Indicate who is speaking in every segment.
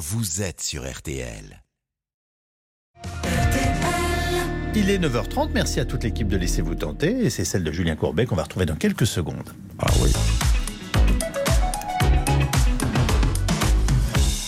Speaker 1: vous êtes sur RTL.
Speaker 2: Il est 9h30, merci à toute l'équipe de Laissez-vous tenter, et c'est celle de Julien Courbet qu'on va retrouver dans quelques secondes.
Speaker 3: Ah oui.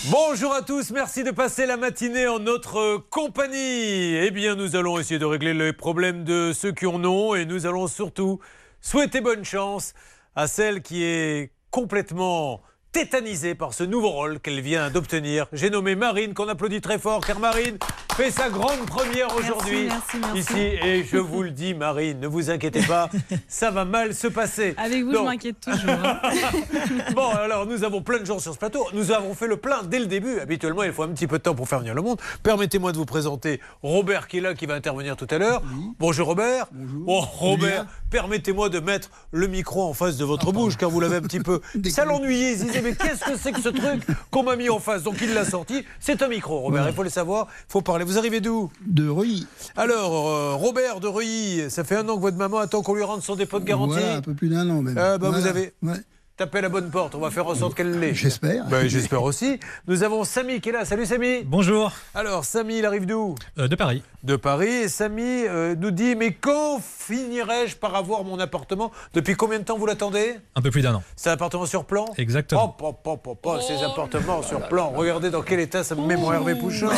Speaker 4: Bonjour à tous, merci de passer la matinée en notre compagnie. Eh bien, nous allons essayer de régler les problèmes de ceux qui en ont et nous allons surtout souhaiter bonne chance à celle qui est complètement tétanisée par ce nouveau rôle qu'elle vient d'obtenir. J'ai nommé Marine, qu'on applaudit très fort, car Marine fait sa grande première aujourd'hui ici. Et je vous le dis, Marine, ne vous inquiétez pas, ça va mal se passer.
Speaker 5: Avec vous, je m'inquiète toujours. hein.
Speaker 4: Bon, alors nous avons plein de gens sur ce plateau. Nous avons fait le plein dès le début. Habituellement, il faut un petit peu de temps pour faire venir le monde. Permettez-moi de vous présenter Robert qui est là, qui va intervenir tout à l'heure. Bonjour Robert. Bon, Robert, permettez-moi de mettre le micro en face de votre bouche, car vous l'avez un petit peu. Ça l'ennuyait. Mais qu'est-ce que c'est que ce truc qu'on m'a mis en face Donc il l'a sorti. C'est un micro, Robert. Il faut le savoir. Il faut parler. Vous arrivez d'où
Speaker 6: De Reuilly.
Speaker 4: Alors, euh, Robert de Reuilly, ça fait un an que votre maman attend qu'on lui rende son dépôt de garantie.
Speaker 6: Voilà, un peu plus d'un an même.
Speaker 4: Ah, bah, vous avez-
Speaker 6: Ouais.
Speaker 4: Tapez à la bonne porte, on va faire en sorte qu'elle l'ait.
Speaker 6: J'espère.
Speaker 4: Ben, J'espère aussi. Nous avons Samy qui est là. Salut Samy.
Speaker 7: Bonjour,
Speaker 4: Alors Samy, il arrive d'où?
Speaker 7: Euh, de Paris.
Speaker 4: De Paris. Et Samy euh, nous dit Mais quand finirai-je par avoir mon appartement? Depuis combien de temps vous l'attendez?
Speaker 7: Un peu plus d'un an.
Speaker 4: C'est un appartement sur plan?
Speaker 7: Exactement.
Speaker 4: Hop, hop, hop, hop, ces appartements sur plan. Regardez dans quel état ça me met mon Hervé Pouchon.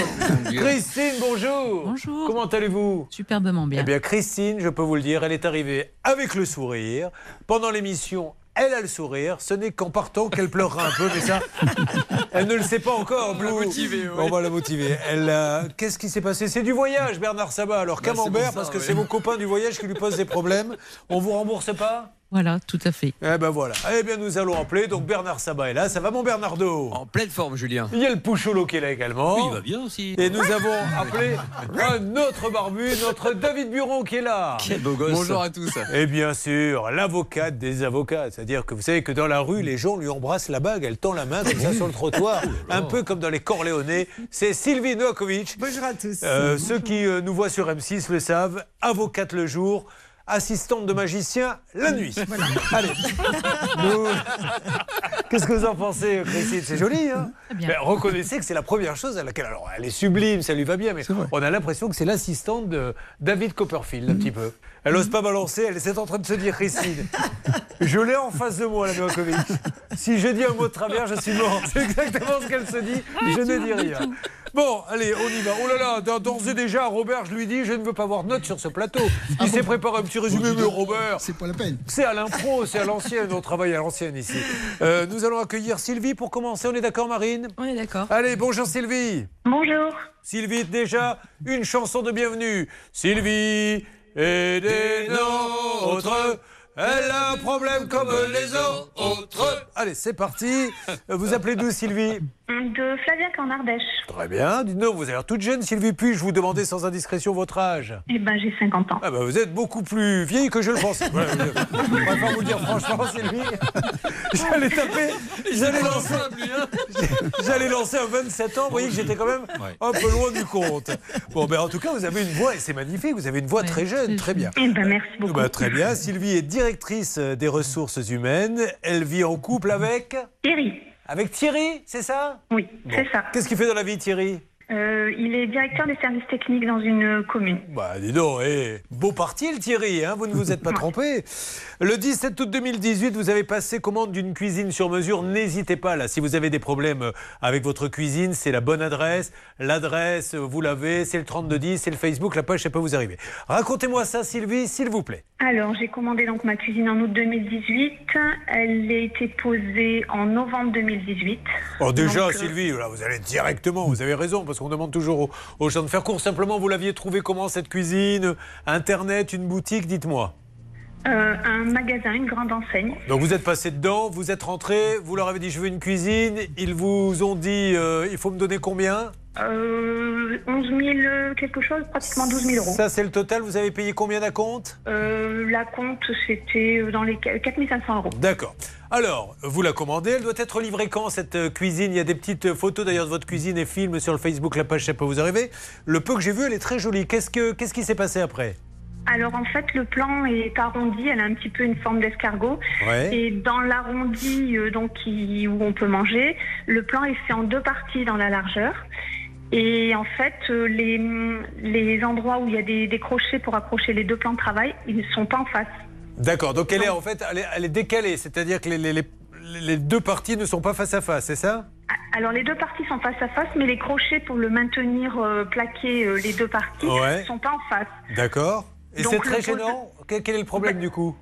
Speaker 4: Christine, bonjour.
Speaker 5: Bonjour.
Speaker 4: Comment allez-vous?
Speaker 5: Superbement bien.
Speaker 4: Eh bien, Christine, je peux vous le dire, elle est arrivée avec le sourire. Pendant l'émission, elle a le sourire. Ce n'est qu'en partant qu'elle pleurera un peu, mais ça, elle ne le sait pas encore. On va la motiver. On va la motiver. Elle, euh, Qu'est-ce qui s'est passé? C'est du voyage, Bernard Sabat. Alors, Camembert, parce que c'est vos copains du voyage qui lui posent des problèmes. On vous rembourse pas?
Speaker 5: Voilà, tout à fait.
Speaker 4: Eh ben voilà. Eh bien, nous allons appeler. Donc, Bernard Sabat est là. Ça va, mon Bernardo?
Speaker 8: En pleine forme, Julien.
Speaker 4: Il y a le Poucholo qui est là également.
Speaker 8: Oui, il va bien aussi.
Speaker 4: Et nous avons appelé un autre barbu, notre David Buron qui est là.
Speaker 8: Quel beau gosse.
Speaker 9: Bonjour à tous.
Speaker 4: Et bien sûr, l'avocate des avocats. C'est-à-dire que vous savez que dans la rue, les gens lui embrassent la bague, elle tend la main comme ça sur le trottoir, un peu comme dans les Corléonais. C'est Sylvie Noakovic.
Speaker 9: Bonjour à tous.
Speaker 4: Euh, ceux qui euh, nous voient sur M6 le savent, avocate le jour. Assistante de magicien la nuit. Allez. Nous- Qu'est-ce que vous en pensez, Christine? C'est joli, hein? Reconnaissez que c'est la première chose à laquelle. Alors, elle est sublime, ça lui va bien, mais on a l'impression que c'est l'assistante de David Copperfield, un petit peu. Elle n'ose pas balancer, elle est en train de se dire, Christine, je l'ai en face de moi, la Novakovic. Si je dis un mot de travers, je suis mort. C'est exactement ce qu'elle se dit. Je ne dis rien. Bon, allez, on y va. Oh là là, d'ores- et déjà, Robert, je lui dis, je ne veux pas avoir de notes sur ce plateau. Il s'est préparé un petit résumé, mais Robert,
Speaker 6: C'est pas la peine.
Speaker 4: c'est à l'impro, c'est à l'ancienne, on travaille à l'ancienne ici. Euh, nous allons accueillir Sylvie pour commencer, on est d'accord Marine?
Speaker 5: On est d'accord.
Speaker 4: Allez, bonjour Sylvie
Speaker 10: Bonjour.
Speaker 4: Sylvie, déjà, une chanson de bienvenue. Sylvie est des nôtres. Elle a un problème comme les autres. Allez, c'est parti. Vous appelez d'où, Sylvie?
Speaker 10: De Flavia en Ardèche.
Speaker 4: Très bien. Dites-nous, vous avez l'air toute jeune, Sylvie. Puis-je vous demander sans indiscrétion votre âge
Speaker 10: Eh ben, j'ai 50 ans.
Speaker 4: ah bah vous êtes beaucoup plus vieille que je le pensais. Ouais, je je préfère vous le dire franchement, Sylvie. J'allais taper, j'allais lancer, j'allais lancer un 27 ans. Vous voyez que j'étais quand même un peu loin du compte. Bon, ben en tout cas, vous avez une voix et c'est magnifique. Vous avez une voix
Speaker 5: Ouais,
Speaker 4: très jeune, très bien.
Speaker 10: Eh ben, merci beaucoup.
Speaker 4: Bah, très bien. Sylvie est directrice euh, des ressources humaines. Elle vit en couple avec
Speaker 10: Thierry.
Speaker 4: Avec Thierry, c'est ça?
Speaker 10: Oui, c'est ça.
Speaker 4: Qu'est-ce qu'il fait dans la vie, Thierry?
Speaker 10: Euh, il est directeur des services techniques dans une commune.
Speaker 4: Bah, dis donc, eh, beau parti le Thierry, hein, vous ne vous êtes pas trompé. Le 17 août 2018, vous avez passé commande d'une cuisine sur mesure. N'hésitez pas, là, si vous avez des problèmes euh, avec votre cuisine, c'est la bonne adresse. L'adresse, euh, vous l'avez, c'est le 3210, c'est le Facebook, la page, ça peut vous arriver. Racontez-moi ça, Sylvie, s'il vous plaît.
Speaker 10: Alors, j'ai commandé donc ma cuisine en août 2018. Elle a été posée en novembre 2018.
Speaker 4: Bon, déjà,
Speaker 10: Donc,
Speaker 4: Sylvie, là, vous allez directement, vous avez raison, parce qu'on demande toujours aux, aux gens de faire court. Simplement, vous l'aviez trouvé comment, cette cuisine Internet, une boutique, dites-moi.
Speaker 10: euh, un magasin, une grande enseigne.
Speaker 4: Donc vous êtes passé dedans, vous êtes rentré, vous leur avez dit je veux une cuisine, ils vous ont dit euh, il faut me donner combien?
Speaker 10: Euh, 11 000 quelque chose, pratiquement 12 000 euros.
Speaker 4: Ça c'est le total, vous avez payé combien d'acompte
Speaker 10: Euh, la compte, c'était dans les 4 500 euros.
Speaker 4: D'accord. Alors, vous la commandez, elle doit être livrée quand cette euh, cuisine? Il y a des petites photos d'ailleurs de votre cuisine et films sur le Facebook, la page ça peut vous arriver. Le peu que j'ai vu, elle est très jolie. Qu'est-ce, que, qu'est-ce qui s'est passé après?
Speaker 10: Alors en fait, le plan est arrondi, elle a un petit peu une forme d'escargot.
Speaker 4: Ouais.
Speaker 10: Et dans l'arrondi euh, donc qui- où on peut manger, le plan est fait en deux parties dans la largeur. Et en fait, euh, les, les endroits où il y a des, des crochets pour accrocher les deux plans de travail, ils ne sont pas en face.
Speaker 4: D'accord, donc elle est en fait, elle est, elle est décalée, c'est-à-dire que les, les- les- deux parties ne sont pas face à face, c'est ça?
Speaker 10: Alors les deux parties sont face à face, mais les crochets pour le maintenir euh, plaqué, euh, les deux parties,
Speaker 4: Ouais.
Speaker 10: ne sont pas en face.
Speaker 4: D'accord. Et c'est très gênant? Quel, quel est le problème du coup?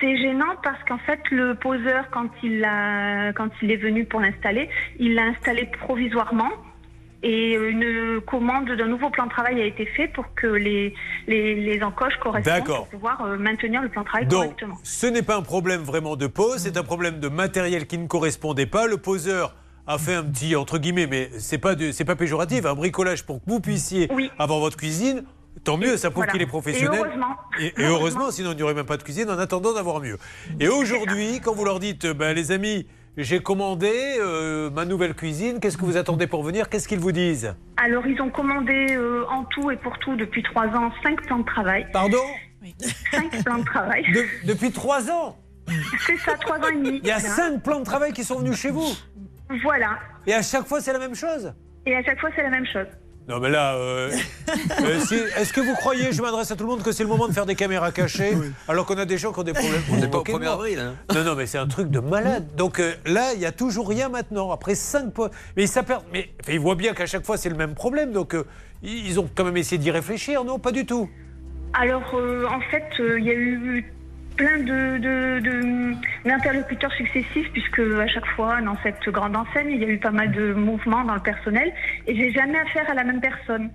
Speaker 10: C'est gênant parce qu'en fait, le poseur, quand il, a, quand il est venu pour l'installer, il l'a installé provisoirement. Et une commande d'un nouveau plan de travail a été faite pour que les, les, les encoches correspondent
Speaker 4: D'accord.
Speaker 10: pour pouvoir euh, maintenir le plan de travail
Speaker 4: Donc,
Speaker 10: correctement.
Speaker 4: ce n'est pas un problème vraiment de pose, c'est un problème de matériel qui ne correspondait pas. Le poseur a fait un petit, entre guillemets, mais c'est pas, c'est pas péjoratif, un bricolage pour que vous puissiez
Speaker 10: Oui.
Speaker 4: avoir votre cuisine. Tant mieux, ça prouve
Speaker 10: Voilà.
Speaker 4: qu'il est professionnel.
Speaker 10: Et heureusement.
Speaker 4: Et, et heureusement, sinon il n'y aurait même pas de cuisine en attendant d'avoir mieux. Et aujourd'hui, quand vous leur dites, ben, les amis, j'ai commandé euh, ma nouvelle cuisine, qu'est-ce que vous attendez pour venir? Qu'est-ce qu'ils vous disent?
Speaker 10: Alors, ils ont commandé euh, en tout et pour tout depuis trois ans cinq plans de travail.
Speaker 4: Pardon?
Speaker 10: Cinq plans de travail.
Speaker 4: De- Depuis trois ans?
Speaker 10: C'est ça, trois ans et demi.
Speaker 4: Il y a cinq plans de travail qui sont venus chez vous?
Speaker 10: Voilà.
Speaker 4: Et à chaque fois, c'est la même chose?
Speaker 10: Et à chaque fois, c'est la même chose.
Speaker 4: Non mais là, euh, euh, si- est-ce que vous croyez, je m'adresse à tout le monde, que c'est le moment de faire des caméras cachées alors qu'on a des gens qui ont des problèmes
Speaker 8: On n'est pas au
Speaker 4: Moquez-moi.
Speaker 8: 1er avril. hein.
Speaker 4: Non, non, mais c'est un truc de malade. Donc euh, là, il y a toujours rien maintenant. Après 5 points. Mais ça perd. Mais enfin, ils voient bien qu'à chaque fois, c'est le même problème. Donc euh, ils ont quand même essayé d'y réfléchir, non Pas du tout.
Speaker 10: Alors, euh, en fait, euh, il y a eu plein de, de- d'interlocuteurs successifs, puisque à chaque fois, dans cette grande enseigne, il y a eu pas mal de mouvements dans le personnel, et j'ai jamais affaire à la même personne.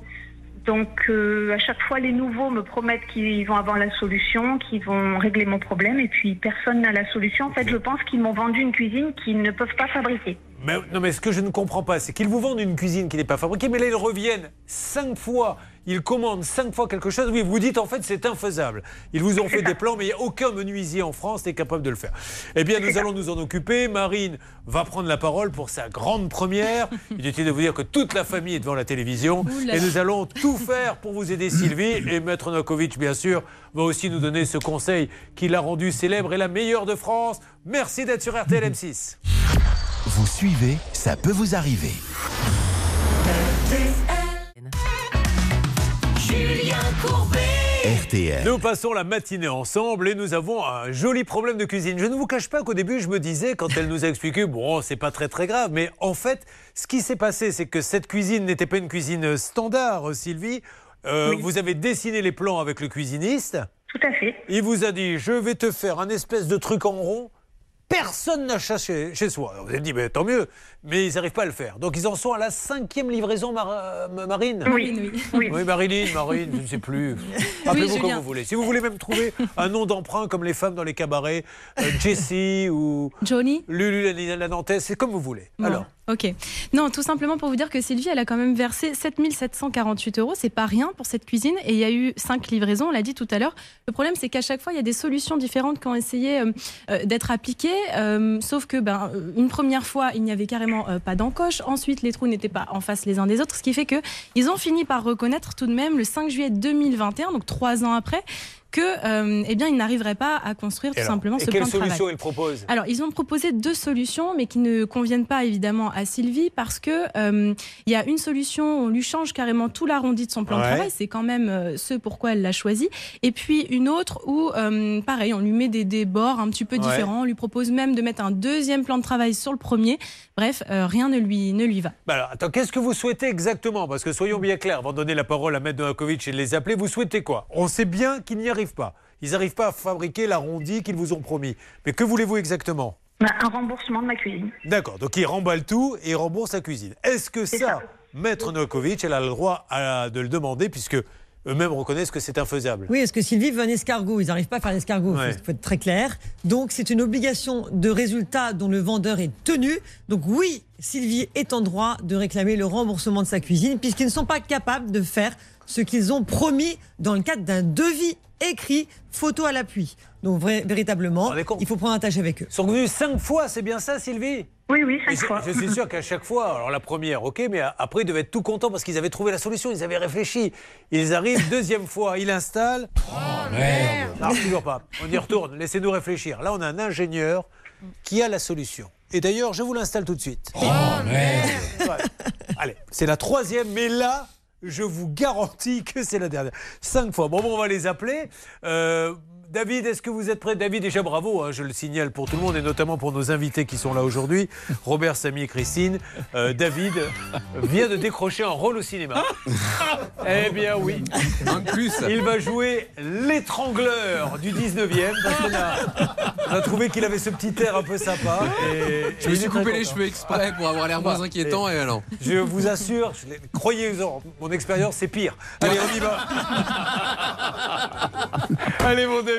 Speaker 10: Donc, euh, à chaque fois, les nouveaux me promettent qu'ils vont avoir la solution, qu'ils vont régler mon problème, et puis personne n'a la solution. En fait, je pense qu'ils m'ont vendu une cuisine qu'ils ne peuvent pas fabriquer.
Speaker 4: Non, mais ce que je ne comprends pas, c'est qu'ils vous vendent une cuisine qui n'est pas fabriquée, mais là, ils reviennent cinq fois. Ils commandent cinq fois quelque chose. Oui, vous dites en fait c'est infaisable. Ils vous ont fait des plans, mais il n'y a aucun menuisier en France qui est capable de le faire. Eh bien, nous allons nous en occuper. Marine va prendre la parole pour sa grande première. Inutile de vous dire que toute la famille est devant la télévision. Et nous allons tout faire pour vous aider, Sylvie. Et Maître Novakovic, bien sûr, va aussi nous donner ce conseil qui l'a rendu célèbre et la meilleure de France. Merci d'être sur RTL M6.
Speaker 1: Vous suivez, ça peut vous arriver. RTL.
Speaker 4: Nous passons la matinée ensemble et nous avons un joli problème de cuisine. Je ne vous cache pas qu'au début, je me disais, quand elle nous a expliqué, bon, c'est pas très très grave, mais en fait, ce qui s'est passé, c'est que cette cuisine n'était pas une cuisine standard, Sylvie. Euh,
Speaker 10: Oui.
Speaker 4: Vous avez dessiné les plans avec le cuisiniste.
Speaker 10: Tout à fait.
Speaker 4: Il vous a dit, je vais te faire un espèce de truc en rond. Personne n'a cherché chez soi. Alors, Vous avez dit, mais tant mieux, mais ils n'arrivent pas à le faire. Donc ils en sont à la cinquième livraison, Mar- euh, Marine.
Speaker 10: Oui.
Speaker 5: oui.
Speaker 10: Oui.
Speaker 4: Oui, Marilyn, Marine, je ne sais plus. Appelez-vous comme
Speaker 5: Julien.
Speaker 4: vous voulez. Si vous voulez même trouver un nom d'emprunt comme les femmes dans les cabarets, euh, Jessie ou
Speaker 5: Johnny
Speaker 4: Lulu la, la Nantaise, c'est comme vous voulez.
Speaker 5: Bon,
Speaker 4: Alors,
Speaker 5: Ok. Non, tout simplement pour vous dire que Sylvie, elle a quand même versé 7748 euros. C'est pas rien pour cette cuisine. Et il y a eu cinq livraisons, on l'a dit tout à l'heure. Le problème, c'est qu'à chaque fois, il y a des solutions différentes qui ont essayé euh, d'être appliquées. euh, sauf que, ben, une première fois, il n'y avait carrément euh, pas d'encoche. Ensuite, les trous n'étaient pas en face les uns des autres. Ce qui fait que ils ont fini par reconnaître tout de même le 5 juillet 2021, donc trois ans après, que, euh, eh bien, ils n'arriveraient pas à construire tout
Speaker 4: alors,
Speaker 5: simplement ce plan de travail.
Speaker 4: solution il propose
Speaker 5: Alors, ils ont proposé deux solutions, mais qui ne conviennent pas évidemment à Sylvie parce que euh, il y a une solution, on lui change carrément tout l'arrondi de son plan
Speaker 4: Ouais.
Speaker 5: de travail, c'est quand même euh, ce pourquoi elle l'a choisi. Et puis une autre où, pareil, on lui met des, des bords un petit peu
Speaker 4: Ouais.
Speaker 5: différents, on lui propose même de mettre un deuxième plan de travail sur le premier. Bref, euh, rien ne lui ne lui va.
Speaker 4: Bah alors, attends, qu'est-ce que vous souhaitez exactement? Parce que soyons bien clairs, avant de donner la parole à Maître Novakovic et de les appeler, vous souhaitez quoi? On sait bien qu'ils n'y arrivent pas. Ils n'arrivent pas à fabriquer l'arrondi qu'ils vous ont promis. Mais que voulez-vous exactement?
Speaker 10: Bah, Un remboursement de ma cuisine.
Speaker 4: D'accord, donc il remballe tout et il rembourse sa cuisine. Est-ce que
Speaker 10: C'est
Speaker 4: ça,
Speaker 10: ça.
Speaker 4: Maître Novakovic, elle a le droit à- de le demander puisque eux-mêmes reconnaissent que c'est infaisable?
Speaker 3: Oui, est-ce que Sylvie veut un escargot Ils n'arrivent pas à faire l'escargot, il
Speaker 4: Ouais.
Speaker 3: faut, faut être très clair. Donc c'est une obligation de résultat dont le vendeur est tenu. Donc oui, Sylvie est en droit de réclamer le remboursement de sa cuisine puisqu'ils ne sont pas capables de faire ce qu'ils ont promis dans le cadre d'un devis écrit, photo à l'appui. Donc vrai- véritablement,
Speaker 4: compte.
Speaker 3: il faut prendre un tâche avec eux.
Speaker 4: Ils sont venus cinq fois, c'est bien ça, Sylvie?
Speaker 10: Oui, oui, cinq
Speaker 4: je,
Speaker 10: fois.
Speaker 4: je suis sûr qu'à chaque fois, alors la première, ok, mais après ils devaient être tout contents parce qu'ils avaient trouvé la solution, ils avaient réfléchi. Ils arrivent, deuxième fois, il installe. Oh merde Non, toujours pas. On y retourne, laissez-nous réfléchir. Là, on a un ingénieur qui a la solution. Et d'ailleurs, je vous l'installe tout de suite. Oh merde Allez, c'est la troisième, mais là, je vous garantis que c'est la dernière. Cinq fois. Bon, bon, on va les appeler. Euh, David, est-ce que vous êtes prêt? David, déjà bravo, hein, je le signale pour tout le monde et notamment pour nos invités qui sont là aujourd'hui, Robert, Samy et Christine. Euh, David vient de décrocher un rôle au cinéma. eh bien oui,
Speaker 8: de plus.
Speaker 4: il va jouer l'étrangleur du 19e. parce qu'on a, on a trouvé qu'il avait ce petit air un peu sympa. Et,
Speaker 8: Je me suis coupé les cheveux exprès pour avoir l'air moins inquiétant et alors?
Speaker 4: Je vous assure, croyez-en, mon expérience c'est pire. Allez, on y va. Allez, mon David,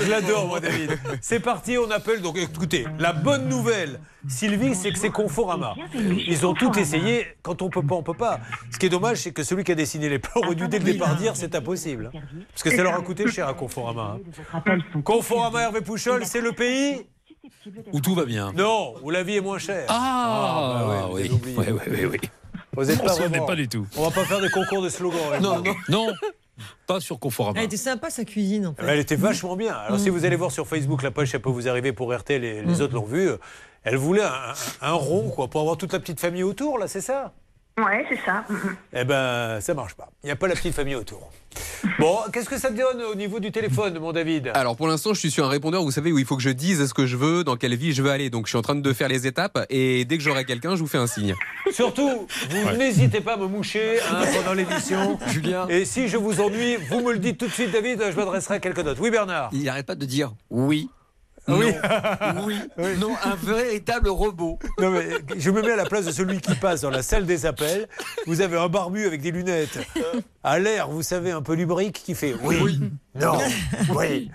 Speaker 4: je l'adore, moi, David. C'est parti, on appelle. Donc, écoutez, la bonne nouvelle, Sylvie, c'est que c'est Conforama. Ils ont tout essayé. Quand on peut pas, on peut pas. Ce qui est dommage, c'est que celui qui a dessiné les plans aurait dû dès le départ dire c'est impossible. Parce que ça leur a coûté cher à Conforama. hein. Conforama Hervé Pouchol, c'est le pays
Speaker 8: Où tout va bien.
Speaker 4: Non, où la vie est moins chère.
Speaker 8: Ah,
Speaker 4: bah ouais, vous
Speaker 8: oui. Oui, oui, oui, oui.
Speaker 4: Vous êtes
Speaker 6: On
Speaker 4: pas
Speaker 6: s'en est
Speaker 4: vraiment-
Speaker 6: pas du tout.
Speaker 4: On va pas faire des concours de slogans.
Speaker 8: Non, non.
Speaker 6: Non, pas sur Conforama.
Speaker 3: Elle était sympa sa cuisine en
Speaker 4: Eh
Speaker 3: fait.
Speaker 4: ben, Elle était vachement bien. Alors, si vous allez voir sur Facebook, la page, ça peut vous arriver pour RTL, les, les autres l'ont vu. Elle voulait un, un- rond, quoi, pour avoir toute la petite famille autour, là, c'est ça?
Speaker 10: Ouais, c'est ça.
Speaker 4: Eh ben, ça marche pas. Il n'y a pas la petite famille autour. Bon, qu'est-ce que ça te donne au niveau du téléphone, mon David?
Speaker 8: Alors pour l'instant, je suis sur un répondeur, vous savez, où il faut que je dise ce que je veux, dans quelle vie je veux aller. Donc je suis en train de faire les étapes et dès que j'aurai quelqu'un, je vous fais un signe.
Speaker 4: Surtout, vous n'hésitez pas à me moucher hein, pendant l'émission.
Speaker 8: Julien.
Speaker 4: Et si je vous ennuie, vous me le dites tout de suite, David, je m'adresserai à quelqu'un d'autre. Oui, Bernard?
Speaker 11: Il n'arrête pas de dire oui.
Speaker 4: Oui.
Speaker 11: Non, oui, non, un véritable robot.
Speaker 4: Non, mais je me mets à la place de celui qui passe dans la salle des appels. Vous avez un barbu avec des lunettes à l'air, vous savez, un peu lubrique qui fait oui, non, oui.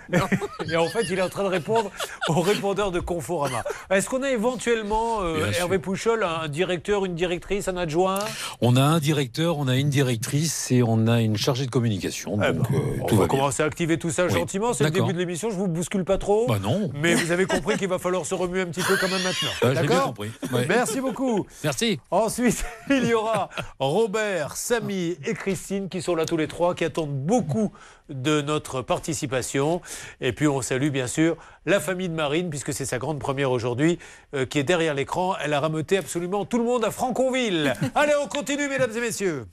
Speaker 4: Et en fait, il est en train de répondre au répondeur de Conforama. Est-ce qu'on a éventuellement, euh,
Speaker 6: sûr.
Speaker 4: Hervé Pouchol, un directeur, une directrice, un adjoint?
Speaker 6: On a un directeur, on a une directrice et on a une chargée de communication.
Speaker 4: Eh
Speaker 6: Donc
Speaker 4: ben,
Speaker 6: euh,
Speaker 4: On
Speaker 6: tout
Speaker 4: va commencer à activer tout ça
Speaker 6: Oui.
Speaker 4: gentiment. C'est le début de l'émission. Je vous bouscule pas trop.
Speaker 6: Bah non.
Speaker 4: Mais vous avez compris qu'il va falloir se remuer un petit peu quand même maintenant.
Speaker 6: J'ai bien
Speaker 4: D'accord
Speaker 6: compris. Ouais.
Speaker 4: Merci beaucoup.
Speaker 6: Merci.
Speaker 4: Ensuite, il y aura Robert, Samy et Christine qui sont là tous les trois, qui attendent beaucoup de notre participation. Et puis on salue bien sûr la famille de Marine, puisque c'est sa grande première aujourd'hui, euh, qui est derrière l'écran. Elle a rameuté absolument tout le monde à Franconville. Allez, on continue, mesdames et messieurs.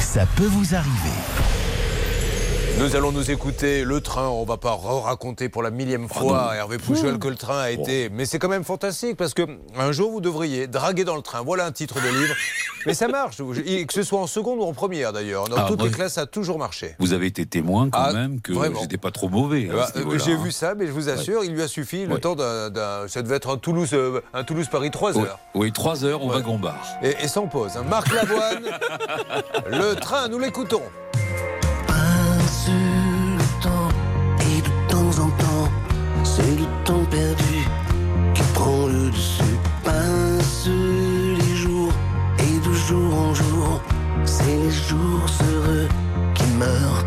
Speaker 1: Ça peut vous arriver.
Speaker 12: Nous allons nous écouter le train. On va pas raconter pour la millième fois, Hervé Pouchol, que le train a été. Mais c'est quand même fantastique parce que un jour vous devriez draguer dans le train. Voilà un titre de livre. Mais ça marche, que ce soit en seconde ou en première d'ailleurs. Dans
Speaker 6: Ah,
Speaker 12: toutes les classes, ça a toujours marché.
Speaker 6: Vous avez été témoin quand
Speaker 12: Ah,
Speaker 6: même que j'étais pas trop mauvais. hein,
Speaker 12: Bah, J'ai
Speaker 6: hein.
Speaker 12: vu ça, mais je vous assure, il lui a suffi le
Speaker 6: Ouais.
Speaker 12: temps d'un. Ça devait être un Toulouse, euh, Toulouse-Paris 3
Speaker 6: Oui,
Speaker 12: heures.
Speaker 6: oui, trois heures au
Speaker 12: Ouais.
Speaker 6: wagon-bar.
Speaker 12: Et, et sans pause. hein. Marc Lavoine, le train, nous l'écoutons.
Speaker 9: Jours heureux qui meurent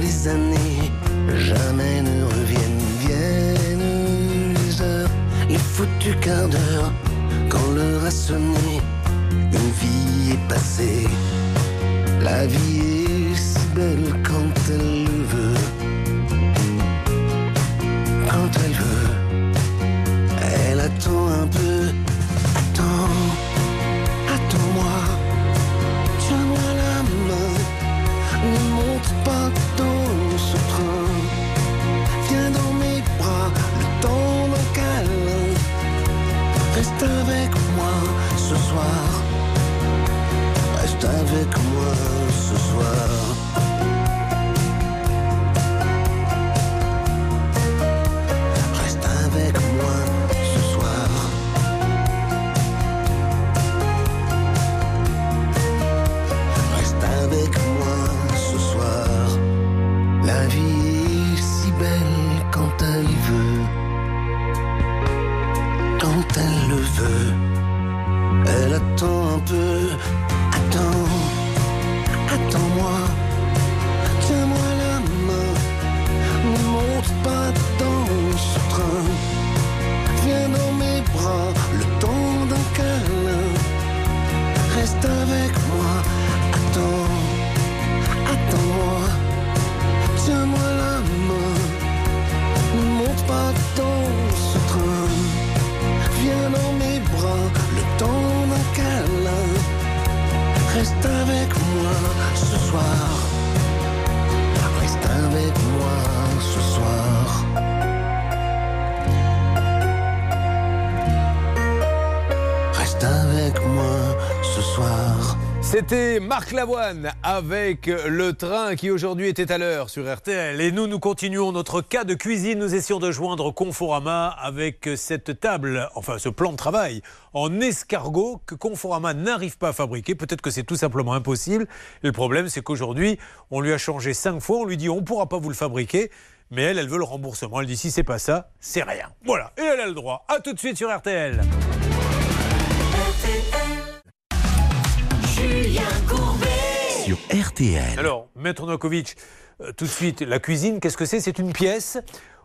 Speaker 9: les années, jamais ne reviennent. Viennent les heures, les foutus quart d'heure, quand l'heure a sonné, une vie est passée. La vie est si belle quand elle le veut. Quand elle veut, elle attend un peu. C'était Marc Lavoine avec le train qui aujourd'hui était à l'heure sur RTL.
Speaker 4: Et nous, nous continuons notre cas de cuisine. Nous essayons de joindre Conforama avec cette table, enfin ce plan de travail en escargot que Conforama n'arrive pas à fabriquer. Peut-être que c'est tout simplement impossible. Le problème, c'est qu'aujourd'hui, on lui a changé cinq fois. On lui dit on ne pourra pas vous le fabriquer. Mais elle, elle veut le remboursement. Elle dit si c'est pas ça, c'est rien. Voilà. Et elle a le droit. À tout de suite sur RTL.
Speaker 1: Julien
Speaker 4: Alors, Maître Novakovic, euh, tout de suite, la cuisine, qu'est-ce que c'est? C'est une pièce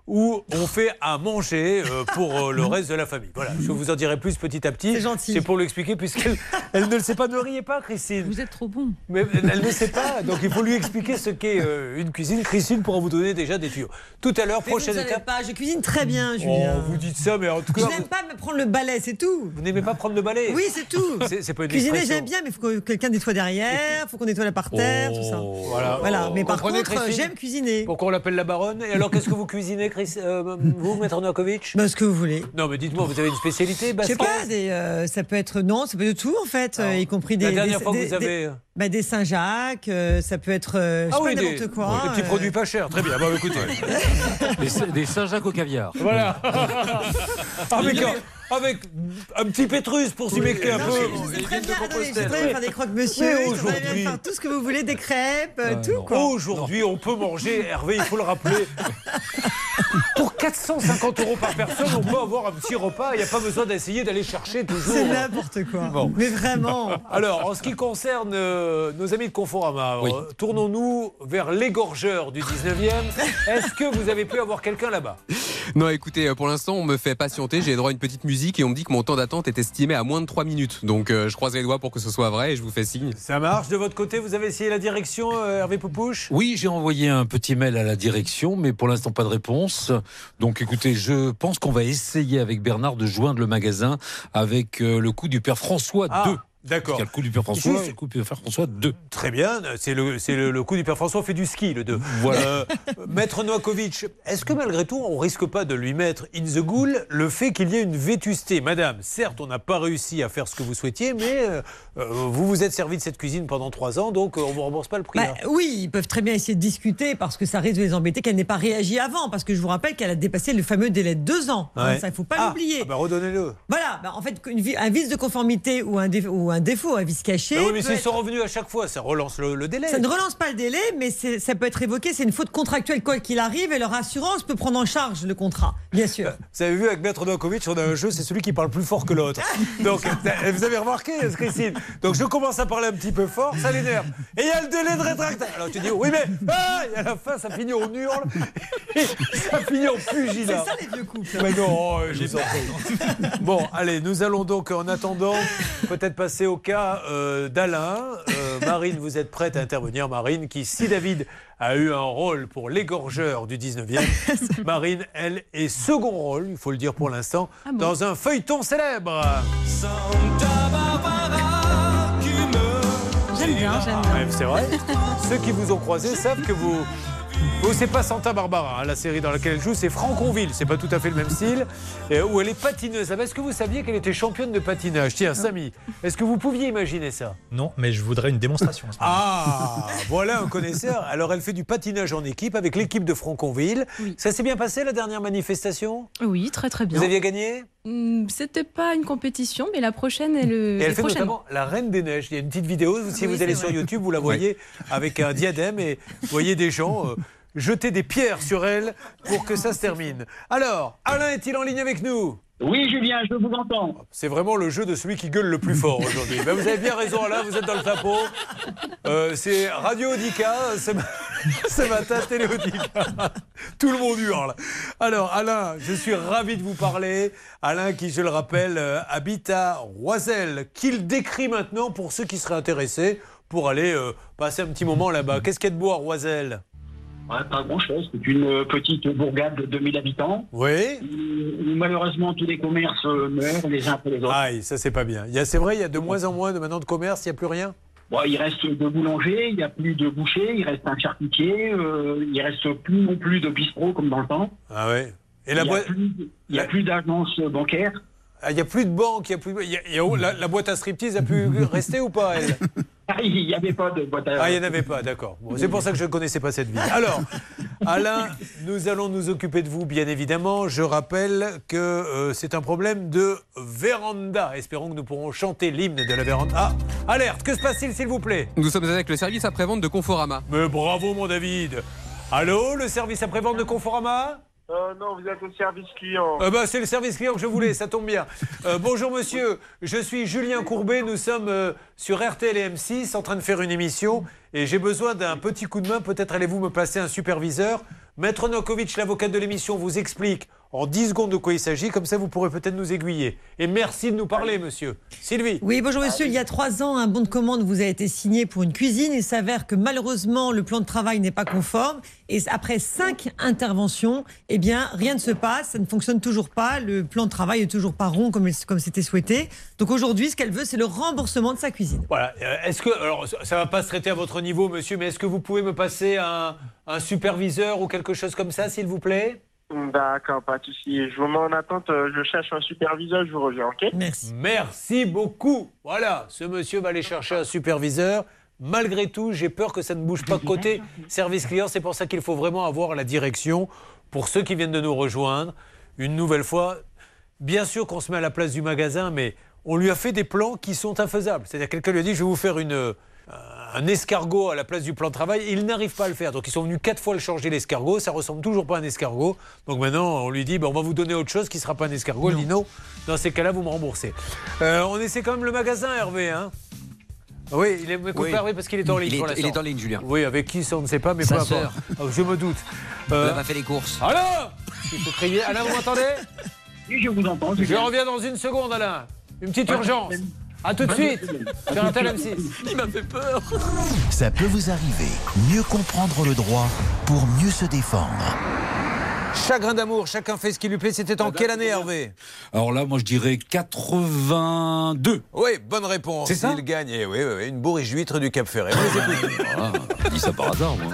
Speaker 4: où on fait à manger euh, pour euh, le reste de la famille. Voilà, je vous en dirai plus petit à petit.
Speaker 3: C'est gentil.
Speaker 4: C'est pour l'expliquer puisqu'elle elle ne le sait pas. Ne riez pas, Christine.
Speaker 5: Vous êtes trop bon.
Speaker 4: Mais elle ne sait pas, donc il faut lui expliquer ce qu'est euh, une cuisine. Christine pourra vous donner déjà des tuyaux. Tout à l'heure,
Speaker 3: vous
Speaker 4: prochaine
Speaker 3: savez
Speaker 4: étape.
Speaker 3: pas, je cuisine très bien,
Speaker 4: Oh,
Speaker 3: Julien.
Speaker 4: vous dites ça, mais en tout
Speaker 3: je
Speaker 4: cas,
Speaker 3: n'aime pas me prendre le balai, c'est tout.
Speaker 4: vous n'aimez pas prendre le balai
Speaker 3: Oui, c'est tout.
Speaker 4: C'est- c'est pas une
Speaker 3: Cuisiner, j'aime bien, mais il faut que quelqu'un nettoie derrière, il faut qu'on nettoie la parterre, tout ça.
Speaker 4: Oh, Voilà.
Speaker 3: Voilà, mais par
Speaker 4: Comprenez,
Speaker 3: contre,
Speaker 4: Christine
Speaker 3: j'aime cuisiner.
Speaker 4: Pourquoi on l'appelle la baronne? Et alors, qu'est-ce que vous cuisinez, Chris, euh, vous, Maître Novakovic
Speaker 3: Bah, ce que vous voulez.
Speaker 4: Non, mais dites-moi, vous avez une spécialité
Speaker 3: Je sais pas, des, euh, ça peut être non, ça peut être de tout en fait, euh, y compris des.
Speaker 4: La dernière
Speaker 3: des,
Speaker 4: fois que
Speaker 3: des-
Speaker 4: vous avez.
Speaker 3: des, bah, des Saint-Jacques, euh, ça peut être euh, sais
Speaker 4: Ah oui,
Speaker 3: pas n'importe quoi.
Speaker 4: des petits produits pas chers. Très bien. Bon, écoutez.
Speaker 6: Des, des Saint-Jacques au caviar.
Speaker 4: Voilà. avec, un, avec un petit pétrus pour s'y mettre un
Speaker 3: non,
Speaker 4: peu.
Speaker 3: sais très bien, attendez, je sais très bien faire des croque-monsieur,
Speaker 4: Mais
Speaker 3: je sais très bien
Speaker 4: aujourd'hui-
Speaker 3: faire tout ce que vous voulez, des crêpes, euh,
Speaker 6: Ouais,
Speaker 3: tout
Speaker 6: non.
Speaker 3: quoi.
Speaker 4: Aujourd'hui, on peut manger, Hervé, il faut le rappeler. Pour 450 euros par personne, on peut avoir un petit repas. Il n'y a pas besoin d'essayer d'aller chercher toujours.
Speaker 3: C'est n'importe quoi.
Speaker 4: Bon.
Speaker 3: Mais vraiment.
Speaker 4: Alors, en ce qui concerne euh, nos amis de Conforama,
Speaker 6: Oui.
Speaker 4: euh, tournons-nous vers l'égorgeur du 19e. Est-ce que vous avez pu avoir quelqu'un là-bas?
Speaker 8: Non, écoutez, pour l'instant, on me fait patienter. J'ai droit à une petite musique et on me dit que mon temps d'attente est estimé à moins de 3 minutes. Donc, euh, je croise les doigts pour que ce soit vrai et je vous fais signe.
Speaker 4: Ça marche de votre côté? Vous avez essayé la direction, euh, Hervé Poupouche?
Speaker 6: Oui, j'ai envoyé un petit mail à la direction, mais pour l'instant pas de réponse. Donc écoutez, je pense qu'on va essayer avec Bernard de joindre le magasin avec euh, le coup du père François
Speaker 4: Ah,
Speaker 6: 2.
Speaker 4: D'accord.
Speaker 6: Il y a le coup du père François
Speaker 4: Juste-
Speaker 6: et le coup du père François 2.
Speaker 4: Très bien, c'est le, c'est le, le coup du père François fait du ski, le 2.
Speaker 6: Voilà.
Speaker 4: Maître Novakovic, est-ce que malgré tout, on risque pas de lui mettre in the ghoul le fait qu'il y ait une vétusté? Madame, certes, on n'a pas réussi à faire ce que vous souhaitiez, mais euh, euh, vous vous êtes servi de cette cuisine pendant trois ans, donc euh, on vous rembourse pas le prix.
Speaker 3: Bah,
Speaker 4: hein.
Speaker 3: oui, ils peuvent très bien essayer de discuter parce que ça risque de les embêter qu'elle n'ait pas réagi avant. Parce que je vous rappelle qu'elle a dépassé le fameux délai de deux ans. hein,
Speaker 4: Ouais.
Speaker 3: ça, il ne faut pas
Speaker 4: Ah,
Speaker 3: l'oublier.
Speaker 4: ah bah redonnez-le.
Speaker 3: Voilà, bah, en fait, une un vice de conformité ou un, dé- ou un défaut, un vice caché.
Speaker 4: Bah oui, mais s'ils
Speaker 3: être-
Speaker 4: sont revenus à chaque fois, ça relance le, le délai.
Speaker 3: Ça ne relance pas le délai, mais c'est- ça peut être évoqué. C'est une faute contractuelle, quoi qu'il arrive, et leur assurance peut prendre en charge le contrat, bien sûr.
Speaker 4: Vous avez vu avec Maître Novakovic, on a un jeu, c'est celui qui parle plus fort que l'autre. Donc, vous avez remarqué, Christine Donc, je commence à parler un petit peu fort, ça l'énerve. Et il y a le délai de rétractation. Alors, tu dis, oui, mais ah, et à la fin, ça finit en hurle, ça finit en
Speaker 3: C'est
Speaker 4: pugilat.
Speaker 3: ça les vieux couples.
Speaker 4: Mais non, oh, j'ai pas Bon, allez, nous allons donc, en attendant, peut-être passer au cas euh, d'Alain. Euh, Marine, vous êtes prête à intervenir, Marine, qui, si David a eu un rôle pour l'égorgeur du 19e, Marine, elle, est second rôle, il faut le dire pour l'instant,
Speaker 5: Ah bon
Speaker 4: dans un feuilleton célèbre.
Speaker 5: J'aime bien, j'aime bien.
Speaker 4: Ouais, c'est vrai. Ceux qui vous ont croisé savent que vous. Vous, c'est pas Santa Barbara, hein, la série dans laquelle elle joue, c'est Franconville, c'est pas tout à fait le même style, et où elle est patineuse. Ah Est-ce que vous saviez qu'elle était championne de patinage? Tiens, Samy, est-ce que vous pouviez imaginer ça?
Speaker 13: Non, mais je voudrais une démonstration. en ce moment.
Speaker 4: Ah, voilà un connaisseur. Alors, elle fait du patinage en équipe avec l'équipe de Franconville.
Speaker 5: Oui.
Speaker 4: Ça s'est bien passé la dernière manifestation?
Speaker 5: Oui, très très bien.
Speaker 4: Vous aviez gagné?
Speaker 5: C'était pas une compétition, mais la prochaine est le.
Speaker 4: Et elle fait notamment la Reine des Neiges. Il y a une petite vidéo, si
Speaker 5: Oui,
Speaker 4: vous allez
Speaker 5: vrai.
Speaker 4: sur YouTube, vous la voyez avec un diadème et vous voyez des gens euh, jeter des pierres sur elle pour que ça se termine. Alors, Alain est-il en ligne avec nous?
Speaker 14: Oui, Julien, je vous entends.
Speaker 4: C'est vraiment le jeu de celui qui gueule le plus fort aujourd'hui. Ben, vous avez bien raison, Alain, vous êtes dans le tapeau. Euh, c'est Radio Audica, ce, ma- ce matin, Télé Audica. Tout le monde hurle. Alors, Alain, je suis ravi de vous parler. Alain, qui, je le rappelle, euh, habite à Roisel, qu'il décrit maintenant pour ceux qui seraient intéressés pour aller euh, passer un petit moment là-bas. Qu'est-ce qu'il y a de beau à Roisel
Speaker 14: Ouais, pas grand-chose. C'est une euh, petite bourgade de 2000 habitants.
Speaker 4: Oui.
Speaker 14: Où, où malheureusement tous les commerces euh, meurent les uns après les autres.
Speaker 4: Aïe, ça c'est pas bien. Il y a- C'est vrai, il y a de moins en moins de maintenant de commerce, il n'y a plus rien?
Speaker 14: Bon, il reste deux boulangers, il n'y a plus de bouchers, il reste un charcutier, euh, il reste plus non plus de bistrot comme dans le temps.
Speaker 4: Ah ouais. Et
Speaker 14: il
Speaker 4: la
Speaker 14: n'y a
Speaker 4: boîte.
Speaker 14: plus, il y a plus d'agences bancaires.
Speaker 4: Ah, Il n'y a plus de banque, il y a plus. il y a- il y a- la, la boîte à striptease a pu rester ou pas elle?
Speaker 14: Il n'y avait pas de boîte à...
Speaker 4: Ah, il n'y en avait pas, d'accord. Bon, c'est pour ça que je ne connaissais pas cette vie. Alors, Alain, nous allons nous occuper de vous, bien évidemment. Je rappelle que euh, c'est un problème de véranda. Espérons que nous pourrons chanter l'hymne de la véranda. Ah, alerte, que se passe-t-il, s'il vous plaît?
Speaker 8: Nous sommes avec le service après-vente de Conforama.
Speaker 4: Mais bravo, mon David. Allô, le service après-vente de Conforama?
Speaker 15: Euh, non, vous êtes au service client.
Speaker 4: Euh, bah, c'est le service client que je voulais, ça tombe bien. Euh, bonjour monsieur, je suis Julien Courbet, nous sommes sur RTL et M6 en train de faire une émission et j'ai besoin d'un petit coup de main, peut-être allez-vous me passer un superviseur. Maître Nokovic, l'avocat de l'émission, vous explique en 10 secondes de quoi il s'agit, comme ça vous pourrez peut-être nous aiguiller. Et merci de nous parler monsieur. Sylvie
Speaker 3: Oui, bonjour monsieur. Il y a trois ans, un bon de commande vous a été signé pour une cuisine. Il s'avère que malheureusement, le plan de travail n'est pas conforme. Et après cinq interventions, eh bien, rien ne se passe. Ça ne fonctionne toujours pas. Le plan de travail est toujours pas rond comme, comme c'était souhaité. Donc aujourd'hui, ce qu'elle veut, c'est le remboursement de sa cuisine.
Speaker 4: Voilà, euh, est-ce que, alors ça- ça va pas se traiter à votre niveau monsieur, mais est-ce que vous pouvez me passer un, un superviseur ou quelque chose comme ça s'il vous plaît?
Speaker 15: D'accord, pas de souci. Je vous mets en attente, euh, je cherche un superviseur, je vous reviens, ok?
Speaker 3: Merci.
Speaker 4: Merci beaucoup. Voilà, ce monsieur va aller chercher un superviseur. Malgré tout, j'ai peur que ça ne bouge pas côté service client. C'est pour ça qu'il faut vraiment avoir la direction pour ceux qui viennent de nous rejoindre. Une nouvelle fois, bien sûr qu'on se met à la place du magasin, mais on lui a fait des plans qui sont infaisables. C'est-à-dire quelqu'un lui a dit, je vais vous faire une, un escargot à la place du plan de travail. Il n'arrive pas à le faire. Donc ils sont venus quatre fois le changer l'escargot. Ça ressemble toujours pas à un escargot. Donc maintenant, on lui dit, ben, on va vous donner autre chose qui ne sera pas un escargot. Il dit non. Dans ces cas-là, vous me remboursez. Euh, on essaie quand même le magasin, Hervé. Hein oui, il m'écoute
Speaker 7: Oui.
Speaker 4: pas, oui, parce qu'il est en ligne
Speaker 7: Il est-
Speaker 4: pour
Speaker 7: il est en ligne, Julien.
Speaker 4: Oui, avec qui ça, on ne sait pas, mais
Speaker 7: Sa
Speaker 4: peu importe.
Speaker 7: sœur.
Speaker 4: Ah, Je me doute. Euh,
Speaker 7: a pas fait les courses.
Speaker 4: Alain Il faut crier. Alain, vous m'entendez?
Speaker 14: Oui, je vous entends.
Speaker 4: Je reviens dans une seconde, Alain. Une petite urgence. À tout de suite. Sur un tel M6.
Speaker 7: Il m'a fait peur.
Speaker 1: Ça peut vous arriver. Mieux comprendre le droit pour mieux se défendre.
Speaker 9: Chagrin d'amour, chacun fait ce qui lui plaît. C'était en quelle année, Hervé?
Speaker 6: Alors là, moi, je dirais 82.
Speaker 9: Oui, bonne réponse.
Speaker 6: C'est ça?
Speaker 9: Il gagne. Eh oui, oui, oui, une bourriche huître du Cap Ferret.
Speaker 6: Ah, je dis ça par hasard, moi.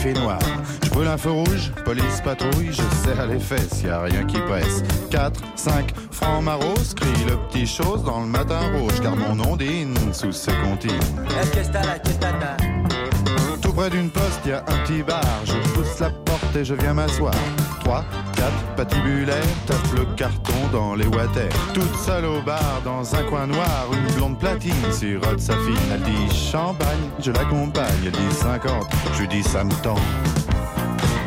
Speaker 16: Je brûle un feu rouge, police patrouille, je serre les fesses, y a rien qui presse. 4, 5, francs maros, crie le petit chose dans le matin rouge, car mon nom dîne sous ce comptine. Près d'une poste, y a un petit bar. Je pousse la porte et je viens m'asseoir. 3, 4, patibulaire, tape le carton dans les water. Toute seule au bar, dans un coin noir, une blonde platine sirote sa fille. Elle dit champagne, je l'accompagne. Elle dit 50, je lui dis ça me tend.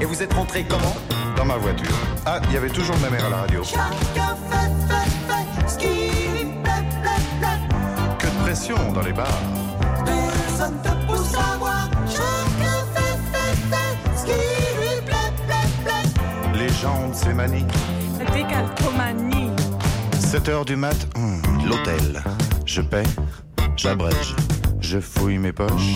Speaker 7: Et vous êtes rentré comment?
Speaker 16: Dans ma voiture. Ah, il y avait toujours ma mère à la radio.
Speaker 17: Chacun fait, fait, fait ce qui lui plaît, plaît, plaît.
Speaker 16: Que de pression dans les bars.
Speaker 17: Personne
Speaker 16: jambes, c'est manie.
Speaker 18: Décalcomanie.
Speaker 16: 7 heures du mat, hum, l'hôtel. Je paie, j'abrège, je fouille mes poches.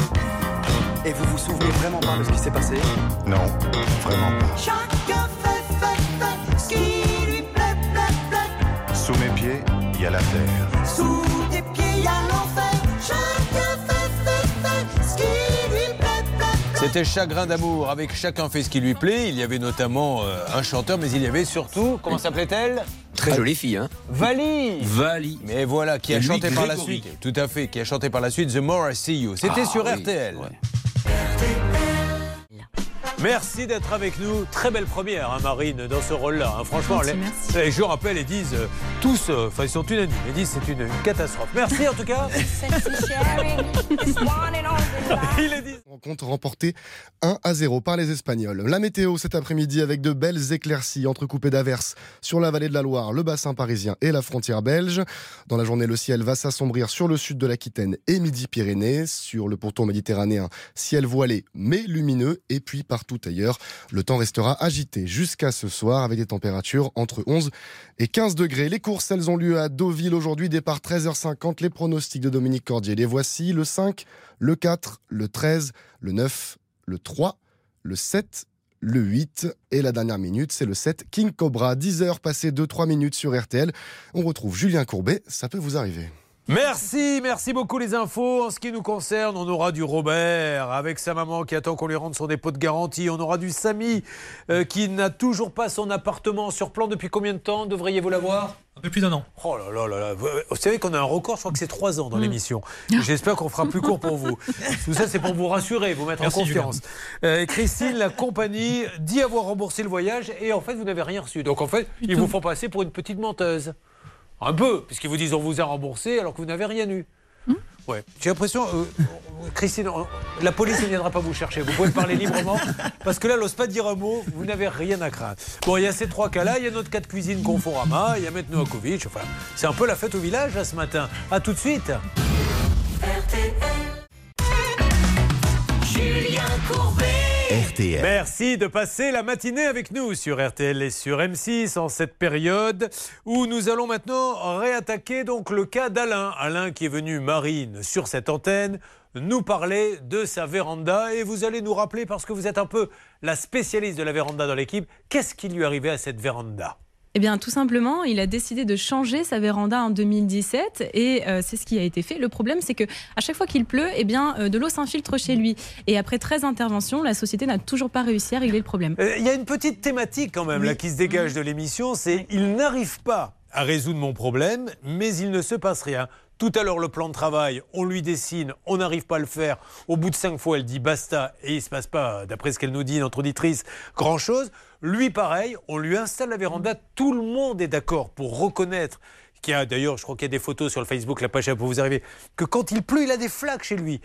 Speaker 7: Et vous vous souvenez vraiment pas de ce qui s'est passé
Speaker 16: Non, vraiment pas.
Speaker 17: Chacun fait, fait, fait ce qui lui plaît, plaît, plaît.
Speaker 16: Sous mes pieds, il y a la terre.
Speaker 17: Sous tes pieds, y a l'enfer. Chacun fait, fait, fait ce qui lui plaît, plaît, plaît.
Speaker 9: C'était Chagrin d'amour avec Chacun fait ce qui lui plaît. Il y avait notamment euh, un chanteur, mais il y avait surtout, comment s'appelait-elle?
Speaker 8: Très jolie fille, hein
Speaker 9: Vali
Speaker 6: Vali.
Speaker 9: Mais voilà, qui a chanté par la suite. Tout à fait, qui a chanté par la suite The More I See You. C'était
Speaker 6: Ah,
Speaker 9: sur
Speaker 6: oui,
Speaker 9: RTL.
Speaker 6: ouais. RTL.
Speaker 4: Merci d'être avec nous. Très belle première, hein, Marine, dans ce rôle-là. hein. Franchement,
Speaker 5: Merci,
Speaker 4: les,
Speaker 5: merci.
Speaker 4: les gens rappellent et disent euh, tous, euh, enfin ils sont unanimes, ils disent c'est une, une catastrophe. Merci en tout cas. Il est dit.
Speaker 19: Rencontre remportée 1 à 0 par les Espagnols. La météo cet après-midi avec de belles éclaircies entrecoupées d'averses sur la vallée de la Loire, le bassin parisien et la frontière belge. Dans la journée, le ciel va s'assombrir sur le sud de l'Aquitaine et Midi-Pyrénées. Sur le pourtour méditerranéen, ciel voilé mais lumineux. Et puis partout ailleurs, le temps restera agité jusqu'à ce soir avec des températures entre 11 et 15 degrés. Les courses, elles ont lieu à Deauville aujourd'hui, départ 13h50. Les pronostics de Dominique Cordier. Les voici le 5, le 4, le 13, le 9, le 3, le 7, le 8 et la dernière minute, c'est le 7 King Cobra. 10 heures passées 2-3 minutes sur RTL. On retrouve Julien Courbet, ça peut vous arriver.
Speaker 4: Merci, merci beaucoup les infos. En ce qui nous concerne, on aura du Robert avec sa maman qui attend qu'on lui rende son dépôt de garantie. On aura du Samy euh, qui n'a toujours pas son appartement sur plan depuis combien de temps Devriez-vous l'avoir?
Speaker 13: Un peu plus d'un an.
Speaker 4: Oh là là là là. Vous savez qu'on a un record, je crois que c'est trois ans dans l'émission. J'espère qu'on fera plus court pour vous. Tout ça, c'est pour vous rassurer, vous mettre
Speaker 13: Merci,
Speaker 4: en confiance. Euh, Christine, la compagnie, dit avoir remboursé le voyage et en fait, vous n'avez rien reçu. Donc en fait, ils vous font passer pour une petite menteuse. Un peu, puisqu'ils vous disent on vous a remboursé alors que vous n'avez rien eu. Ouais. J'ai l'impression, euh, Christine, on- la police ne viendra pas vous chercher. Vous pouvez parler librement parce que là, elle n'ose pas dire un mot. Vous n'avez rien à craindre. Bon, il y a ces trois cas-là. Il y a notre cas de cuisine Conforama. Il y a Maître Novakovic. Enfin, c'est un peu la fête au village là ce matin. À tout de suite.
Speaker 17: Julien Courbet.
Speaker 4: Merci de passer la matinée avec nous sur RTL et sur M6 en cette période où nous allons maintenant réattaquer donc le cas d'Alain. Alain qui est venu Marine sur cette antenne nous parler de sa véranda et vous allez nous rappeler parce que vous êtes un peu la spécialiste de la véranda dans l'équipe, qu'est-ce qui lui arrivait à cette véranda?
Speaker 5: Eh bien, tout simplement, il a décidé de changer sa véranda en 2017 et euh, c'est ce qui a été fait. Le problème, c'est que à chaque fois qu'il pleut, eh bien, euh, de l'eau s'infiltre chez lui. Et après 13 interventions, la société n'a toujours pas réussi à régler le problème.
Speaker 4: Euh, Il y a une petite thématique quand même là qui se dégage de l'émission, c'est il n'arrive pas à résoudre mon problème, mais il ne se passe rien. Tout à l'heure, le plan de travail, on lui dessine, on n'arrive pas à le faire. Au bout de cinq fois, elle dit basta et il ne se passe pas, d'après ce qu'elle nous dit, notre auditrice, grand-chose. Lui, pareil, on lui installe la véranda, tout le monde est d'accord pour reconnaître qu'il y a, d'ailleurs, je crois qu'il y a des photos sur le Facebook, la page pour vous arriver, que quand il pleut, il a des flaques chez lui.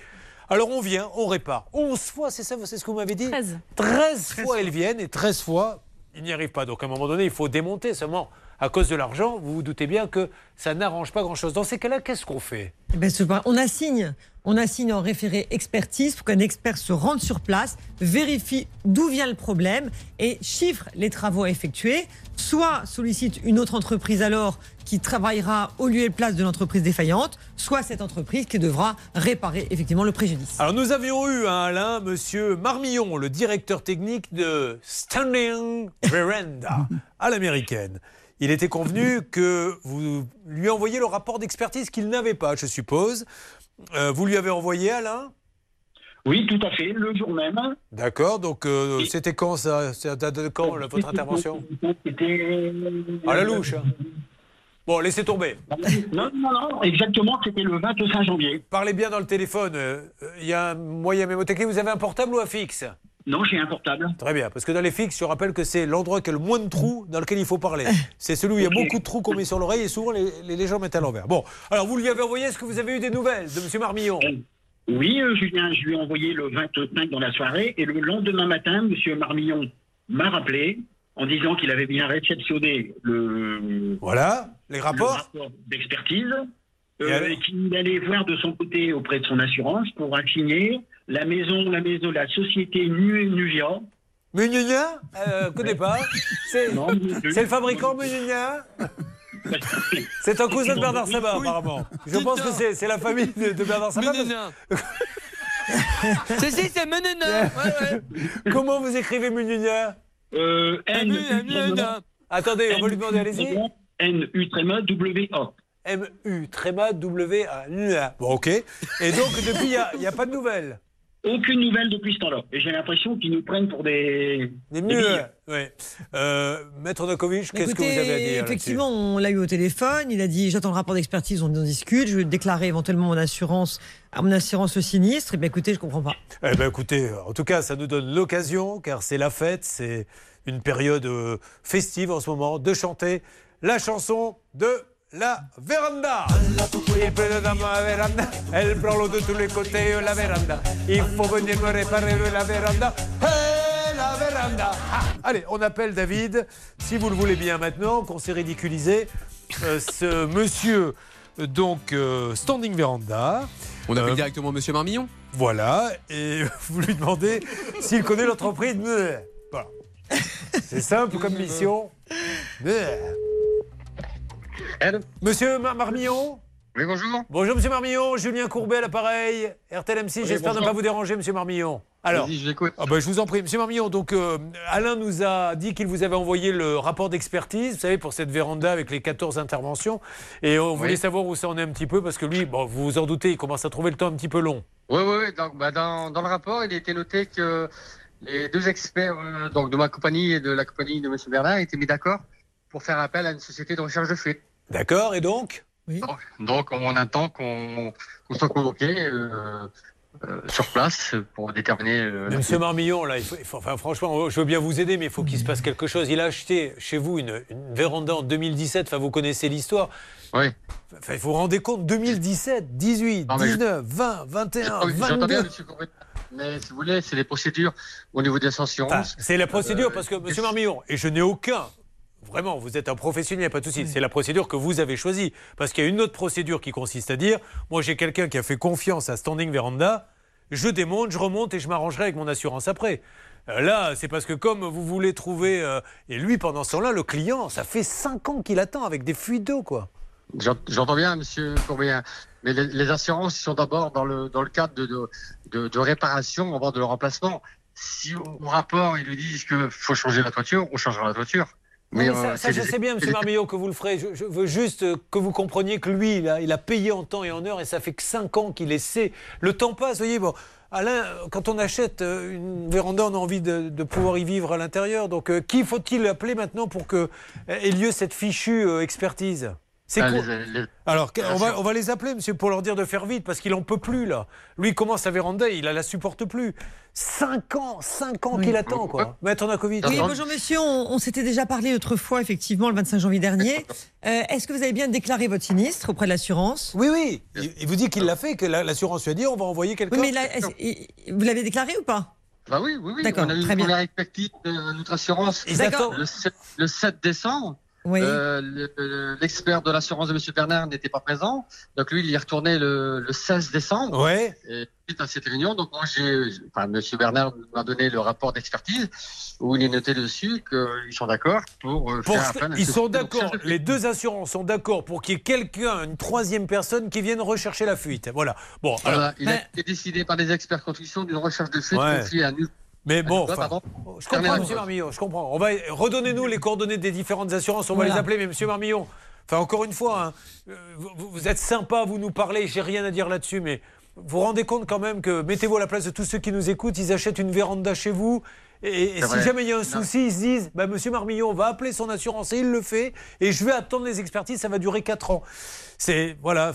Speaker 4: Alors on vient, on répare. 11 fois, c'est ça, c'est ce que vous m'avez dit?
Speaker 5: 13.
Speaker 4: 13 fois elles viennent et 13 fois, il n'y arrive pas. Donc à un moment donné, il faut démonter seulement. À cause de l'argent, vous vous doutez bien que ça n'arrange pas grand-chose. Dans ces cas-là, qu'est-ce qu'on fait?
Speaker 3: Eh ben, pas- on assigne, on assigne en référé expertise pour qu'un expert se rende sur place, vérifie d'où vient le problème et chiffre les travaux à effectuer. Soit sollicite une autre entreprise alors qui travaillera au lieu et place de l'entreprise défaillante, soit cette entreprise qui devra réparer effectivement le préjudice.
Speaker 4: Alors nous avions eu, hein, Alain, monsieur Marmillon, le directeur technique de Standing Veranda à l'américaine. Il était convenu que vous lui envoyiez le rapport d'expertise qu'il n'avait pas, je suppose. Euh, vous lui avez envoyé, Alain?
Speaker 14: Oui, tout à fait, le jour même.
Speaker 4: D'accord, donc euh, c'était quand ça? De quand, là, votre intervention?
Speaker 14: C'était.
Speaker 4: À la louche, hein. Bon, laissez tomber.
Speaker 14: Non, non, non, exactement, c'était le 25 janvier.
Speaker 4: Parlez bien dans le téléphone. euh, Il y a un moyen mémotechnique. Vous avez un portable ou un fixe?
Speaker 14: Non, j'ai un portable.
Speaker 4: Très bien, parce que dans les fixes, je rappelle que c'est l'endroit qui a le moins de trous dans lequel il faut parler. C'est celui où il y a beaucoup de trous qu'on met sur l'oreille et souvent les, les, les gens mettent à l'envers. Bon, alors vous lui avez envoyé, est-ce que vous avez eu des nouvelles de M. Marmillon?
Speaker 14: Oui, euh, Julien, je lui ai envoyé le 25 dans la soirée et le lendemain matin, M. Marmillon m'a rappelé en disant qu'il avait bien réceptionné le,
Speaker 4: Voilà, les rapports
Speaker 14: le rapport d'expertise euh,
Speaker 4: et
Speaker 14: qu'il allait voir de son côté auprès de son assurance pour assigner la maison, la maison, la société Nu- Nuvia.
Speaker 4: Munigna euh, connais pas. C'est le fabricant Munigna C'est un cousin de Bernard Sabat, apparemment. Je pense que c'est la famille de, de Bernard Sabat.
Speaker 11: Si, c'est Menena.
Speaker 4: Comment vous écrivez Munigna
Speaker 14: Euh, N,
Speaker 4: Attendez, on va lui demander, allez-y.
Speaker 14: N-U tréma W-A.
Speaker 4: M-U, tréma, W-A. Bon, ok. Et donc, depuis, il n'y a, pas de nouvelles
Speaker 14: Aucune nouvelle depuis ce temps-là. Et j'ai l'impression qu'ils nous prennent pour des.
Speaker 4: Des
Speaker 14: billes.
Speaker 4: Ouais. Euh, Maître Nokovic, qu'est-ce que vous avez à dire
Speaker 3: Effectivement, on l'a eu au téléphone. Il a dit j'attends le rapport d'expertise, on en discute. Je vais déclarer éventuellement mon assurance à mon assurance le sinistre. Et bien écoutez, je comprends pas.
Speaker 4: Eh ben écoutez, en tout cas, ça nous donne l'occasion, car c'est la fête, c'est une période euh, festive en ce moment, de chanter la chanson de la véranda. Il pleut dans ma véranda, elle prend l'eau de tous les côtés, la véranda. Il faut venir me réparer la véranda. Hey, la véranda. Ah, allez, on appelle David, si vous le voulez bien maintenant, qu'on s'est ridiculisé. euh, ce monsieur, donc, euh, standing véranda.
Speaker 8: On appelle
Speaker 4: Euh,
Speaker 8: directement Monsieur Marmillon
Speaker 4: voilà, et vous lui demandez s'il connaît l'entreprise. Voilà. C'est simple comme mission. Monsieur Mar- Marmillon
Speaker 20: Oui, bonjour.
Speaker 4: Bonjour Monsieur Marmillon, Julien Courbet à l'appareil, RTL M6,
Speaker 20: Oui,
Speaker 4: j'espère ne pas vous déranger Monsieur Marmillon. Alors,
Speaker 20: je
Speaker 4: ah ben, je vous en prie, Monsieur Marmillon, donc euh, Alain nous a dit qu'il vous avait envoyé le rapport d'expertise, vous savez, pour cette véranda avec les 14 interventions, et on voulait savoir où ça en est un petit peu, parce que lui, bon, vous vous en doutez, il commence à trouver le temps un petit peu long.
Speaker 20: Oui, oui, oui. Donc, bah, dans, dans le rapport, il était noté que les deux experts euh, donc de ma compagnie et de la compagnie de M. Bernard étaient mis d'accord pour faire appel à une société de recherche de fuite.
Speaker 4: D'accord, et donc
Speaker 20: donc, donc, on attend qu'on soit convoqué euh, euh, sur place pour déterminer. euh,
Speaker 4: Mais Monsieur Marmillon, là, il faut, il faut- enfin, franchement, je veux bien vous aider, mais il faut qu'il se passe quelque chose. Il a acheté chez vous une, une véranda en 2017. Enfin, vous connaissez l'histoire.
Speaker 20: Oui.
Speaker 4: Enfin, il faut vous rendre compte 2017, 18,
Speaker 20: Non, mais je-
Speaker 4: 19, 20, 21,
Speaker 20: Oui, J'entends bien,
Speaker 4: 22.
Speaker 20: monsieur Courbet. Mais si vous voulez, c'est les procédures au niveau des assurances.
Speaker 4: Enfin, c'est la procédure
Speaker 20: Euh,
Speaker 4: parce que, Monsieur Marmillon, et je n'ai aucun. Vraiment, vous êtes un professionnel, pas de souci. C'est la procédure que vous avez choisie. Parce qu'il y a une autre procédure qui consiste à dire moi, j'ai quelqu'un qui a fait confiance à Standing Veranda, je démonte, je remonte et je m'arrangerai avec mon assurance après. Euh, Là, c'est parce que comme vous voulez trouver. euh, et lui, pendant ce temps-là, le client, ça fait 5 ans qu'il attend avec des fuites d'eau, quoi.
Speaker 20: J'ent- J'entends bien, monsieur Courbet, mais les, les assurances ils sont d'abord dans le, dans le cadre de, de, de, de réparation avant de leur remplacement. Si au au rapport, ils lui disent qu'il faut changer la toiture, on changera la toiture.
Speaker 4: Mais,
Speaker 20: euh,
Speaker 4: ça, je sais bien, M. Marmillon, que vous le ferez. Je, je veux juste euh, que vous compreniez que lui, il a, il a payé en temps et en heure et ça fait que 5 ans qu'il essaie. Le temps passe, vous voyez. Bon, Alain, euh, quand on achète une véranda, on a envie de, de pouvoir y vivre à l'intérieur. Donc, euh, qui faut-il appeler maintenant pour que ait lieu cette fichue euh, expertise? C'est
Speaker 20: Ah,
Speaker 4: quoi
Speaker 20: les- les-
Speaker 4: Alors, on va, on va les appeler, monsieur, pour leur dire de faire vite, parce qu'il en peut plus, là. Lui, il commence sa véranda, il la, la supporte plus. 5 ans, 5 ans qu'il attend, quoi. Maître Nakovic.
Speaker 3: Oui, bonjour monsieur, on, on s'était déjà parlé autrefois, effectivement, le 25 janvier dernier. Euh, Est-ce que vous avez bien déclaré votre sinistre auprès de l'assurance?
Speaker 4: Oui, oui. Il, il vous dit qu'il l'a fait, que la- l'assurance lui a dit on va envoyer quelqu'un.
Speaker 3: Oui, mais là, vous l'avez déclaré ou pas?
Speaker 20: Bah oui, oui, oui.
Speaker 3: D'accord,
Speaker 20: on a eu
Speaker 3: très
Speaker 20: une
Speaker 3: bien.
Speaker 20: de notre assurance le, 7, le 7 décembre.
Speaker 3: Oui.
Speaker 20: Euh, le- le- L'expert de l'assurance de M. Bernard n'était pas présent. Donc lui, il y est retourné le, le 16 décembre.
Speaker 4: Ouais.
Speaker 20: Et suite à cette réunion, donc moi, j'ai, enfin, M. Bernard m'a donné le rapport d'expertise où il est noté dessus qu'ils sont d'accord pour, euh,
Speaker 4: Pour
Speaker 20: faire
Speaker 4: ce-
Speaker 20: appel à
Speaker 4: ils sont d'accord, les deux assurances sont d'accord pour qu'il y ait quelqu'un, une troisième personne qui vienne rechercher la fuite. Voilà. Bon, alors,
Speaker 20: Voilà, il a été décidé par des experts construction d'une recherche de fuite
Speaker 4: Ouais.
Speaker 20: confiée à nous.
Speaker 4: Mais bon, enfin,
Speaker 20: pardon.
Speaker 4: je comprends, monsieur Marmillon, je comprends. On va redonnez-nous les coordonnées des différentes assurances, on va les appeler, mais monsieur Marmillon. Enfin, encore une fois, hein, euh, vous, vous êtes sympa, vous nous parlez, j'ai rien à dire là-dessus, mais vous vous rendez compte quand même que, mettez-vous à la place de tous ceux qui nous écoutent, ils achètent une véranda chez vous, Et, si
Speaker 20: vrai.
Speaker 4: jamais il y a un
Speaker 20: Non.
Speaker 4: souci, ils se disent bah, Monsieur Marmillon va appeler son assurance et il le fait. Et je vais attendre les expertises, ça va durer 4 ans. C'est voilà,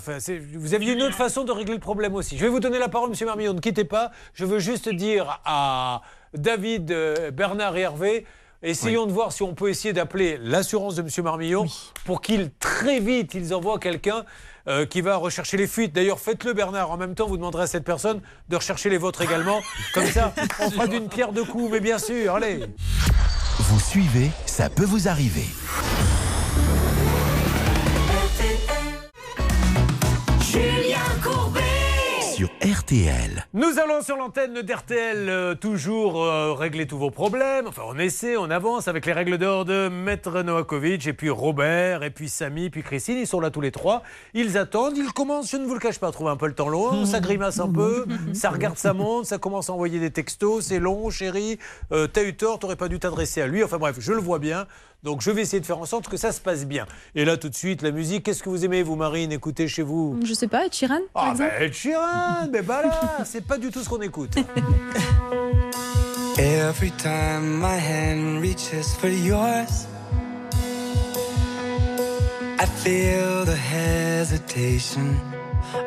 Speaker 4: vous aviez une autre façon de régler le problème aussi. Je vais vous donner la parole, Monsieur Marmillon. Ne quittez pas. Je veux juste dire à David, euh, Bernard et Hervé. Essayons de voir si on peut essayer d'appeler l'assurance de Monsieur Marmillon pour qu'il très vite ils envoient quelqu'un euh, qui va rechercher les fuites. D'ailleurs, faites-le Bernard. En même temps, vous demanderez à cette personne de rechercher les vôtres également. Comme ça, on fera d'une pierre deux coups. Mais bien sûr, allez.
Speaker 1: Vous suivez, ça peut vous arriver.
Speaker 17: Julien Courbet
Speaker 1: RTL.
Speaker 4: Nous allons sur l'antenne d'RTL euh, toujours euh, régler tous vos problèmes. Enfin, on essaie, on avance avec les règles d'or de Maître Novakovic et puis Robert et puis Samy puis Christine. Ils sont là tous les trois. Ils attendent. Ils commencent, je ne vous le cache pas, à trouver un peu le temps long. Ça grimace un peu. Ça regarde sa montre. Ça commence à envoyer des textos. C'est long, chérie. Euh, T'as eu tort. T'aurais pas dû t'adresser à lui. Enfin bref, je le vois bien. Donc je vais essayer de faire en sorte que ça se passe bien. Et là, tout de suite, la musique. Qu'est-ce que vous aimez, vous, Marine? Écoutez chez vous.
Speaker 5: Je sais pas, Chiran par
Speaker 4: Ah,
Speaker 5: exemple
Speaker 4: ben Ed Sheeran, mais voilà, c'est pas du tout ce qu'on écoute.
Speaker 17: Every time my hand reaches for yours, I feel the hesitation.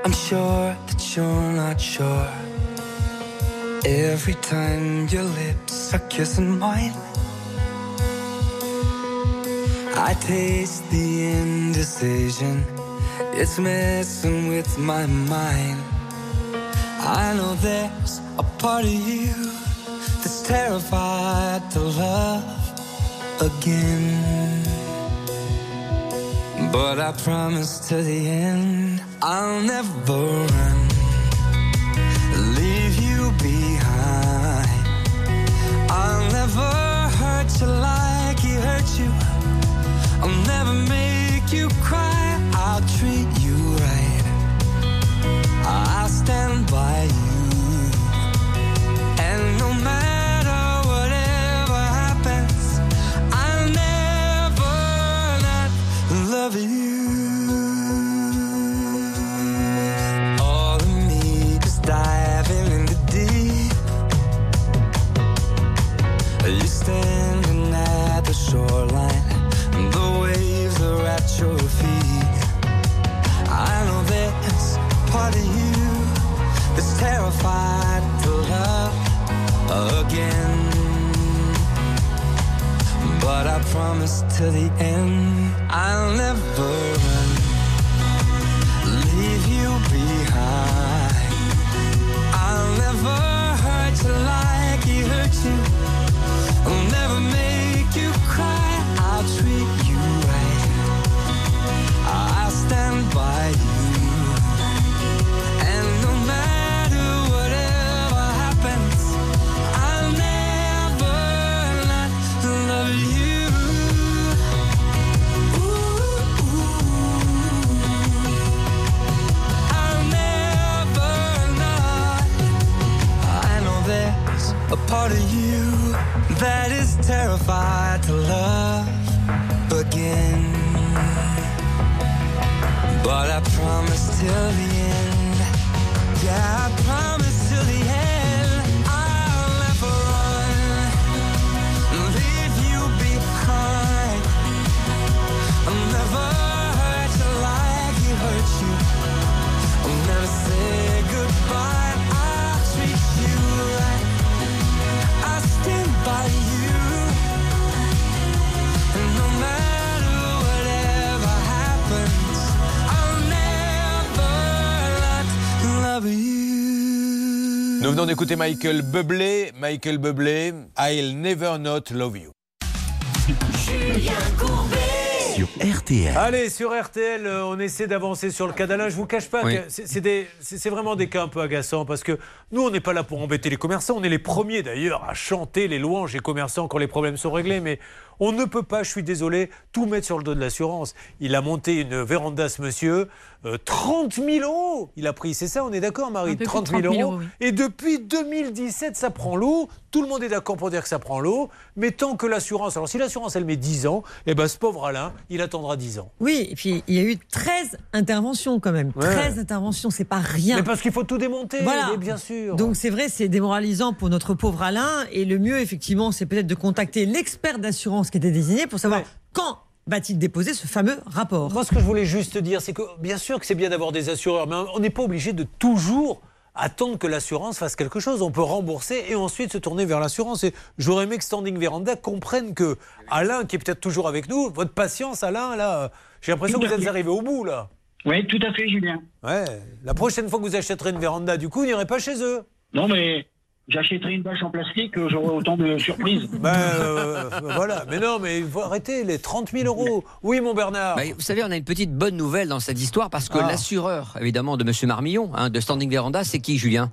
Speaker 17: I'm sure that you're not sure. Every time your lips are kissing mine, I taste the indecision. It's messing with my mind. I know there's a part of you that's terrified to love again. But I promise to the end, I'll never run, make you cry. I'll treat you right. I'll stand by you. And no matter whatever happens, I'll never not love you. Terrified to love again. But I promise to the end, I'll never run, leave you a part of you that is terrified to love again. But I promise till the end. Yeah, I you.
Speaker 9: Nous venons d'écouter Michael Bublé. Michael Bublé, I'll never not love you.
Speaker 17: Julien Courbet.
Speaker 1: Sur RTL.
Speaker 4: Allez, sur RTL, euh, on essaie d'avancer sur le cas d'Alain. Je vous cache pas
Speaker 8: Oui.
Speaker 4: que c'est vraiment des cas un peu agaçants parce que nous, on n'est pas là pour embêter les commerçants. On est les premiers d'ailleurs à chanter les louanges des commerçants quand les problèmes sont réglés. Mais on ne peut pas, je suis désolé, tout mettre sur le dos de l'assurance. Il a monté une véranda, ce monsieur. Euh, 30 000 euros. Il a pris, c'est ça, on est d'accord, Marie?
Speaker 5: Un peu plus de
Speaker 4: 30 000
Speaker 5: 30 000
Speaker 4: euros.
Speaker 5: oui.
Speaker 4: Et depuis 2017, ça prend l'eau. Tout le monde est d'accord pour dire que ça prend l'eau. Mais tant que l'assurance, alors si l'assurance, elle met 10 ans, eh ben ce pauvre Alain, il attendra 10 ans.
Speaker 3: Oui, et puis il y a eu 13 interventions quand même.
Speaker 4: Ouais.
Speaker 3: 13 interventions, c'est pas rien.
Speaker 4: Mais parce qu'il faut tout démonter,
Speaker 3: Voilà.
Speaker 4: mais bien sûr.
Speaker 3: Donc c'est vrai, c'est démoralisant pour notre pauvre Alain. Et le mieux, effectivement, c'est peut-être de contacter l'expert d'assurance qui était désigné pour savoir quand va-t-il déposer ce fameux rapport?
Speaker 4: Moi, ce que je voulais juste dire, c'est que bien sûr que c'est bien d'avoir des assureurs, mais on n'est pas obligé de toujours attendre que l'assurance fasse quelque chose. On peut rembourser et ensuite se tourner vers l'assurance. Et j'aurais aimé que Standing Veranda comprenne que Alain, qui est peut-être toujours avec nous, votre patience, Alain, là, j'ai l'impression que vous êtes arrivé au bout, là.
Speaker 14: Oui, tout à fait, Julien.
Speaker 4: Ouais. La prochaine fois que vous achèterez une véranda, du coup, vous n'irez pas chez eux.
Speaker 14: Non, mais j'achèterai une bâche en plastique, euh, j'aurai autant de surprises.
Speaker 4: Ben euh, voilà. Mais non, mais il faut arrêter les 30 000 euros. Oui, mon Bernard.
Speaker 11: Bah, vous savez, on a une petite bonne nouvelle dans cette histoire parce que
Speaker 4: Ah.
Speaker 11: l'assureur, évidemment, de Monsieur Marmillon, hein, de Standing Veranda, c'est qui, Julien?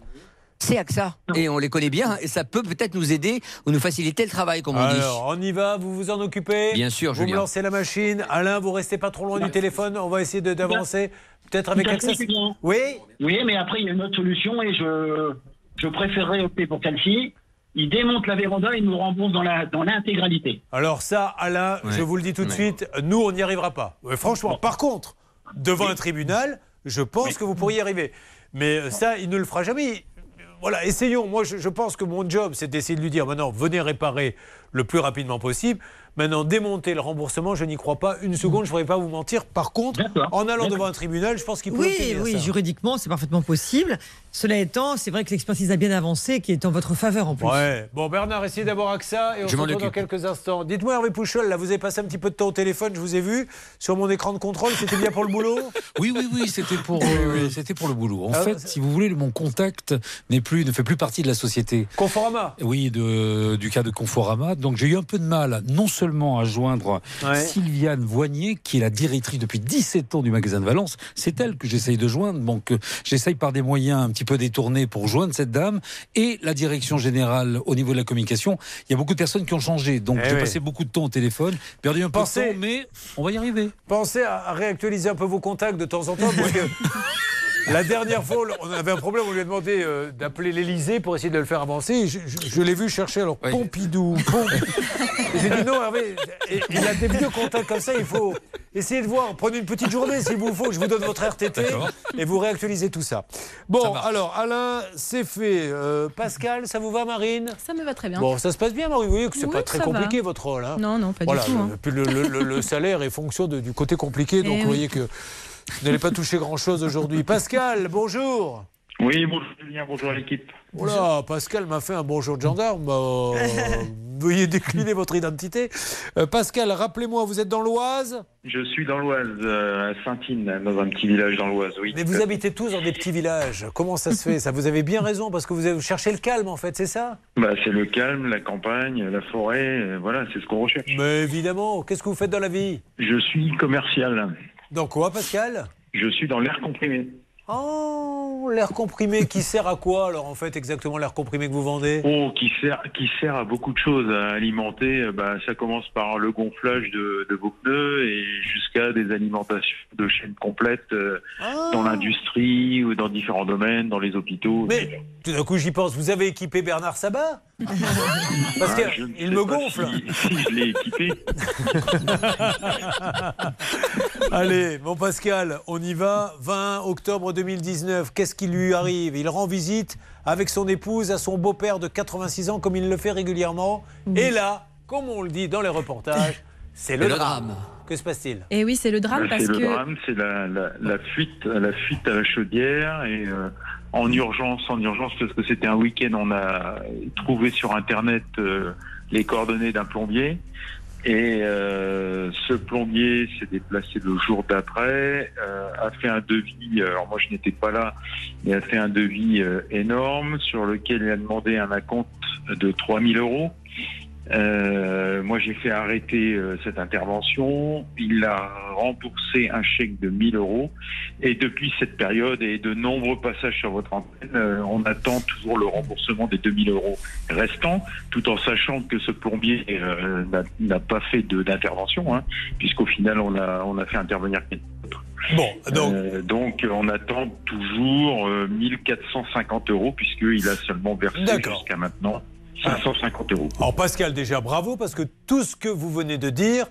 Speaker 11: C'est AXA. Et on les connaît bien et ça peut peut-être nous aider ou nous faciliter le travail, comme on dit.
Speaker 4: Alors, on y va, vous vous en occupez?
Speaker 11: Bien sûr,
Speaker 4: Vous me
Speaker 11: Julien.
Speaker 4: lancez la machine. Alain, vous restez pas trop loin du téléphone. On va essayer de- d'avancer. Peut-être avec.
Speaker 14: Julien.
Speaker 4: Oui?
Speaker 14: Oui, mais après, il y a une autre solution et je, je préférerais opter pour celle-ci. Il démonte la véranda et nous rembourse dans la dans l'intégralité.
Speaker 4: Alors ça, Alain, je vous le dis tout de suite, nous, on n'y arrivera pas. Franchement, par contre, devant un tribunal, je pense que vous pourriez y arriver. Mais euh, ça, il ne le fera jamais. Voilà, essayons. Moi, je, je pense que mon job, c'est d'essayer de lui dire maintenant, venez réparer le plus rapidement possible. Maintenant, démonter le remboursement, je n'y crois pas une seconde. Je ne pourrais pas vous mentir. Par contre, en allant devant un tribunal, je pense qu'il peut
Speaker 3: Oui,
Speaker 4: obtenir
Speaker 3: oui,
Speaker 4: ça.
Speaker 3: juridiquement, c'est parfaitement possible. Cela étant, c'est vrai que l'expertise a bien avancé, qui est en votre faveur en plus.
Speaker 4: Ouais. Bon, Bernard, essayez d'avoir accès et on
Speaker 3: Je
Speaker 4: se dans quelques instants. Dites-moi, Hervé Pouchol, là, vous avez passé un petit peu de temps au téléphone, je vous ai vu sur mon écran de contrôle. C'était bien pour le boulot?
Speaker 6: Oui, oui, oui, c'était pour, euh, c'était pour le boulot. En
Speaker 4: Ah,
Speaker 6: fait, si vous voulez, mon contact n'est plus, ne fait plus partie de la société.
Speaker 4: Conforama?
Speaker 6: Oui, de, du cas de Conforama. Donc j'ai eu un peu de mal, non seulement à joindre
Speaker 4: Ouais.
Speaker 6: Sylviane Voignier, qui est la directrice depuis 17 ans du magasin de Valence. C'est elle que j'essaye de joindre. Donc euh, j'essaye par des moyens un petit peu détournés pour joindre cette dame. Et la direction générale au niveau de la communication. Il y a beaucoup de personnes qui ont changé. Donc
Speaker 4: Eh
Speaker 6: j'ai
Speaker 4: oui.
Speaker 6: passé beaucoup de temps au téléphone, perdu un peu
Speaker 4: Pensez-
Speaker 6: de temps, mais on va y arriver.
Speaker 4: Pensez à réactualiser un peu vos contacts de temps en temps. Parce que la dernière fois, on avait un problème. On lui a demandé euh, d'appeler l'Elysée pour essayer de le faire avancer. Je, je- je l'ai vu chercher alors Pompidou. J'ai dit non, Hervé. Il a des vieux contacts comme ça. Il faut essayer de voir. Prenez une petite journée s'il vous faut. Je vous donne votre RTT et vous réactualisez tout ça. Bon, alors Alain, c'est fait. Euh, Pascal, ça vous va, Marine?
Speaker 5: Ça me va très bien.
Speaker 4: Bon, ça se passe bien, Marie. Vous voyez que c'est
Speaker 5: Oui,
Speaker 4: pas très
Speaker 5: va.
Speaker 4: compliqué votre rôle. hein.
Speaker 5: Non, non, pas
Speaker 4: Voilà,
Speaker 5: du tout. hein.
Speaker 4: le- puis le, le- le- le salaire est fonction de- du côté compliqué, donc
Speaker 5: Eh
Speaker 4: vous
Speaker 5: oui.
Speaker 4: voyez que vous n'allez pas toucher grand-chose aujourd'hui. Pascal, bonjour.
Speaker 21: Oui, bonjour Julien, bonjour à l'équipe.
Speaker 4: Voilà, Pascal m'a fait un bonjour de gendarme. Euh, veuillez décliner votre identité. Euh, Pascal, rappelez-moi, vous êtes dans l'Oise?
Speaker 21: Je suis dans l'Oise, euh, à Saint-Ine, dans un petit village dans l'Oise, oui.
Speaker 4: Mais vous habitez tous dans des petits villages. Comment ça se fait? Ça Vous avez bien raison, parce que vous, avez- vous cherchez le calme, en fait, c'est ça?
Speaker 21: Bah, c'est le calme, la campagne, la forêt, voilà, c'est ce qu'on recherche.
Speaker 4: Mais évidemment, qu'est-ce que vous faites dans la vie?
Speaker 21: Je suis commercial.
Speaker 4: Dans quoi, Pascal?
Speaker 21: Je suis dans l'air comprimé.
Speaker 4: Oh, l'air comprimé, qui sert à quoi, alors, en fait, exactement, l'air comprimé que vous vendez?
Speaker 21: Oh, qui sert, qui sert à beaucoup de choses à alimenter. euh, Bah, ça commence par le gonflage de, de vos pneus et jusqu'à des alimentations de chaînes complètes euh, dans l'industrie ou dans différents domaines, dans les hôpitaux.
Speaker 4: Mais tout d'un coup, j'y pense. Vous avez équipé Bernard Sabat? Parce
Speaker 21: Ah,
Speaker 4: qu'il
Speaker 21: sais
Speaker 4: me gonfle.
Speaker 21: Si, si je l'ai équipé.
Speaker 4: Allez, mon Pascal, on y va. 20 octobre 2019, qu'est-ce qui lui arrive? Il rend visite avec son épouse à son beau-père de 86 ans, comme il le fait régulièrement. Et là, comme on le dit dans les reportages, c'est le,
Speaker 11: Le
Speaker 4: drame.
Speaker 11: drame.
Speaker 4: Que se passe-t-il?
Speaker 5: Et oui, c'est le drame parce
Speaker 21: c'est le
Speaker 5: que.
Speaker 21: drame, c'est la, la, la fuite, la fuite à la chaudière et euh, en urgence, en urgence parce que c'était un week-end, on a trouvé sur internet euh, les coordonnées d'un plombier et euh, ce plombier s'est déplacé le jour d'après, euh, a fait un devis. Alors moi je n'étais pas là, mais a fait un devis euh, énorme sur lequel il a demandé un acompte de 3000 euros. Euh, moi, j'ai fait arrêter euh, cette intervention. Il a remboursé un chèque de 1000 euros. Et depuis cette période et de nombreux passages sur votre antenne, euh, on attend toujours le remboursement des 2000 euros restants, tout en sachant que ce plombier euh, n'a- pas fait d'intervention, hein, puisqu'au final, on a, on a fait intervenir quelqu'un d'autre.
Speaker 4: Bon, donc.
Speaker 21: Euh, donc, on attend toujours euh, 1450 euros, puisqu'il a seulement versé jusqu'à maintenant 550 euros.
Speaker 4: Alors Pascal, déjà bravo parce que tout ce que vous venez de dire,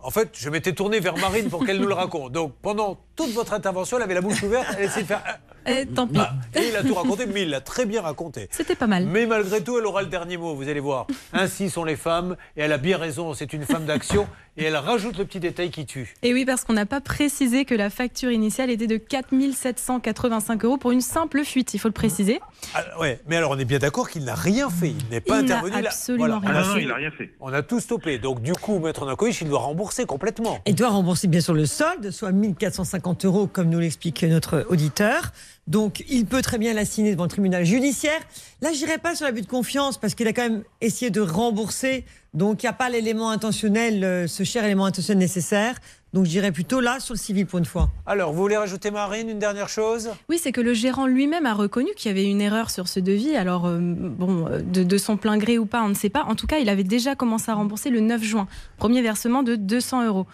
Speaker 4: en fait, je m'étais tourné vers Marine pour qu'elle nous le raconte. Donc pendant toute votre intervention, elle avait la bouche ouverte, elle essayait de faire.
Speaker 5: Eh, tant pis.
Speaker 4: Ah, et il a tout raconté, mais il l'a très bien raconté.
Speaker 5: C'était pas mal.
Speaker 4: Mais malgré tout, elle aura le dernier mot, vous allez voir. Ainsi sont les femmes, et elle a bien raison, c'est une femme d'action, et elle rajoute le petit détail qui tue.
Speaker 5: Et oui, parce qu'on n'a pas précisé que la facture initiale était de 4 785 euros pour une simple fuite, il faut le préciser.
Speaker 4: Ah, ouais, mais alors on est bien d'accord qu'il n'a rien fait, il n'est pas
Speaker 5: Il n'a
Speaker 4: intervenu. là.
Speaker 5: absolument rien
Speaker 4: on a
Speaker 5: fait.
Speaker 4: fait-
Speaker 21: il n'a rien fait.
Speaker 4: On a tout stoppé, donc du coup, Maître Nakovic, il doit rembourser complètement.
Speaker 3: Il doit rembourser bien sûr le solde, soit 1450 euros, comme nous l'explique notre auditeur. Donc, il peut très bien l'assigner devant le tribunal judiciaire. Là, je n'irai pas sur l'abus de confiance parce qu'il a quand même essayé de rembourser. Donc, il n'y a pas l'élément intentionnel, euh, ce cher élément intentionnel nécessaire. Donc, j'irai plutôt là sur le civil pour une fois.
Speaker 4: Alors, vous voulez rajouter Marine, une dernière chose?
Speaker 5: Oui, c'est que le gérant lui-même a reconnu qu'il y avait une erreur sur ce devis. Alors, euh, bon, euh, de, de son plein gré ou pas, on ne sait pas. En tout cas, il avait déjà commencé à rembourser le 9 juin. Premier versement de 200 euros.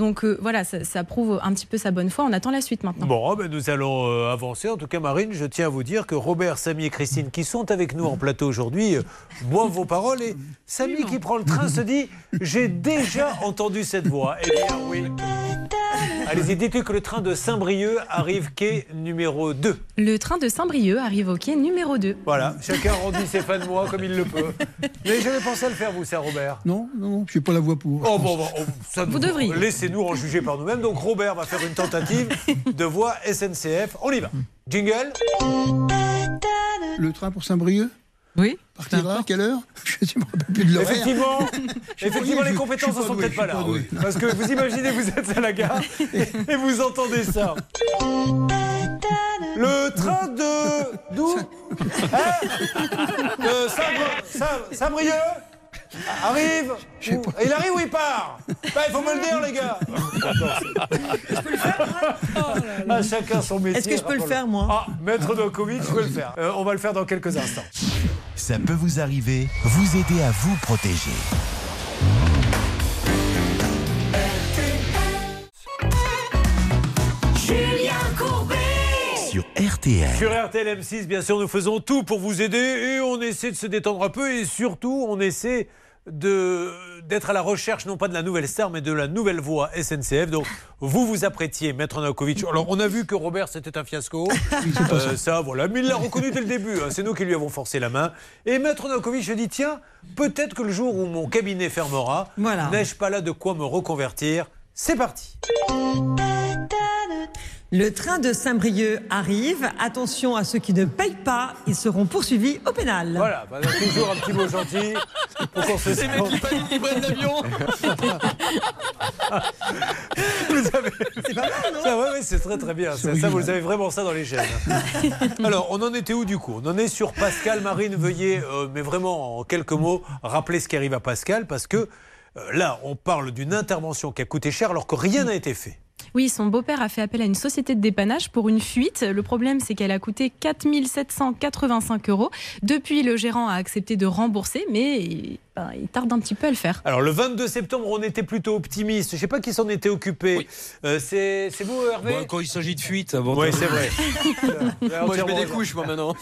Speaker 5: Donc euh, voilà, ça, ça prouve un petit peu sa bonne foi. On attend la suite maintenant.
Speaker 4: Bon, ben, nous allons euh, avancer. En tout cas, Marine, je tiens à vous dire que Robert, Samy et Christine, qui sont avec nous en plateau aujourd'hui, euh, boivent vos paroles. Et Samy, qui prend le train, se dit J'ai déjà entendu cette voix. Eh bien, oui. Allez-y, dites-lui que le train de Saint-Brieuc arrive quai numéro 2.
Speaker 5: Le train de Saint-Brieuc arrive au quai numéro 2.
Speaker 4: Voilà, chacun rendit ses fins de mois comme il le peut. N'avez jamais pensé à le faire, vous, ça, Robert
Speaker 22: Non, non, je n'ai pas la voix pour.
Speaker 4: Oh, bon, bon, oh, ça,
Speaker 5: Vous devriez.
Speaker 4: Laissez-nous en juger par nous-mêmes. Donc, Robert va faire une tentative de voix SNCF. On y va. Jingle.
Speaker 22: Le train pour Saint-Brieuc
Speaker 3: Oui.
Speaker 22: Partira à quelle heure Je ne me rappelle plus de l'horaire.
Speaker 4: Effectivement, effectivement les compétences ne sont
Speaker 22: pas
Speaker 4: peut-être pas là. Parce que vous imaginez, vous êtes à la gare et, et vous entendez ça. Le train de. D'où Hein De Saint- Saint- Saint-Brieuc Arrive ou- Il arrive ou il part Bah, Il faut me le dire, les gars Ah, chacun son métier.
Speaker 3: Est-ce que je peux le faire, moi?
Speaker 4: Ah, maître Dokovic, je peux le faire. Euh, on va le faire dans quelques instants.
Speaker 1: Ça peut vous arriver, vous aider à vous protéger. RTL.
Speaker 4: Sur RTL M6, bien sûr, nous faisons tout pour vous aider et on essaie de se détendre un peu et surtout, on essaie de d'être à la recherche non pas de la nouvelle star mais de la nouvelle voix SNCF. Donc vous vous apprêtiez, Maître Nakovic. Alors on a vu que Robert c'était un fiasco. Euh, ça voilà, mais il l'a reconnu dès le début. hein. C'est nous qui lui avons forcé la main. Et Maître Nakovic je dis tiens, peut-être que le jour où mon cabinet fermera,
Speaker 3: Voilà.
Speaker 4: n'ai-je pas là de quoi me reconvertir? C'est parti.
Speaker 3: Le train de Saint-Brieuc arrive. Attention à ceux qui ne payent pas, ils seront poursuivis au pénal.
Speaker 4: Voilà, bah, toujours un petit mot gentil pour qu'on se sente-
Speaker 17: l'avion
Speaker 4: Vous avez... C'est pas mal, non ça, ouais, ouais, c'est très très bien. Ça, ça, vous avez vraiment ça dans les gènes. Alors, on en était où du coup? On en est sur Pascal. Marine, veuillez, euh, mais vraiment en quelques mots, rappeler ce qui arrive à Pascal, parce que euh, là, on parle d'une intervention qui a coûté cher alors que rien n'a été fait.
Speaker 5: Oui, son beau-père a fait appel à une société de dépannage pour une fuite. Le problème, c'est qu'elle a coûté 4 785 euros. Depuis, le gérant a accepté de rembourser, mais ben, il tarde un petit peu à le faire.
Speaker 4: Alors, le 22 septembre, on était plutôt optimiste. Je ne sais pas qui s'en était occupé. Euh, c'est vous, Hervé?
Speaker 6: Bon, quand il s'agit de fuite, avant
Speaker 4: Oui, c'est vrai.
Speaker 11: Moi, je mets des couches, moi, maintenant.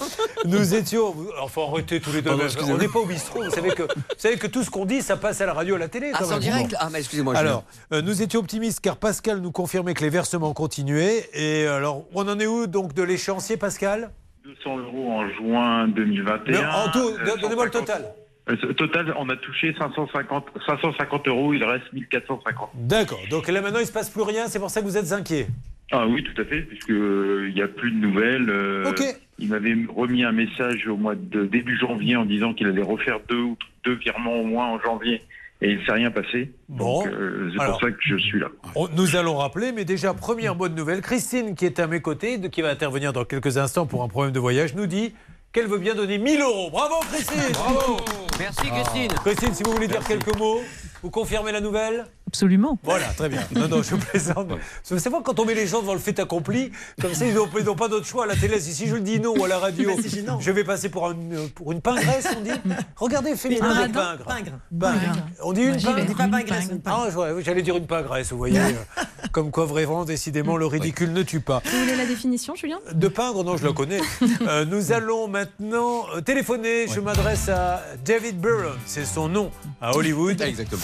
Speaker 4: Nous étions. Enfin, arrêtez tous les deux.
Speaker 11: Pardon,
Speaker 4: on n'est pas au bistrot. Vous savez, que, vous savez que tout ce qu'on dit, ça passe à la radio, à la télé.
Speaker 11: Ah, c'est en direct
Speaker 4: Bon.
Speaker 11: Ah, mais excusez-moi.
Speaker 4: Alors, euh, nous étions optimistes car Pascal nous confirmait que les versements continuaient. Et alors, on en est où donc de l'échéancier, Pascal?
Speaker 21: 200 euros en juin 2021.
Speaker 4: Mais en tout,
Speaker 21: euh,
Speaker 4: donnez-moi le
Speaker 21: 150
Speaker 4: total.
Speaker 21: Euh, Total, on a touché 550, 550 euros, il reste 1450.
Speaker 4: D'accord. Donc là maintenant, il ne se passe plus rien. C'est pour ça que vous êtes inquiet.
Speaker 21: Ah oui, tout à fait, puisqu'il n'y a plus de nouvelles. euh,
Speaker 4: Ok.
Speaker 21: Il m'avait remis un message au mois de début janvier en disant qu'il allait refaire deux, ou deux virements au moins en janvier. Et il ne s'est rien passé.
Speaker 4: Bon.
Speaker 21: Euh, c'est pour ça que je suis là.
Speaker 4: On- nous allons rappeler, mais déjà, première bonne nouvelle, Christine, qui est à mes côtés, qui va intervenir dans quelques instants pour un problème de voyage, nous dit qu'elle veut bien donner 1000 euros. Bravo Christine. Bravo.
Speaker 11: Merci Christine.
Speaker 4: Christine, si vous voulez dire quelques mots, vous confirmez la nouvelle?
Speaker 23: Absolument.
Speaker 4: Voilà, très bien. Non, non, je plaisante. Vous savez, quand on met les gens devant le fait accompli, comme ça, ils n'ont pas d'autre choix à la télé. Si je le dis non ou à la radio,
Speaker 3: c'est
Speaker 4: je vais passer pour, un- pour une pingresse, on dit. Regardez, féminin
Speaker 3: Un
Speaker 4: de pingre.
Speaker 3: pingre.
Speaker 4: Pingre. On dit une pingre
Speaker 3: On dit pas pingresse,
Speaker 4: Ah, j'allais dire une pingresse, vous voyez. euh, Comme quoi, vraiment, décidément, le ridicule ne tue pas.
Speaker 5: Vous voulez la définition, Julien?
Speaker 4: De pingre, non, je le connais. Euh, nous allons maintenant euh, téléphoner. Je m'adresse à David Byrne, c'est son nom, à Hollywood.
Speaker 8: Exactement.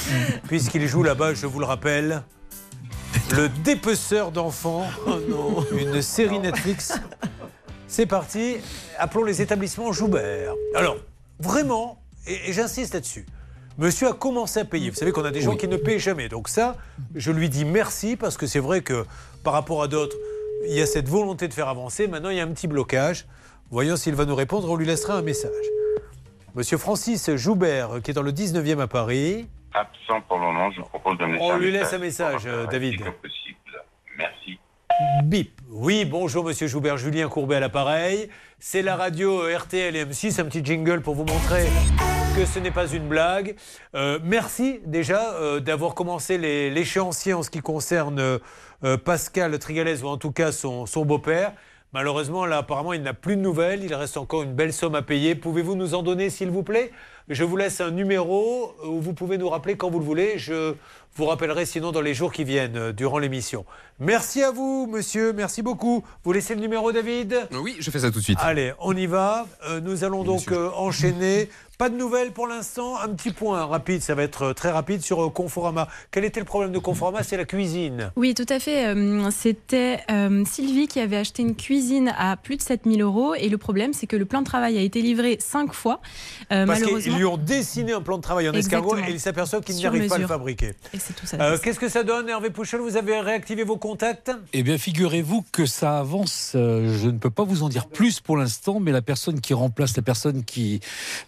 Speaker 4: Puisqu'il joue là-bas, je vous le rappelle, le dépeceur d'enfants. Une série Netflix. C'est parti. Appelons les établissements Joubert. Alors, vraiment, et, et j'insiste là-dessus. Monsieur a commencé à payer. Vous savez qu'on a des gens qui ne payent jamais. Donc ça, je lui dis merci parce que c'est vrai que par rapport à d'autres, il y a cette volonté de faire avancer. Maintenant, il y a un petit blocage. Voyons s'il va nous répondre. On lui laissera un message. Monsieur Francis Joubert, qui est dans le 19e à Paris.
Speaker 24: Absent pour le moment, je vous propose de me laisser
Speaker 4: On
Speaker 24: un
Speaker 4: lui laisse un message, euh, David.
Speaker 24: possible. Merci.
Speaker 4: Bip. Oui, bonjour Monsieur Joubert, Julien Courbet à l'appareil. C'est la radio euh, RTL et M6, un petit jingle pour vous montrer que ce n'est pas une blague. Euh, merci déjà euh, d'avoir commencé l'échéancier en ce qui concerne euh, Pascal Trigalès ou en tout cas son, son beau-père. Malheureusement, là, apparemment, il n'a plus de nouvelles. Il reste encore une belle somme à payer. Pouvez-vous nous en donner, s'il vous plaît? Je vous laisse un numéro où vous pouvez nous rappeler quand vous le voulez. Je vous rappellerai sinon dans les jours qui viennent, euh, durant l'émission. Merci à vous, monsieur. Merci beaucoup. Vous laissez le numéro, David?
Speaker 8: Oui, je fais ça tout de suite.
Speaker 4: Allez, on y va. Euh, nous allons donc euh, enchaîner. Pas de nouvelles pour l'instant. Un petit point rapide, ça va être euh, très rapide sur euh, Conforama. Quel était le problème de Conforama? C'est la cuisine.
Speaker 5: Oui, tout à fait. Euh, C'était Sylvie qui avait acheté une cuisine à plus de 7000 euros. Et le problème, c'est que le plan de travail a été livré cinq fois.
Speaker 4: Parce qu'ils
Speaker 5: malheureusement.
Speaker 4: lui ont dessiné un plan de travail en escargot et ils s'aperçoivent qu'ils n'arrivent pas à le fabriquer.
Speaker 5: Et c'est tout ça.
Speaker 4: Euh, Qu'est-ce que ça donne, Hervé Pouchol? Vous avez réactivé vos contacts?
Speaker 6: Eh bien, figurez-vous que ça avance. Je ne peux pas vous en dire plus pour l'instant, mais la personne qui remplace la personne qui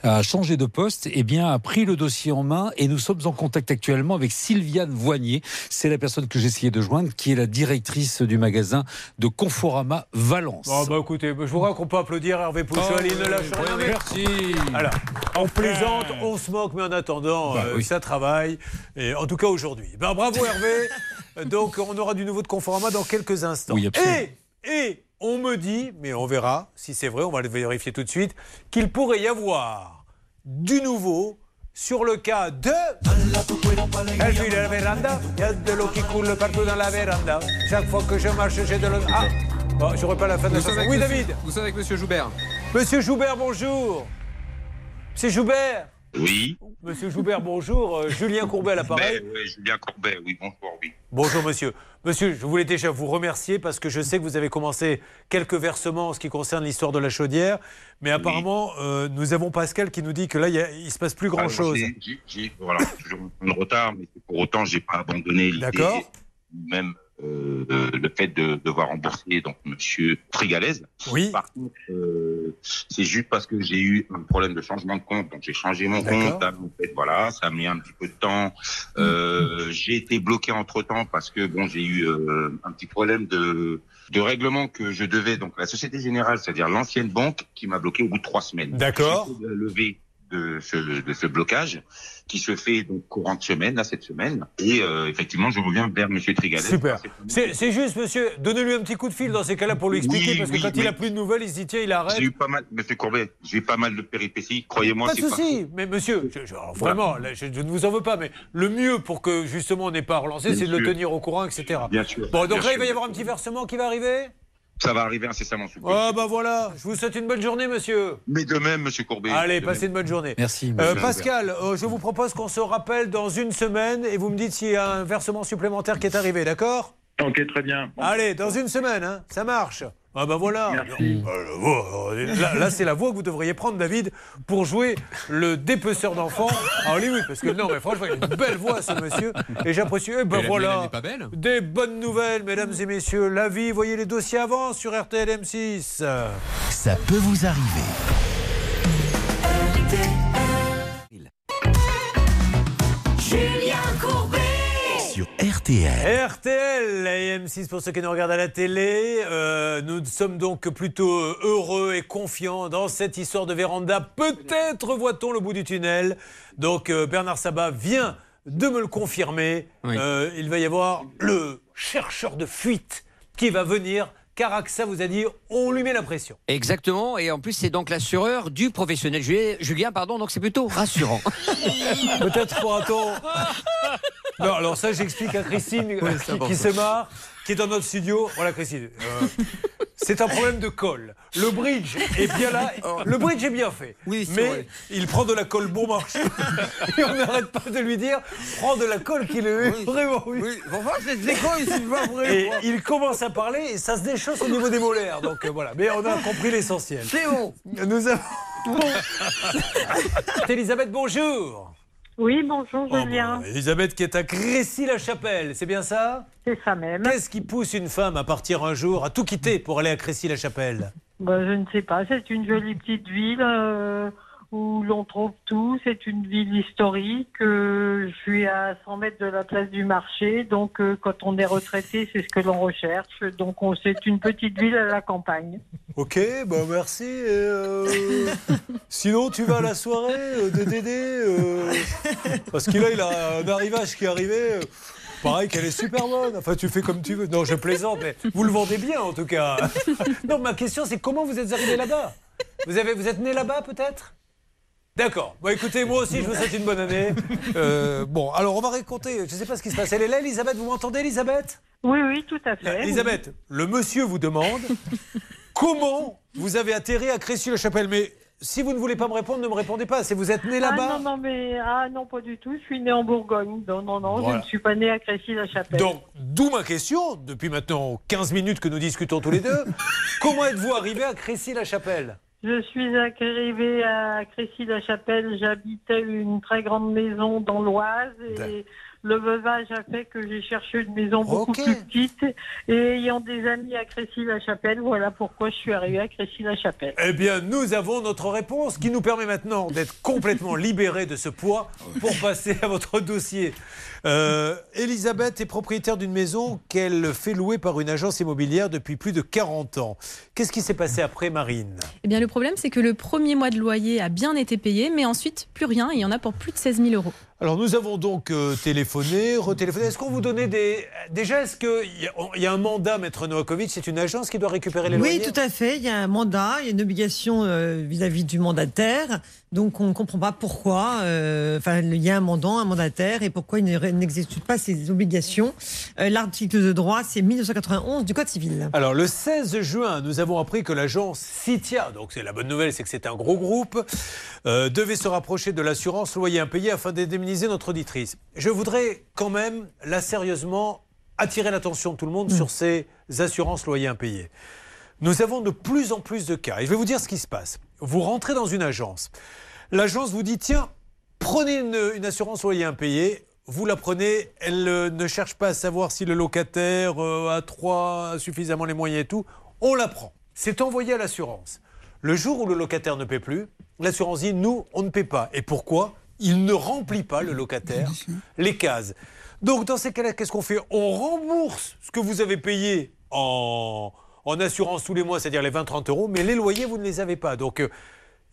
Speaker 6: a changé de poste, eh bien, a pris le dossier en main et nous sommes en contact actuellement avec Sylviane Voignier. C'est la personne que j'ai essayé de joindre, qui est la directrice du magasin de Conforama Valence.
Speaker 4: Bon, bah écoutez, je vous crois qu'on peut applaudir Hervé Pouchol,
Speaker 6: Oh,
Speaker 4: il ne lâche rien.
Speaker 6: merci.
Speaker 4: Alors, on plaisante, on se moque, mais en attendant,
Speaker 6: Bah,
Speaker 4: euh,
Speaker 6: oui.
Speaker 4: ça travaille. Et en tout cas aujourd'hui. Ben, bravo Hervé. Donc on aura du nouveau de Conforama dans quelques instants.
Speaker 6: Oui, absolument.
Speaker 4: et, et on me dit, mais on verra si c'est vrai, on va le vérifier tout de suite, qu'il pourrait y avoir du nouveau sur le cas de... Elle vit la véranda, il y a de l'eau qui coule partout dans la véranda. Chaque fois que je marche, j'ai de l'eau... Ah Bon, j'aurais pas la fin de la chanson. Oui,
Speaker 8: monsieur-
Speaker 4: David
Speaker 8: Nous sommes avec Monsieur Joubert.
Speaker 4: Monsieur Joubert, bonjour. Monsieur Joubert
Speaker 24: Oui.
Speaker 4: Monsieur Joubert, bonjour. Euh, Julien Courbet à l'appareil.
Speaker 24: Oui, Julien Courbet, oui, bonjour, oui.
Speaker 4: Bonjour monsieur. Monsieur, je voulais déjà vous remercier parce que je sais que vous avez commencé quelques versements en ce qui concerne l'histoire de la chaudière, mais apparemment euh, nous avons Pascal qui nous dit que là il, il se passe plus grand
Speaker 24: Alors,
Speaker 4: chose.
Speaker 24: j'ai- j'ai- j'ai- Voilà, toujours de retard, mais pour autant, j'ai pas abandonné l'idée.
Speaker 4: D'accord.
Speaker 24: Même euh, le fait de devoir rembourser donc Monsieur Trigalès.
Speaker 4: Oui.
Speaker 24: Par contre, euh, c'est juste parce que j'ai eu un problème de changement de compte, donc j'ai changé mon compte. En fait, voilà, ça a mis un petit peu de temps. Euh, j'ai été bloqué entre temps parce que bon, j'ai eu un petit problème de de règlement que je devais donc la Société Générale, c'est-à-dire l'ancienne banque, qui m'a bloqué au bout de trois semaines.
Speaker 4: D'accord.
Speaker 24: Levée de ce, de ce blocage qui se fait donc courant de semaine, là, cette semaine. Et euh, effectivement, je reviens vers Monsieur Trigalet.
Speaker 4: Super. C'est juste, monsieur, donnez-lui un petit coup de fil dans ces cas-là pour lui expliquer,
Speaker 24: Oui,
Speaker 4: parce que
Speaker 24: oui,
Speaker 4: quand il a plus de nouvelles, il se dit tiens, il arrête.
Speaker 24: J'ai eu pas mal, Monsieur Courbet, j'ai eu pas mal de péripéties. Croyez-moi,
Speaker 4: Pas de souci, mais monsieur, je- je- alors, vraiment, là, je, je ne vous en veux pas, mais le mieux pour que justement on n'ait pas à relancer,
Speaker 24: Bien
Speaker 4: c'est de le tenir au courant, etc.
Speaker 24: Bien sûr.
Speaker 4: Bon, donc
Speaker 24: Bien
Speaker 4: là, il va y avoir un petit versement qui va arriver?
Speaker 24: Ça va arriver incessamment sous peu.
Speaker 4: Ah, bah voilà, je vous souhaite une bonne journée, monsieur.
Speaker 24: Mais de même, Monsieur Courbet.
Speaker 4: Allez, passez
Speaker 24: même.
Speaker 4: une bonne journée.
Speaker 6: Merci.
Speaker 4: Euh,
Speaker 24: monsieur
Speaker 4: Pascal, euh, je vous propose qu'on se rappelle dans une semaine et vous me dites s'il y a un versement supplémentaire qui est arrivé, d'accord?
Speaker 24: Ok, très bien.
Speaker 4: Allez, dans une semaine, hein, ça marche. Ah bah voilà. Euh, Là, là, c'est la voix que vous devriez prendre, David, pour jouer le dépeceur d'enfants à Hollywood. Parce que non, mais franchement, il a une belle voix, ce monsieur. Et j'apprécie. Eh ben voilà.
Speaker 8: pas belle
Speaker 4: Des bonnes nouvelles, mesdames et messieurs. La vie, voyez les dossiers avant sur RTL M6.
Speaker 1: Ça peut vous arriver. RTL. RTL.
Speaker 4: RTL, la M6 pour ceux qui nous regardent à la télé. Euh, nous sommes donc plutôt heureux et confiants dans cette histoire de véranda. Peut-être voit-on le bout du tunnel. Donc euh, Bernard Sabat vient de me le confirmer. Euh, il va y avoir le chercheur de fuite qui va venir. Car AXA vous a dit, on lui met la pression.
Speaker 11: Exactement, et en plus c'est donc l'assureur du professionnel Julien, Julien, pardon, donc c'est plutôt rassurant.
Speaker 4: Peut-être pourra-t-on. Non, alors ça, j'explique à Christine
Speaker 11: Oui,
Speaker 4: qui, qui se marre, qui est dans notre studio. Voilà, Christine. euh, c'est un problème de colle. Le bridge est bien là. Le bridge est bien fait.
Speaker 11: c'est
Speaker 4: mais
Speaker 11: vrai.
Speaker 4: il prend de la colle bon marché. Et on n'arrête pas de lui dire prends de la colle qu'il est vraiment. Oui.
Speaker 11: Enfin, c'est pas vrai.
Speaker 4: Et il commence à parler et ça se déchausse au niveau des molaires. Donc euh, voilà. Mais on a compris l'essentiel.
Speaker 11: C'est bon.
Speaker 4: Nous avons. Elisabeth, bonjour.
Speaker 23: Oui, bonjour Julien.
Speaker 4: Elisabeth qui est à Crécy-la-Chapelle, c'est bien ça?
Speaker 23: C'est ça même.
Speaker 4: Qu'est-ce qui pousse une femme à partir un jour, à tout quitter pour aller à Crécy-la-Chapelle?
Speaker 23: Bah, je ne sais pas, c'est une jolie petite ville euh, où l'on trouve tout. C'est une ville historique. euh, je suis à 100 mètres de la place du marché, donc euh, quand on est retraité, c'est ce que l'on recherche. Donc on- c'est une petite ville à la campagne.
Speaker 4: Ok, bah merci. et, euh, Sinon, tu vas à la soirée euh, de Dédé euh, Parce qu'il a, il a un arrivage qui est arrivé. Pareil qu'elle est super bonne. Enfin, tu fais comme tu veux. Non, je plaisante, mais vous le vendez bien en tout cas. Non, ma question, c'est comment vous êtes arrivé là-bas? Vous, avez, vous êtes né là-bas peut-être? D'accord. Bon, écoutez, moi aussi, je vous souhaite une bonne année. Euh, bon, alors on va raconter. Je ne sais pas ce qui se passe. Elle est là, Elisabeth. Vous m'entendez, Elisabeth?
Speaker 23: Oui, oui, tout à fait.
Speaker 4: Elisabeth, le monsieur vous demande comment vous avez atterri à Crécy-le-Chapelle. Mais si vous ne voulez pas me répondre, ne me répondez pas. C'est vous êtes né
Speaker 23: Ah
Speaker 4: là-bas?
Speaker 23: non, non, mais ah non, pas du tout. Je suis née en Bourgogne. Non, non, non,
Speaker 4: Voilà.
Speaker 23: je ne suis pas née à Crécy-la-Chapelle.
Speaker 4: Donc, d'où ma question, depuis maintenant 15 minutes que nous discutons tous les deux. comment êtes-vous arrivé à Crécy-la-Chapelle?
Speaker 23: Je suis arrivée à Crécy-la-Chapelle. J'habitais une très grande maison dans l'Oise et le veuvage a fait que j'ai cherché une maison beaucoup plus petite. Et ayant des amis à Crécy-la-Chapelle, voilà pourquoi je suis arrivée à Crécy-la-Chapelle.
Speaker 4: Eh bien, nous avons notre réponse qui nous permet maintenant d'être complètement libérés de ce poids pour passer à votre dossier. Euh, Elisabeth est propriétaire d'une maison qu'elle fait louer par une agence immobilière depuis plus de 40 ans. Qu'est-ce qui s'est passé après, Marine?
Speaker 5: Eh bien, le problème, c'est que le premier mois de loyer a bien été payé, mais ensuite, plus rien. Il y en a pour plus de 16 000 euros.
Speaker 4: Alors nous avons donc euh, téléphoné, retéléphoné. Est-ce qu'on vous donnait des... Déjà, est-ce qu'il y, a- il y a un mandat, Maître Novakovic C'est une agence qui doit récupérer les
Speaker 3: Oui,
Speaker 4: loyers?
Speaker 3: tout à fait. Il y a un mandat, il y a une obligation euh, vis-à-vis du mandataire. Donc on ne comprend pas pourquoi. euh, Enfin, il y a un mandant, un mandataire, et pourquoi il ne- n'exécute pas ces obligations. Euh, L'article de droit, c'est 1991 du Code civil.
Speaker 4: Alors, le 16 juin, nous avons appris que l'agence Citia, donc c'est la bonne nouvelle, c'est que c'est un gros groupe, euh, devait se rapprocher de l'assurance loyer impayé afin d'indemniser notre auditrice. Je voudrais quand même, là, sérieusement, attirer l'attention de tout le monde sur ces assurances loyer impayées. Nous avons de plus en plus de cas. Et je vais vous dire ce qui se passe. Vous rentrez dans une agence. L'agence vous dit tiens, prenez une, assurance loyer impayé. Vous la prenez. Elle euh, ne cherche pas à savoir si le locataire euh, a trois suffisamment les moyens et tout. On la prend. C'est envoyé à l'assurance. Le jour où le locataire ne paie plus, l'assurance dit nous, on ne paie pas. Et pourquoi? Il ne remplit pas, le locataire, les cases. Donc, dans ces cas-là, qu'est-ce qu'on fait? On rembourse ce que vous avez payé en, en assurance tous les mois, c'est-à-dire les 20-30 euros, mais les loyers, vous ne les avez pas. Donc, euh,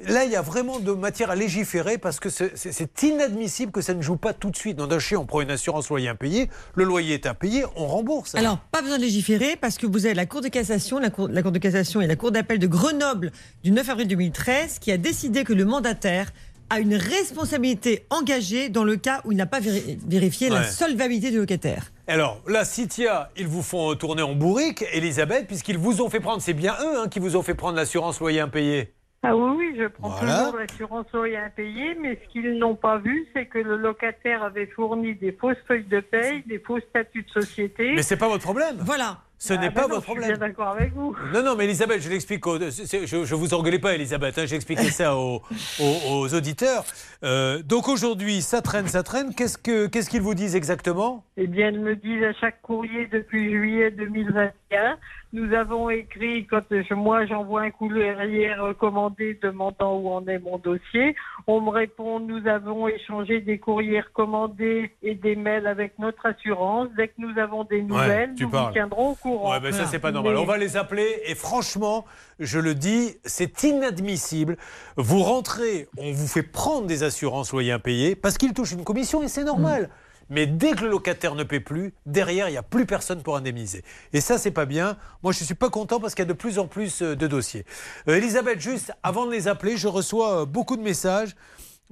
Speaker 4: là, il y a vraiment de matière à légiférer parce que c'est- inadmissible que ça ne joue pas tout de suite. Dans d'un chien, on prend une assurance loyer impayé, le loyer est impayé, on rembourse.
Speaker 3: Alors, pas besoin de légiférer parce que vous avez la Cour de cassation, la Cour, la cour de cassation et la Cour d'appel de Grenoble du 9 avril 2013 qui a décidé que le mandataire a une responsabilité engagée dans le cas où il n'a pas véri- vérifié la solvabilité du locataire.
Speaker 4: Alors, là, Citia, ils vous font tourner en bourrique, Elisabeth, puisqu'ils vous ont fait prendre, c'est bien eux hein, qui vous ont fait prendre l'assurance loyer impayé.
Speaker 23: Ah oui, oui, je prends
Speaker 4: Voilà.
Speaker 23: toujours l'assurance loyer impayé, mais ce qu'ils n'ont pas vu, c'est que le locataire avait fourni des fausses feuilles de paye, des faux statuts de société.
Speaker 4: Mais c'est pas votre problème.
Speaker 3: Voilà.
Speaker 4: Ce n'est
Speaker 23: Ah,
Speaker 4: pas
Speaker 23: non,
Speaker 4: votre
Speaker 23: Je suis
Speaker 4: problème.
Speaker 23: d'accord avec vous.
Speaker 4: Non, non, mais Elisabeth, je l'explique. aux- Je, je vous engueulais pas, Elisabeth. hein, J'expliquais ça aux, aux- aux auditeurs. Euh, donc aujourd'hui, ça traîne, ça traîne. Qu'est-ce que- qu'est-ce qu'ils vous disent exactement?
Speaker 23: Eh bien, elles me disent à chaque courrier depuis juillet 2021. Nous avons écrit, quand je- moi j'envoie un courrier recommandé demandant où en est mon dossier, on me répond nous avons échangé des courriers recommandés et des mails avec notre assurance. Dès que nous avons des nouvelles, nous
Speaker 4: parles.
Speaker 23: vous tiendrons au courant.
Speaker 4: Ouais, ben ça, c'est pas normal.
Speaker 23: Mais-
Speaker 4: On va les appeler et franchement, je le dis, c'est inadmissible. Vous rentrez, on vous fait prendre des assurances loyers impayés parce qu'ils touchent une commission et c'est normal. Mais dès que le locataire ne paie plus, derrière, il n'y a plus personne pour indemniser. Et ça, c'est pas bien. Moi, je ne suis pas content parce qu'il y a de plus en plus euh, de dossiers. Euh, Elisabeth, juste avant de les appeler, je reçois euh, beaucoup de messages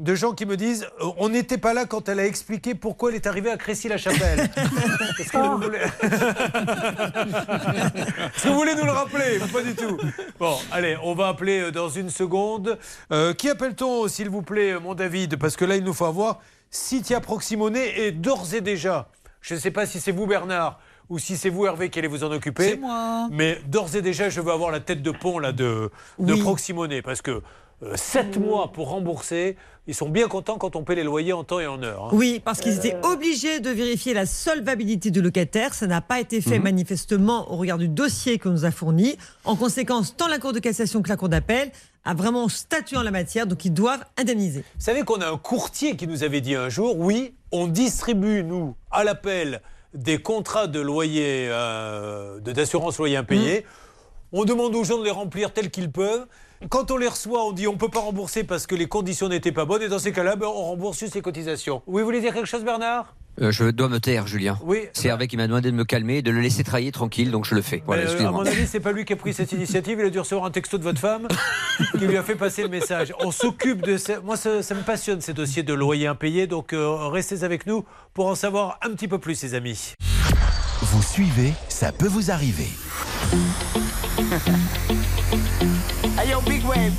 Speaker 4: de gens qui me disent euh, on n'était pas là quand elle a expliqué pourquoi elle est arrivée à Crécy-la-Chapelle. Est-ce que vous voulez... Est-ce que vous voulez nous le rappeler Pas du tout? Bon, allez, on va appeler euh, dans une seconde. Euh, qui appelle-t-on, s'il vous plaît, mon David? Parce que là, il nous faut avoir Citia Proximonet et d'ores et déjà, je ne sais pas si c'est vous, Bernard, ou si c'est vous, Hervé, qui allez vous en occuper.
Speaker 25: C'est moi.
Speaker 4: Mais d'ores et déjà, je veux avoir la tête de pont là, de, de
Speaker 3: Oui.
Speaker 4: Proximonet. Parce que 7 mois pour rembourser, ils sont bien contents quand on paie les loyers en temps et en heure. hein.
Speaker 3: Oui, parce qu'ils étaient obligés de vérifier la solvabilité du locataire. Ça n'a pas été fait
Speaker 4: Mhm.
Speaker 3: manifestement au regard du dossier qu'on nous a fourni. En conséquence, tant la Cour de cassation que la Cour d'appel a vraiment statué en la matière, donc ils doivent indemniser.
Speaker 4: Vous savez qu'on a un courtier qui nous avait dit un jour, oui, on distribue, nous, à l'appel, des contrats de loyer, euh, de- d'assurance loyer impayé. On demande aux gens de les remplir tels qu'ils peuvent. Quand on les reçoit, on dit on ne peut pas rembourser parce que les conditions n'étaient pas bonnes. Et dans ces cas-là, ben, on rembourse juste les cotisations. Oui, vous voulez dire quelque chose, Bernard?
Speaker 11: Euh, je dois me taire, Julien.
Speaker 4: Oui.
Speaker 11: C'est Hervé qui m'a demandé de me calmer et de le laisser travailler tranquille, donc je le fais. Voilà,
Speaker 4: Euh, à mon avis, c'est pas lui qui a pris cette initiative. Il a dû recevoir un texto de votre femme qui lui a fait passer le message. On s'occupe de ça. Moi, ça, ça me passionne ces dossiers de loyer impayé. Donc, euh, restez avec nous pour en savoir un petit peu plus, les amis.
Speaker 1: Vous suivez, ça peut vous arriver.
Speaker 26: Hey yo, big wave.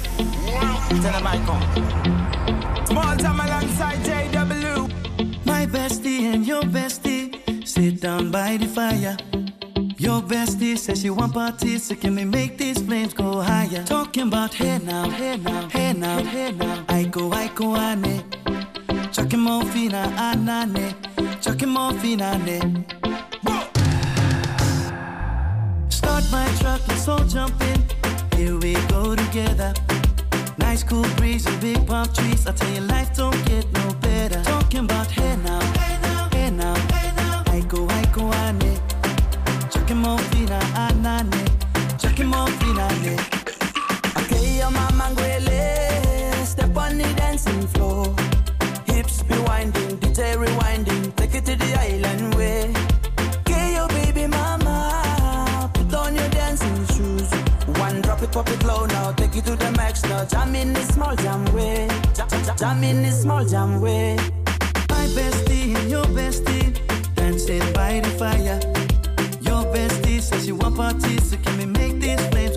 Speaker 26: Tell them I come. Small time alongside JW.
Speaker 27: My bestie and your bestie sit down by the fire. Your bestie says she want parties, so can we make these flames go higher? Talking about hey now, hey now, hey now, hey now. I go, I go, ane. Chucking more fina, anane. Chucking more fina, ane. Ah, Start my truck, let's all jump in. Here we go together. Nice cool breeze and big palm trees. I tell you, life don't get no better. Talking about hey now, hey now, hey now, hey now. I go, I go, ane. Chucking more fina, anane. Chucking more.
Speaker 26: Okay, your mama. Step on the dancing floor. Hips be winding, DJ rewinding. Take it to the island pop it low now. Take it to the max now. Jam in this small jam way. Jam, jam, jam in this small jam way.
Speaker 27: My bestie and your bestie dancing by the fire. Your bestie says she want parties, so can we make these flames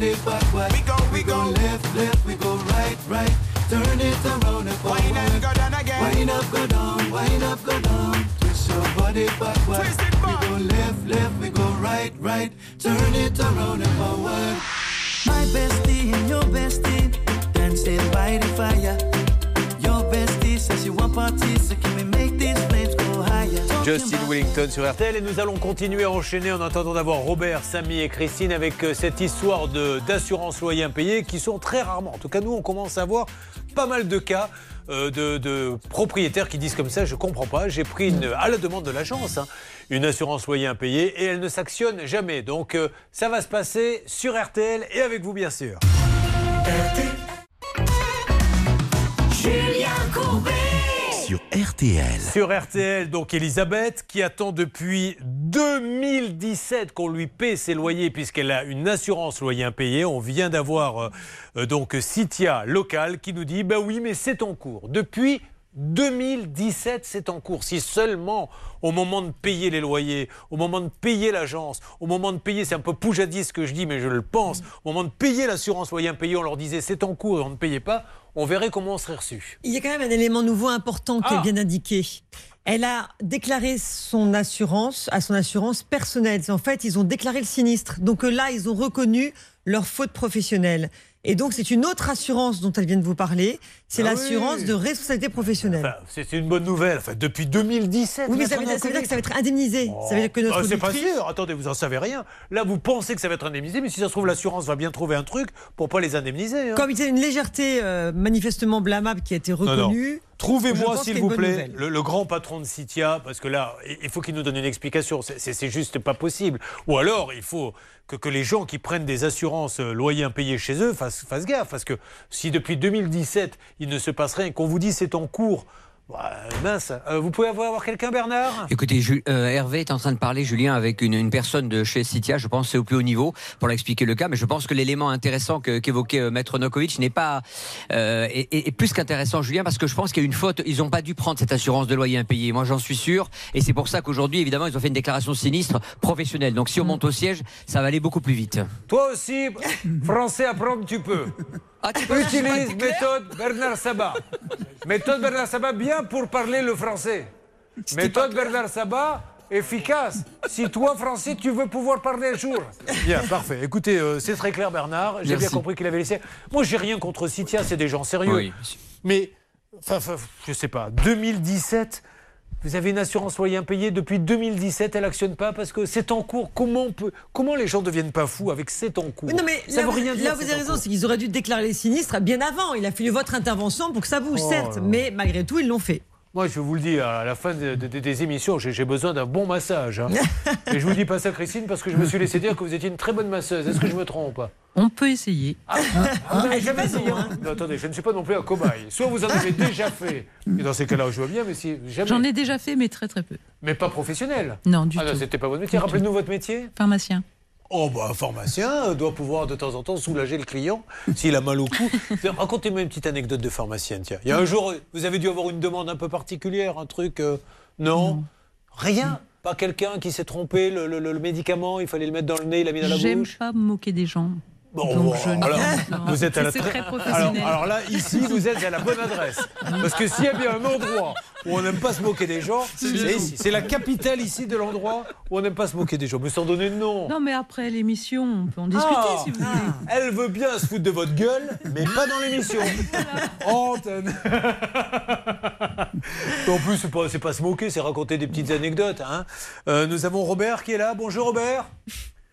Speaker 27: Your body backward.
Speaker 26: We go, we go.
Speaker 27: left, left, we go right, right. Turn it around and forward.
Speaker 26: Wind and go down again
Speaker 27: Wind up, go down, wind up, go down. Twist your body backward.
Speaker 26: Twist it back.
Speaker 27: We go left, left, we go right, right. Turn it around and forward. My bestie and your bestie dancing by the fire. Your bestie says you want parties, so can we make
Speaker 4: Justin Wellington sur RTL et nous allons continuer à enchaîner en attendant d'avoir Robert, Samy et Christine avec euh, cette histoire d'assurance loyer impayé qui sont très rarement. En tout cas, nous, on commence à voir pas mal de cas euh, de, propriétaires qui disent comme ça, je comprends pas, j'ai pris à la demande de l'agence hein, une assurance loyer impayé et elle ne s'actionne jamais. Donc euh, ça va se passer sur RTL et avec vous bien sûr.
Speaker 1: Sur RTL.
Speaker 4: Sur RTL, donc Elisabeth, qui attend depuis 2017 qu'on lui paie ses loyers puisqu'elle a une assurance loyer impayé. On vient d'avoir euh, donc Citia local qui nous dit bah oui, mais c'est en cours. Depuis 2017, c'est en cours. Si seulement au moment de payer les loyers, au moment de payer l'agence, au moment de payer, c'est un peu poujadis ce que je dis, mais je le pense, au moment de payer l'assurance loyer impayé, on leur disait c'est en cours et on ne payait pas, on verrait comment on serait reçu.
Speaker 3: Il y a quand même un élément nouveau important qu'elle vient d'indiquer. Elle a déclaré son assurance à son assurance personnelle. En fait, ils ont déclaré le sinistre. Donc euh, là, ils ont reconnu leur faute professionnelle. Et donc, c'est une autre assurance dont elle vient de vous parler. C'est
Speaker 4: Ah
Speaker 3: l'assurance
Speaker 4: oui.
Speaker 3: de responsabilité professionnelle.
Speaker 4: Enfin, c'est une bonne nouvelle. Enfin, depuis 2017.
Speaker 3: oui, mais ça veut, dire, ça veut dire
Speaker 4: Covid.
Speaker 3: que ça va être indemnisé. Ça veut dire que notre
Speaker 4: Ah, c'est pas sûr. Attendez, vous en savez rien. Là, vous pensez que ça va être indemnisé, mais si ça se trouve, l'assurance va bien trouver un truc pour pas les indemniser. hein.
Speaker 3: Comme il y a une légèreté euh, manifestement blâmable qui a été
Speaker 4: Non, non.
Speaker 3: reconnue.
Speaker 4: Trouvez-moi, s'il vous plaît, le, le grand patron de Citia, parce que là, il faut qu'il nous donne une explication. C'est juste pas possible. Ou alors, il faut que, les gens qui prennent des assurances euh, loyers impayés chez eux fassent, fassent gaffe. Parce que si depuis 2017, il ne se passe rien, qu'on vous dit c'est en cours, mince. Euh, vous pouvez avoir, avoir quelqu'un, Bernard?
Speaker 11: Écoutez, euh, Hervé est en train de parler, Julien, avec une, une personne de chez Citia, je pense que c'est au plus haut niveau, pour expliquer le cas, mais je pense que l'élément intéressant qu'évoquait euh, Maître Nokovic n'est pas euh, est, plus qu'intéressant, Julien, parce que je pense qu'il y a une faute. Ils n'ont pas dû prendre cette assurance de loyer impayé. Moi, j'en suis sûr, et c'est pour ça qu'aujourd'hui, évidemment, ils ont fait une déclaration sinistre professionnelle. Donc, si on monte au siège, ça va aller beaucoup plus vite.
Speaker 4: Toi aussi, français apprendre tu peux.
Speaker 11: Ah,
Speaker 4: Utilise méthode Bernard Sabat. Méthode Bernard Sabat bien pour parler le français. Méthode Bernard Sabat efficace. Si toi, français, tu veux pouvoir parler un jour. Bien, parfait. Écoutez, euh, c'est très clair, Bernard. J'ai bien compris qu'il avait laissé. Moi, j'ai rien contre Citia, c'est des gens sérieux.
Speaker 11: Oui.
Speaker 4: Mais, enfin, je sais pas, 2017. Vous avez une assurance loyer impayé depuis 2017, elle actionne pas parce que c'est en cours. Comment on peut, comment les gens deviennent pas fous avec c'est en cours?
Speaker 3: Non, mais
Speaker 4: Ça
Speaker 3: là,
Speaker 4: veut rien
Speaker 3: vous-
Speaker 4: dire.
Speaker 3: là, vous avez raison, c'est qu'ils auraient dû déclarer les sinistres bien avant. Il a fallu votre intervention pour que ça bouge,
Speaker 4: Oh
Speaker 3: certes, mais malgré tout, ils l'ont fait.
Speaker 4: Moi, je vous le dis, à la fin de- de- des émissions, j'ai besoin d'un bon massage. hein. Et je vous dis pas ça, Christine, parce que je me suis laissé dire que vous étiez une très bonne masseuse. Est-ce que je me trompe
Speaker 25: On peut essayer.
Speaker 4: Vous n'avez jamais essayé hein Non, attendez, je ne suis pas non plus un cobaye. Soit vous en avez déjà fait, et dans ces cas-là, je vois bien, mais si jamais.
Speaker 25: J'en ai déjà fait, mais très très peu.
Speaker 4: Mais pas professionnel.
Speaker 25: Non, du
Speaker 4: ah, non,
Speaker 25: tout.
Speaker 4: c'était pas votre métier. Rappelez-nous votre métier.
Speaker 25: Pharmacien.
Speaker 4: Oh, bah, un pharmacien euh, doit pouvoir de temps en temps soulager le client s'il a mal au cou. Racontez-moi une petite anecdote de pharmacien, tiens. Il y a un jour, vous avez dû avoir une demande un peu particulière, un truc. euh, non, Rien? Pas quelqu'un qui s'est trompé, le, le- le médicament, il fallait le mettre dans le nez, il l'a mis dans la
Speaker 25: J'aime
Speaker 4: bouche?
Speaker 25: pas me moquer des gens.
Speaker 4: Bon,
Speaker 25: Donc je ne
Speaker 4: alors, vous êtes à la très alors, alors là, ici, vous êtes à la bonne adresse. Parce que s'il y a bien un endroit où on n'aime pas se moquer des gens, c'est ici. C'est la capitale ici de l'endroit où on n'aime pas se moquer des gens. Mais sans donner de nom.
Speaker 25: Non, mais après l'émission, on peut en discuter
Speaker 4: Ah,
Speaker 25: si vous voulez.
Speaker 4: Elle veut bien se foutre de votre gueule, mais pas dans l'émission. Antenne. en plus, c'est pas, pas se moquer, c'est raconter des petites anecdotes. hein. Euh, nous avons Robert qui est là. Bonjour Robert.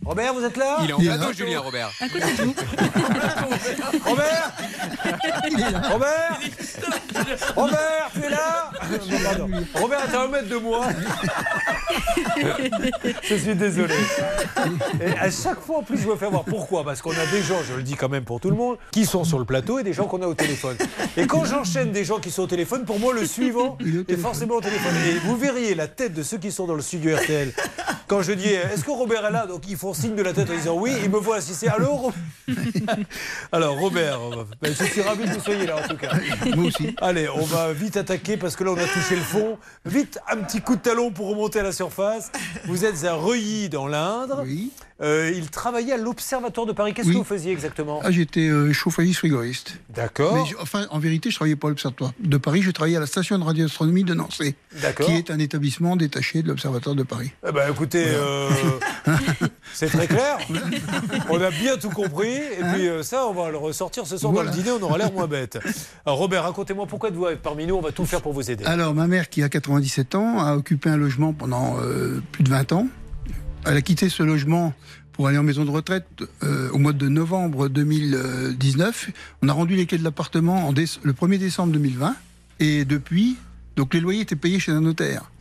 Speaker 4: Robert, vous êtes là
Speaker 8: Il est en plateau, Julien Robert.
Speaker 25: À côté de vous.
Speaker 4: Robert Robert Robert, tu es là Non, pardon. Robert est à un mètre de moi. je suis désolé. Et à chaque fois, en plus, je me fais voir. Pourquoi? Parce qu'on a des gens, je le dis quand même pour tout le monde, qui sont sur le plateau et des gens qu'on a au téléphone. Et quand j'enchaîne des gens qui sont au téléphone, pour moi, le suivant est forcément au téléphone. Et vous verriez la tête de ceux qui sont dans le studio RTL. Quand je dis, est-ce que Robert est là? Donc ils font signe de la tête en disant oui, ils me voient assister. Allô Ro- Alors Robert, ben, je suis ravi que vous soyez là en tout cas.
Speaker 22: Moi aussi.
Speaker 4: Allez, on va vite attaquer parce que là on a touché le fond. Vite, un petit coup de talon pour remonter à la surface. Vous êtes à Reuilly dans l'Indre. Euh, il travaillait à l'Observatoire de Paris. Qu'est-ce
Speaker 22: Oui.
Speaker 4: que vous faisiez exactement
Speaker 22: Ah, j'étais euh, chauffagiste frigoriste.
Speaker 4: D'accord.
Speaker 22: Enfin, en vérité, je travaillais pas à l'Observatoire de Paris, je travaillais à la station de radioastronomie de Nancy, qui est un établissement détaché de l'Observatoire de Paris.
Speaker 4: Eh ben, écoutez, euh, c'est très clair. On a bien tout compris. Et puis euh, ça, on va le ressortir ce soir
Speaker 22: Voilà.
Speaker 4: dans le dîner. On aura l'air moins bête. Alors, Robert, racontez-moi pourquoi êtes-vous parmi nous? On va tout faire pour vous aider.
Speaker 22: Alors, ma mère, qui a 97 ans, a occupé un logement pendant euh, plus de 20 ans. Elle a quitté ce logement pour aller en maison de retraite euh, au mois de novembre 2019. On a rendu les clés de l'appartement le 1er décembre 2020. Et depuis, donc les loyers étaient payés chez un notaire.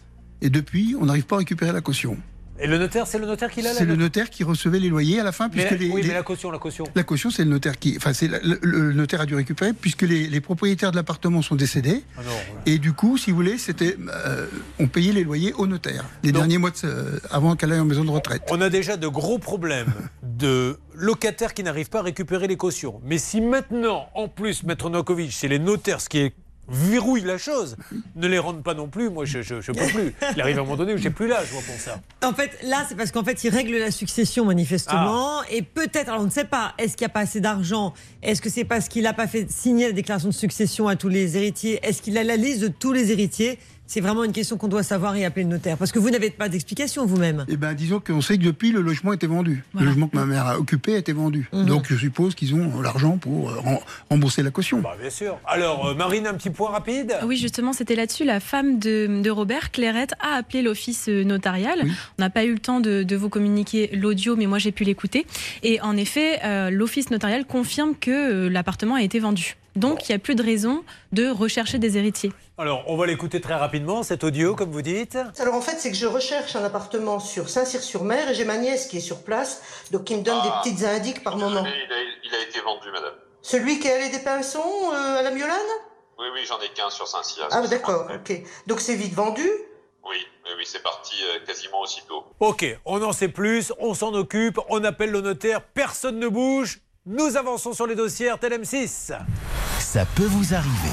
Speaker 22: Et depuis, on n'arrive pas à récupérer la caution.
Speaker 4: Et le notaire, c'est le notaire qui l'a
Speaker 22: C'est le notaire qui recevait les loyers à la fin,
Speaker 4: Mais,
Speaker 22: puisque les,
Speaker 4: oui,
Speaker 22: les-
Speaker 4: mais la caution, la caution.
Speaker 22: la caution, c'est le notaire qui. Enfin, c'est la- le, le notaire a dû récupérer, puisque les, les propriétaires de l'appartement sont décédés.
Speaker 4: Ah non,
Speaker 22: Et du coup, si vous voulez, c'était. euh, on payait les loyers au notaire, les derniers mois de, avant qu'elle aille en maison de retraite.
Speaker 4: On a déjà de gros problèmes de locataires qui n'arrivent pas à récupérer les cautions. Mais si maintenant, en plus, Maître Novakovic, c'est les notaires, ce qui est verrouille la chose, ne les rendent pas non plus, moi je, je peux plus. Il arrive à un moment donné où j'ai plus l'âge moi pour ça.
Speaker 3: En fait, là, c'est parce qu'en fait, il règle la succession manifestement,
Speaker 4: Ah.
Speaker 3: et peut-être, alors on ne sait pas, est-ce qu'il n'y a pas assez d'argent? Est-ce que c'est parce qu'il n'a pas fait signer la déclaration de succession à tous les héritiers? Est-ce qu'il a la liste de tous les héritiers? C'est vraiment une question qu'on doit savoir et appeler le notaire, parce que vous n'avez pas d'explication vous-même.
Speaker 22: Eh ben, disons qu'on sait que depuis, le logement était vendu. Le logement que ma mère a occupé était vendu.
Speaker 4: Mhm.
Speaker 22: Donc, je suppose qu'ils ont l'argent pour euh, rem- rembourser la caution.
Speaker 4: Bah, bien sûr. Alors, euh, Marine, un petit point rapide?
Speaker 5: Oui, justement, c'était là-dessus. La femme de, de Robert, Clairette, a appelé l'office euh, notarial. On n'a pas eu le temps de, de vous communiquer l'audio, mais moi j'ai pu l'écouter. Et en effet, euh, l'office notarial confirme que euh, l'appartement a été vendu. Donc il n'y a plus de raison de rechercher des héritiers.
Speaker 4: Alors, on va l'écouter très rapidement, cet audio, comme vous dites.
Speaker 27: Alors en fait, c'est que je recherche un appartement sur Saint-Cyr-sur-Mer et j'ai ma nièce qui est sur place, donc qui me donne
Speaker 28: Ah.
Speaker 27: des petites indiques par moment.
Speaker 28: Il a, il a été vendu, madame.
Speaker 27: Celui qui est allé des Pinsons euh, à la Miolane?
Speaker 28: Oui, oui, j'en ai qu'un sur Saint-Cyr.
Speaker 27: Ah d'accord, ok. Donc c'est vite vendu?
Speaker 28: Oui, oui, oui, c'est parti euh, quasiment aussitôt.
Speaker 4: Ok, on en sait plus, on s'en occupe, on appelle le notaire, personne ne bouge. Nous avançons sur les dossiers RTL M6.
Speaker 1: Ça peut vous arriver.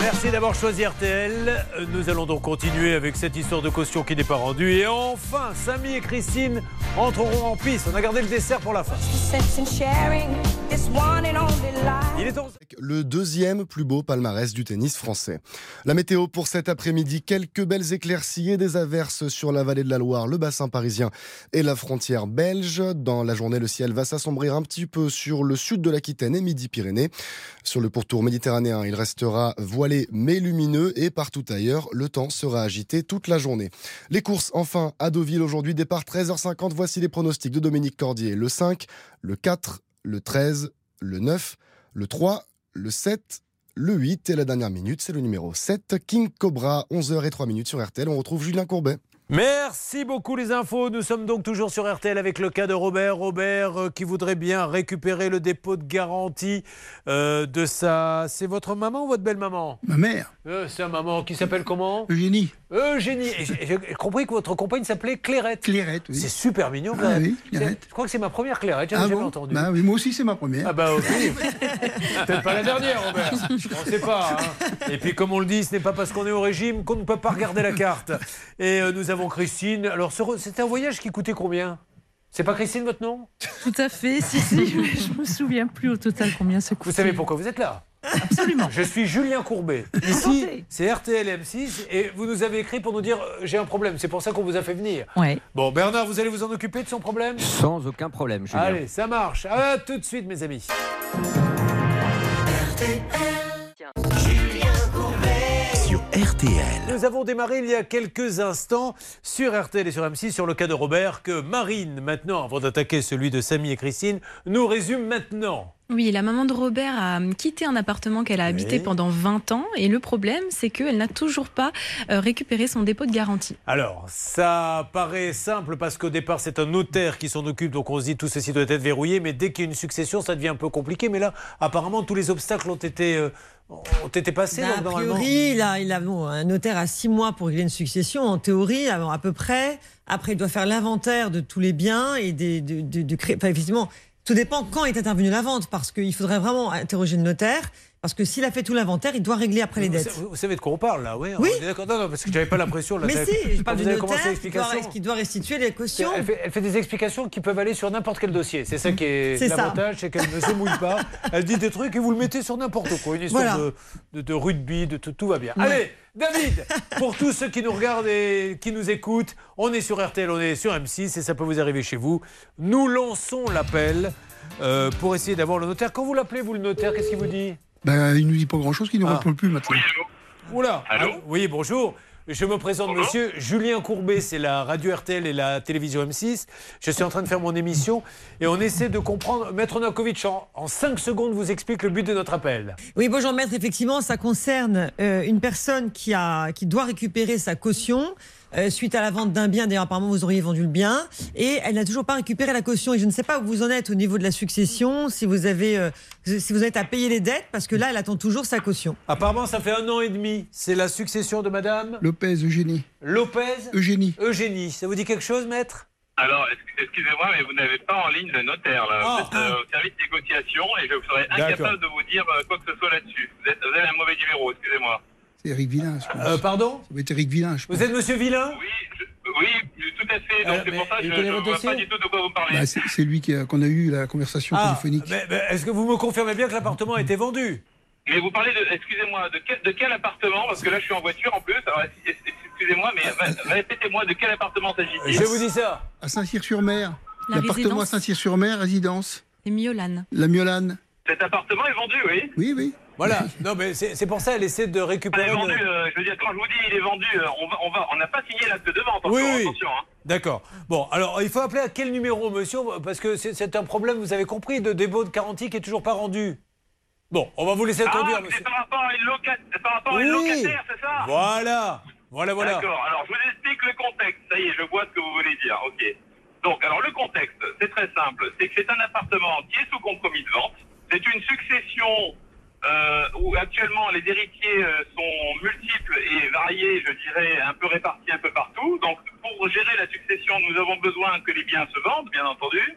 Speaker 4: Merci d'avoir choisi RTL. Nous allons donc continuer avec cette histoire de caution qui n'est pas rendue. Et enfin, Samy et Christine entreront en piste. On a gardé le dessert pour la fin. Il est 11.
Speaker 19: le deuxième plus beau palmarès du tennis français. La météo pour cet après-midi, quelques belles éclaircies et des averses sur la vallée de la Loire, le bassin parisien et la frontière belge. Dans la journée, le ciel va s'assombrir un petit peu sur le sud de l'Aquitaine et Midi-Pyrénées. Sur le pourtour méditerranéen, il restera voilé mais lumineux et partout ailleurs, le temps sera agité toute la journée. Les courses, enfin, à Deauville aujourd'hui, départ 13h50. Voici les pronostics de Dominique Cordier. Le 5, le 4, le 13, le 9, le 3, le 7, le 8 et la dernière minute, c'est le numéro 7, King Cobra, 11h03 minutes sur RTL. On retrouve Julien Courbet.
Speaker 4: Merci beaucoup les infos. Nous sommes donc toujours sur RTL avec le cas de Robert. Robert euh, qui voudrait bien récupérer le dépôt de garantie euh, de sa... C'est votre maman ou votre belle-maman?
Speaker 22: Ma mère,
Speaker 4: euh, C'est un maman qui s'appelle comment?
Speaker 22: Eugénie.
Speaker 4: Eugénie. J'ai compris que votre compagne s'appelle Clairette.
Speaker 22: Clairette, oui.
Speaker 4: C'est super mignon
Speaker 22: Ah
Speaker 4: même.
Speaker 22: oui, Clairette.
Speaker 4: Je crois que c'est ma première Clairette, j'avais
Speaker 22: Ah
Speaker 4: jamais
Speaker 22: bon?
Speaker 4: entendu.
Speaker 22: Bah oui, moi aussi, c'est ma première.
Speaker 4: Ah bah ok. Peut-être pas la dernière, Robert. On ne sait pas. hein. Et puis comme on le dit, ce n'est pas parce qu'on est au régime qu'on ne peut pas regarder la carte. Et euh, nous avons Christine. Alors c'était un voyage qui coûtait combien? C'est pas Christine votre nom?
Speaker 25: Tout à fait, si, si, mais je me souviens plus au total combien ça coûte.
Speaker 4: Vous savez pourquoi vous êtes là?
Speaker 25: Absolument.
Speaker 4: Je suis Julien Courbet. Ici, c'est RTL M6 et vous nous avez écrit pour nous dire euh, j'ai un problème. C'est pour ça qu'on vous a fait venir.
Speaker 25: Ouais.
Speaker 4: Bon, Bernard, vous allez vous en occuper de son problème?
Speaker 11: Sans aucun problème, Julien.
Speaker 4: Allez, ça marche. À tout de suite, mes amis.
Speaker 1: RTL.
Speaker 4: Nous avons démarré il y a quelques instants sur RTL et sur M6 sur le cas de Robert que Marine, maintenant, avant d'attaquer celui de Samy et Christine, nous résume maintenant.
Speaker 5: Oui, la maman de Robert a quitté un appartement qu'elle a habité pendant 20 ans et le problème, c'est qu'elle n'a toujours pas euh, récupéré son dépôt de garantie.
Speaker 4: Alors, ça paraît simple parce qu'au départ, c'est un notaire qui s'en occupe, donc on se dit tout ceci doit être verrouillé, mais dès qu'il y a une succession, ça devient un peu compliqué. Mais là, apparemment, tous les obstacles ont été, euh, ont été passés.
Speaker 3: Bah,
Speaker 4: donc,
Speaker 3: a priori, il a, il a bon, un notaire à six mois pour régler une succession, en théorie, avant, à peu près. Après, il doit faire l'inventaire de tous les biens et des, de, de- de créer. Enfin, effectivement, tout dépend quand est intervenue la vente, parce qu'il faudrait vraiment interroger le notaire. Parce que s'il a fait tout l'inventaire, il doit régler après les dettes.
Speaker 4: vous savez de quoi on parle là, oui.
Speaker 3: Oui.
Speaker 4: D'accord, non, non, parce que j'avais pas l'impression.
Speaker 3: Mais si, je parle du notaire qui doit,
Speaker 4: l'explication.
Speaker 3: qui doit restituer les cautions.
Speaker 4: Elle fait, elle fait des explications qui peuvent aller sur n'importe quel dossier. C'est ça qui est l'avantage, c'est qu'elle ne se mouille pas. Elle dit des trucs et vous le mettez sur n'importe quoi. Une histoire
Speaker 3: Voilà.
Speaker 4: de, de- de rugby, de tout, tout va bien.
Speaker 3: Ouais.
Speaker 4: Allez, David, pour tous ceux qui nous regardent et qui nous écoutent, on est sur RTL, on est sur M6 et ça peut vous arriver chez vous. Nous lançons l'appel euh, pour essayer d'avoir le notaire. Quand vous l'appelez, vous le notaire, qu'est-ce qu'il vous dit?
Speaker 22: Ben, il nous dit pas grand-chose, qu'il ne
Speaker 4: Ah.
Speaker 22: répond plus maintenant.
Speaker 4: Oula Allô Oui, bonjour. Je me présente, monsieur Julien Courbet, c'est la radio RTL et la télévision M6. Je suis en train de faire mon émission et on essaie de comprendre. Maître Novakovic, en, en 5 secondes, vous explique le but de notre appel.
Speaker 3: Oui, bonjour maître. Effectivement, ça concerne euh, une personne qui, a, qui doit récupérer sa caution euh, suite à la vente d'un bien. D'ailleurs, apparemment, vous auriez vendu le bien. Et elle n'a toujours pas récupéré la caution. Et je ne sais pas où vous en êtes au niveau de la succession, si vous, avez, euh, si vous êtes à payer les dettes, parce que là, elle attend toujours sa caution.
Speaker 4: Apparemment, ça fait un an et demi. C'est la succession de madame
Speaker 22: Lopez, Eugénie.
Speaker 4: Lopez
Speaker 22: Eugénie.
Speaker 4: Eugénie. Ça vous dit quelque chose, maître?
Speaker 29: Alors, ex- excusez-moi, mais vous n'avez pas en ligne le notaire, là.
Speaker 4: Ah,
Speaker 29: vous êtes euh, au service de négociation et je serais incapable de vous dire euh, quoi que ce soit là-dessus. Vous, êtes- vous avez un mauvais numéro, excusez-moi.
Speaker 22: C'est Eric Villain, je pense.
Speaker 4: Euh, pardon
Speaker 22: Ça va être Eric Villain, je pense.
Speaker 4: Vous êtes monsieur Villain
Speaker 29: Oui, tout à fait. Donc,
Speaker 4: Euh,
Speaker 29: c'est pour ça que je ne
Speaker 4: votre
Speaker 29: vois
Speaker 4: dossier
Speaker 29: pas du tout de quoi vous parlez.
Speaker 22: Bah, c'est lui a- qu'on a eu la conversation
Speaker 4: Ah,
Speaker 22: téléphonique.
Speaker 4: Est-ce que vous me confirmez bien que l'appartement a été vendu
Speaker 29: Mais vous parlez de, excusez-moi, de quel, de quel appartement? Parce que là, je suis en voiture en plus. Alors, excusez-moi, mais va- répétez-moi de quel appartement s'agit-il?
Speaker 4: Je vous dis ça.
Speaker 22: À Saint-Cyr-sur-Mer.
Speaker 5: La
Speaker 22: L'appartement à. Saint-Cyr-sur-Mer, résidence.
Speaker 5: Et Miolane.
Speaker 22: La Miolane.
Speaker 29: Cet appartement est vendu, oui
Speaker 22: Oui, oui.
Speaker 4: Voilà. Non, mais c'est c'est pour ça elle essaie de
Speaker 29: Il
Speaker 4: récupérer.
Speaker 29: est vendu,
Speaker 4: le-
Speaker 29: euh, je veux dire, quand je vous dis il est vendu, euh, on va, on va, on n'a pas signé l'acte de vente
Speaker 4: Oui, oui.
Speaker 29: attention. Hein.
Speaker 4: D'accord. Bon, alors il faut appeler à quel numéro, monsieur? Parce que c'est- c'est un problème, vous avez compris, de dépôt de garantie qui est toujours pas rendu. Bon, on va vous laisser
Speaker 29: Ah,
Speaker 4: conduire,
Speaker 29: c'est
Speaker 4: monsieur.
Speaker 29: par rapport à une, loca- c'est par rapport à une
Speaker 4: Oui.
Speaker 29: locataire, c'est ça?
Speaker 4: Voilà. Voilà, voilà.
Speaker 29: D'accord, alors je vous explique le contexte. Ça y est, je vois ce que vous voulez dire. Ok. Donc, alors le contexte, c'est très simple. C'est que c'est un appartement qui est sous compromis de vente. C'est une succession euh, où actuellement les héritiers euh, sont multiples et variés, je dirais, un peu répartis un peu partout. Donc, pour gérer la succession, nous avons besoin que les biens se vendent, bien entendu.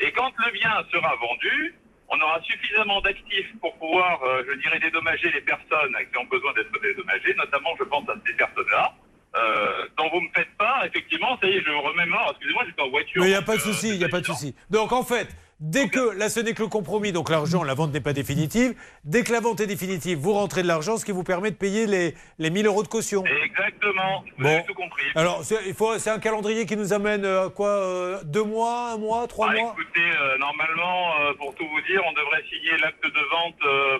Speaker 29: Et quand le bien sera vendu, on aura suffisamment d'actifs pour pouvoir, euh, je dirais, dédommager les personnes qui ont besoin d'être dédommagées, notamment, je pense à ces personnes-là. Euh, dont vous me faites pas, effectivement, ça y est, je remémore, excusez-moi, j'étais en voiture.
Speaker 4: Mais il n'y a pas de souci, il n'y a pas de souci. Donc en fait, dès que, là ce n'est que le compromis, donc l'argent, la vente n'est pas définitive, dès que la vente est définitive, vous rentrez de l'argent, ce qui vous permet de payer les, les 1000 euros de caution.
Speaker 29: Exactement, vous
Speaker 4: Bon.
Speaker 29: avez tout compris.
Speaker 4: Alors, c'est il faut- c'est un calendrier qui nous amène euh, à quoi euh, Deux mois, un mois, trois
Speaker 29: Ah,
Speaker 4: mois?
Speaker 29: écoutez, euh, normalement, euh, pour tout vous dire, on devrait signer l'acte de vente, euh,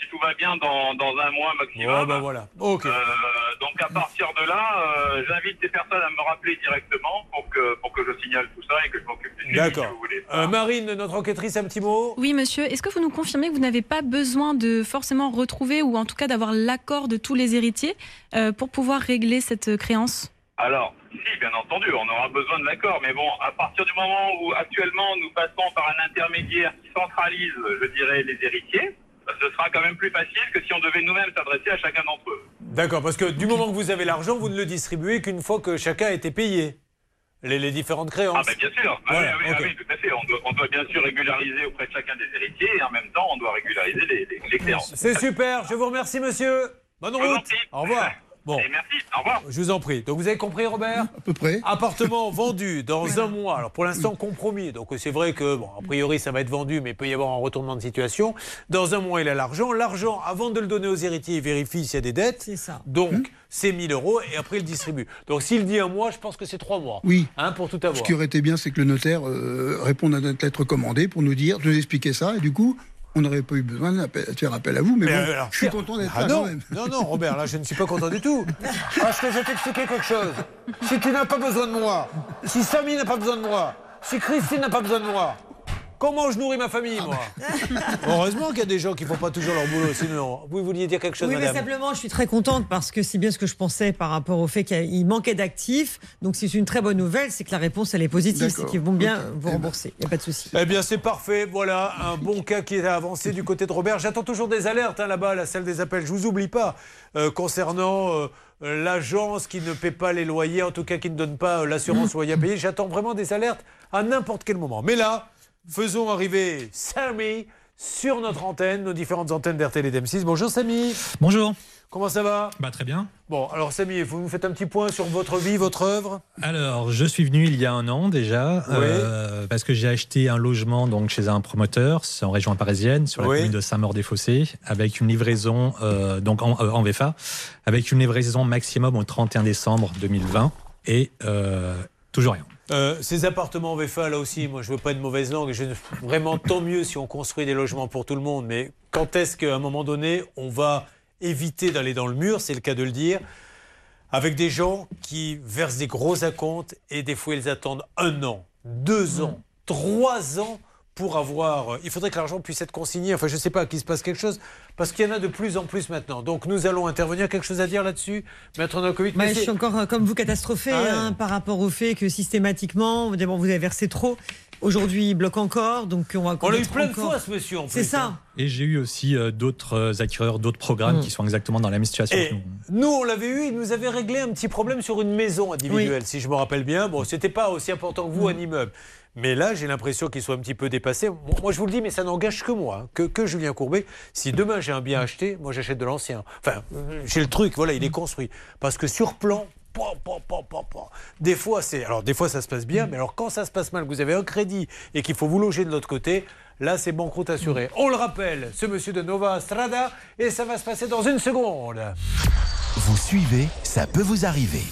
Speaker 29: si tout va bien, dans, dans un mois maximum.
Speaker 4: Oh, ben voilà. Ok.
Speaker 29: Euh, donc à partir de là, euh, j'invite ces personnes à me rappeler directement pour que, pour que je signale tout ça et que je m'occupe du si
Speaker 4: D'accord.
Speaker 29: vous voulez.
Speaker 4: Euh, Marine, notre enquêtrice, un petit mot?
Speaker 5: Oui, monsieur. Est-ce que vous nous confirmez que vous n'avez pas besoin de forcément retrouver ou en tout cas d'avoir l'accord de tous les héritiers euh, pour pouvoir régler cette créance?
Speaker 29: Alors, si, bien entendu, on aura besoin de l'accord, mais bon, à partir du moment où actuellement nous passons par un intermédiaire qui centralise, je dirais, les héritiers, bah, ce sera quand même plus facile que si on devait nous-mêmes s'adresser à chacun d'entre eux.
Speaker 4: D'accord, parce que du moment que vous avez l'argent, vous ne le distribuez qu'une fois que chacun a été payé. Les, les différentes créances.
Speaker 29: Ah, ben bien sûr, Ah,
Speaker 4: Voilà,
Speaker 29: oui, oui,
Speaker 4: ok.
Speaker 29: ah oui, tout à fait. On doit, on doit bien sûr régulariser auprès de chacun des héritiers et en même temps, on doit régulariser les, les, les créances.
Speaker 4: C'est super, je vous remercie monsieur. Bonne route. Au revoir. Bon.
Speaker 29: Et merci, au revoir.
Speaker 4: Je vous en prie. Donc vous avez compris Robert
Speaker 22: À peu près.
Speaker 4: Appartement vendu dans un mois. Alors pour l'instant compromis. Donc c'est vrai que bon, a priori ça va être vendu, mais il peut y avoir un retournement de situation. Dans un mois il a l'argent. L'argent, avant de le donner aux héritiers, il vérifie s'il y a des dettes.
Speaker 3: C'est ça.
Speaker 4: Donc c'est 1000 euros et après il distribue. Donc s'il dit un mois, je pense que c'est trois mois.
Speaker 22: Oui.
Speaker 4: Hein, pour tout avoir.
Speaker 22: Ce qui aurait été bien, c'est que le notaire euh, réponde à notre lettre commandée pour nous dire, nous expliquer ça, et du coup, on n'aurait pas eu besoin de faire appel à vous. Mais,
Speaker 4: Mais,
Speaker 22: bon,
Speaker 4: alors,
Speaker 22: je suis content d'être
Speaker 4: Ah
Speaker 22: là
Speaker 4: non,
Speaker 22: quand même.
Speaker 4: non, non, Robert, là, je ne suis pas content du tout. Parce que je vais t'expliquer quelque chose. Si tu n'as pas besoin de moi, si Samy n'a pas besoin de moi, si Christine n'a pas besoin de moi, comment je nourris ma famille, moi Heureusement qu'il y a des gens qui ne font pas toujours leur boulot, sinon. Vous vouliez dire quelque chose,
Speaker 3: Oui, mais simplement, je suis très contente parce que c'est bien ce que je pensais par rapport au fait qu'il manquait d'actifs. Donc, c'est une très bonne nouvelle, c'est que la réponse, elle est positive, c'est qu'ils vont bien vous rembourser. Il n'y a pas de souci.
Speaker 4: Eh bien, c'est parfait. Voilà, un bon cas qui est avancé du côté de Robert. J'attends toujours des alertes hein, là-bas, à la salle des appels. Je vous oublie pas euh, concernant euh, l'agence qui ne paie pas les loyers, en tout cas qui ne donne pas euh, l'assurance loyer à payer. J'attends vraiment des alertes à n'importe quel moment. Mais là, faisons arriver Sammy sur notre antenne, nos différentes antennes d'RTL et d'M6. Bonjour Samy.
Speaker 30: Bonjour.
Speaker 4: Comment ça va?
Speaker 30: Bah très bien.
Speaker 4: Bon, alors Samy, vous nous faites un petit point sur votre vie, votre œuvre?
Speaker 30: Alors, je suis venu il y a un an déjà,
Speaker 4: Oui.
Speaker 30: euh, parce que j'ai acheté un logement donc chez un promoteur, c'est en région parisienne, sur la
Speaker 4: Oui.
Speaker 30: commune de Saint-Maur-des-Fossés, avec une livraison euh, donc en, euh, en VFA, avec une livraison maximum au 31 décembre 2020 et toujours rien.
Speaker 4: Euh, ces appartements en VFA, là aussi, moi je veux pas de mauvaise langue. Je, vraiment, tant mieux si on construit des logements pour tout le monde. Mais quand est-ce qu'à un moment donné, on va éviter d'aller dans le mur, c'est le cas de le dire, avec des gens qui versent des gros acomptes et des fois ils attendent un an, deux ans, trois ans pour avoir. Il faudrait que l'argent puisse être consigné. Enfin, je ne sais pas, qu'il se passe quelque chose, parce qu'il y en a de plus en plus maintenant. Donc nous allons intervenir. Quelque chose à dire là-dessus, Maître Nokovic
Speaker 3: Bah,
Speaker 4: Mais
Speaker 3: je
Speaker 4: c'est-
Speaker 3: suis encore euh, comme vous catastrophé
Speaker 4: Ah ouais.
Speaker 3: hein, par rapport au fait que systématiquement, d'abord, vous avez versé trop. Aujourd'hui, il bloque encore, donc on va.
Speaker 4: On l'a eu plein de fois, ce monsieur, en
Speaker 3: C'est ça.
Speaker 4: hein.
Speaker 30: Et j'ai eu aussi euh, d'autres euh, acquéreurs, d'autres programmes
Speaker 3: Mm.
Speaker 30: qui sont exactement dans la même situation
Speaker 4: Et
Speaker 30: que nous.
Speaker 4: nous, on l'avait eu, il nous avait réglé un petit problème sur une maison individuelle, si je me rappelle bien. Bon, c'était pas aussi important que vous, un immeuble. Mais là, j'ai l'impression qu'il soit un petit peu dépassé. Bon, moi, je vous le dis, mais ça n'engage que moi, hein, que, que Julien Courbet. Si demain j'ai un bien acheté, moi j'achète de l'ancien. Enfin, euh, j'ai le truc, voilà, il est construit. Parce que sur plan, des fois, c'est. Alors, des fois, ça se passe bien, mais alors quand ça se passe mal, que vous avez un crédit et qu'il faut vous loger de l'autre côté, là, c'est banqueroute assurée. On le rappelle, ce monsieur de Nova Strada, et ça va se passer dans une seconde.
Speaker 1: Vous suivez, ça peut vous arriver.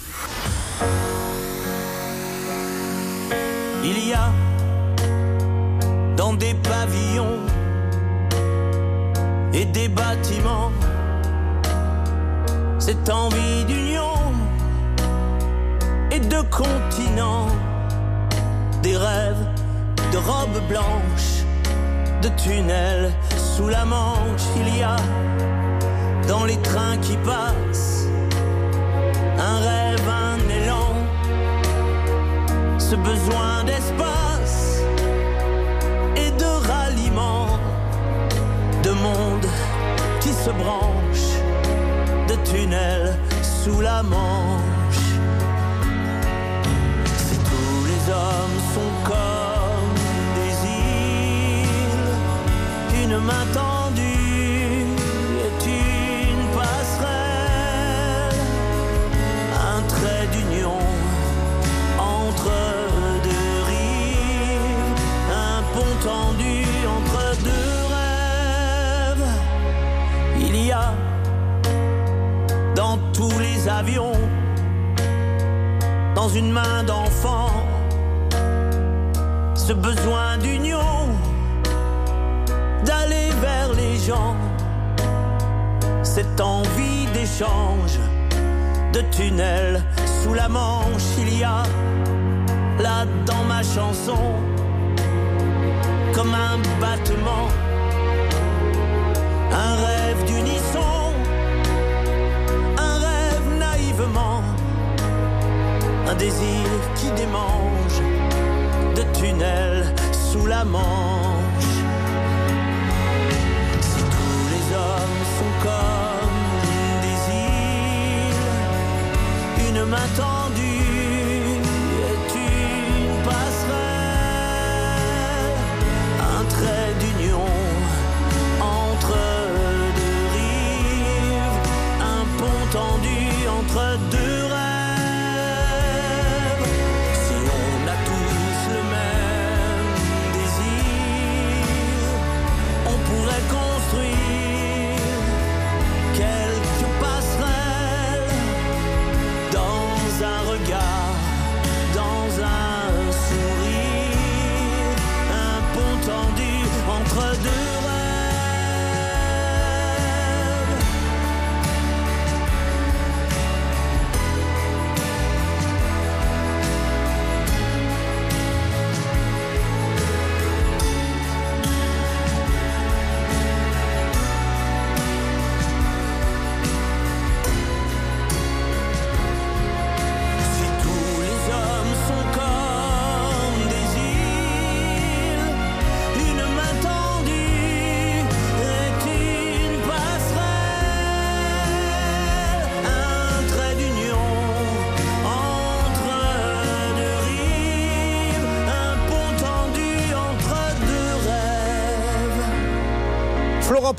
Speaker 31: Il y a dans des pavillons et des bâtiments cette envie d'union et de continent, des rêves de robes blanches, de tunnels sous la manche. Il y a dans les trains qui passent un rêve, ce besoin d'espace et de ralliement, de monde qui se branche, de tunnels sous la manche. Si tous les hommes sont comme des îles, une main tendue dans une main d'enfant, ce besoin d'union, d'aller vers les gens, cette envie d'échange de tunnels sous la manche. Il y a là dans ma chanson comme un battement, un rêve d'unisson, un désir qui démange de tunnels sous la manche. Si tous les hommes sont comme des îles, une main tendue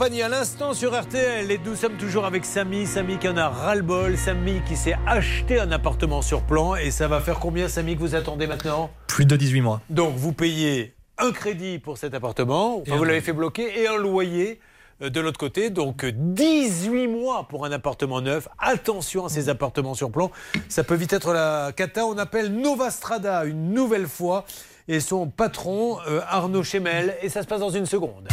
Speaker 4: À l'instant sur RTL, et nous sommes toujours avec Samy. Samy qui en a ras-le-bol. Samy qui s'est acheté un appartement sur plan. Et ça va faire combien, Samy, que vous attendez maintenant?
Speaker 30: Plus de 18 mois.
Speaker 4: Donc, vous payez un crédit pour cet appartement. Enfin, vous l'avez fait bloquer et un loyer. euh, De l'autre côté, donc euh, 18 mois pour un appartement neuf. Attention à ces appartements sur plan. Ça peut vite être la cata. On appelle Nova Strada une nouvelle fois. Et son patron, euh, Arnaud Chemel. Et ça se passe dans une seconde.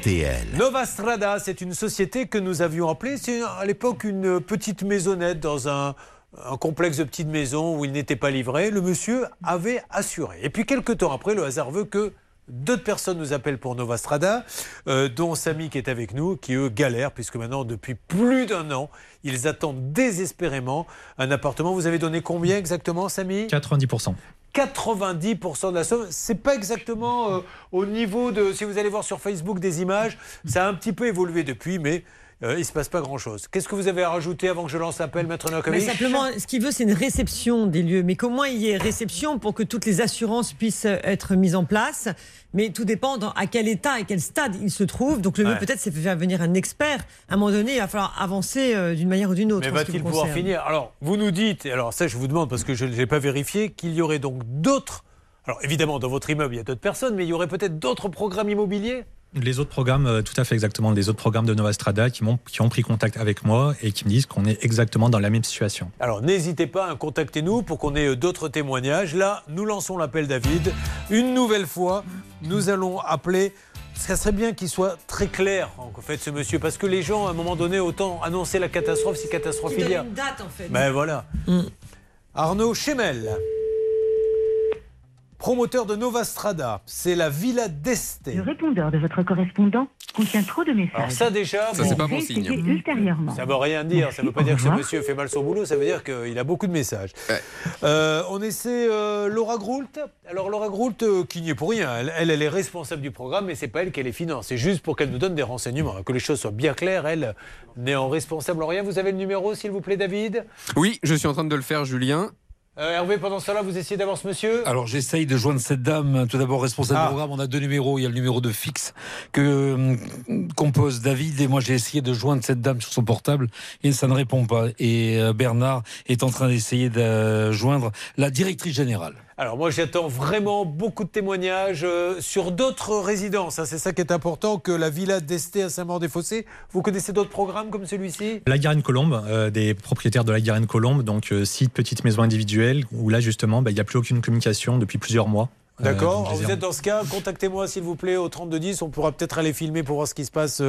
Speaker 1: RTL.
Speaker 4: Nova Strada, c'est une société que nous avions appelée, c'est à l'époque une petite maisonnette dans un, un complexe de petites maisons où il n'était pas livré. Le monsieur avait assuré. Et puis quelques temps après, le hasard veut que d'autres personnes nous appellent pour Nova Strada, euh, dont Samy qui est avec nous, qui eux galèrent, puisque maintenant, depuis plus d'un an, ils attendent désespérément un appartement. Vous avez donné combien exactement, Samy?
Speaker 30: 90%.
Speaker 4: 90% de la somme. C'est pas exactement euh, au niveau de. Si vous allez voir sur Facebook des images, ça a un petit peu évolué depuis, mais euh, il se passe pas grand-chose. Qu'est-ce que vous avez à rajouter avant que je lance l'appel, Maître Novakovic?
Speaker 3: simplement, ce qu'il veut, c'est une réception des lieux. Mais comment il y ait réception pour que toutes les assurances puissent être mises en place? Mais tout dépend dans- à quel état, à quel stade il se trouve. Donc le mieux
Speaker 4: Ouais.
Speaker 3: peut-être, c'est de faire venir un expert. À un moment donné, il va falloir avancer euh, d'une manière ou d'une autre.
Speaker 4: Mais va-t-il pouvoir
Speaker 3: concerne.
Speaker 4: finir? Alors, vous nous dites, et alors ça, je vous demande parce que je ne l'ai pas vérifié, qu'il y aurait donc d'autres. Alors, évidemment, dans votre immeuble, il y a d'autres personnes, mais il y aurait peut-être d'autres programmes immobiliers?
Speaker 30: Les autres programmes, euh, tout à fait exactement, les autres programmes de Nova Strada qui, m'ont- qui ont pris contact avec moi et qui me disent qu'on est exactement dans la même situation.
Speaker 4: Alors n'hésitez pas à contacter nous pour qu'on ait euh, d'autres témoignages. Là, nous lançons l'appel David. Une nouvelle fois, nous allons appeler. Ça serait bien qu'il soit très clair, en fait, ce monsieur, parce que les gens, à un moment donné, autant annoncer la catastrophe si catastrophe
Speaker 3: Il
Speaker 4: il y a.
Speaker 3: donne une date, en fait.
Speaker 4: Ben voilà. Arnaud Chemel, promoteur de Nova Strada, c'est la Villa d'Este.
Speaker 32: Le répondeur de votre correspondant contient trop de messages.
Speaker 4: Alors ça déjà,
Speaker 32: Ça, c'est pas bon signe. Ultérieurement.
Speaker 4: Ça veut rien dire. Ça veut pas dire que ce monsieur fait mal son boulot. Ça veut dire qu'il a beaucoup de messages. Euh, on essaie euh, Laura Groult. Alors Laura Groult, euh, qui n'y est pour rien. Elle, elle, elle est responsable du programme, mais c'est pas elle qui les finance. C'est juste pour qu'elle nous donne des renseignements, que les choses soient bien claires. Elle n'est en responsable en rien. Vous avez le numéro, s'il vous plaît, David?
Speaker 8: Oui, je suis en train de le faire, Julien.
Speaker 4: Euh, Hervé, pendant cela, vous essayez d'avoir ce monsieur.
Speaker 6: Alors j'essaye de joindre cette dame, tout d'abord responsable
Speaker 4: Ah.
Speaker 6: du programme. On a deux numéros. Il y a le numéro de fixe que euh, compose David et moi j'ai essayé de joindre cette dame sur son portable et ça ne répond pas. Et euh, Bernard est en train d'essayer de joindre la directrice générale.
Speaker 4: Alors moi j'attends vraiment beaucoup de témoignages euh, sur d'autres résidences. hein. C'est ça qui est important, que la villa d'Esté à Saint-Maur-des-Fossés. Vous connaissez d'autres programmes comme celui-ci?
Speaker 30: La Garenne Colombe, euh, des propriétaires de la Garenne Colombe, donc euh, six petites maisons individuelles où là justement, bah, il n'y a plus aucune communication depuis plusieurs mois.
Speaker 4: D'accord. vous êtes dans ce cas, contactez-moi s'il vous plaît au 3210. On pourra peut-être aller filmer pour voir ce qui se passe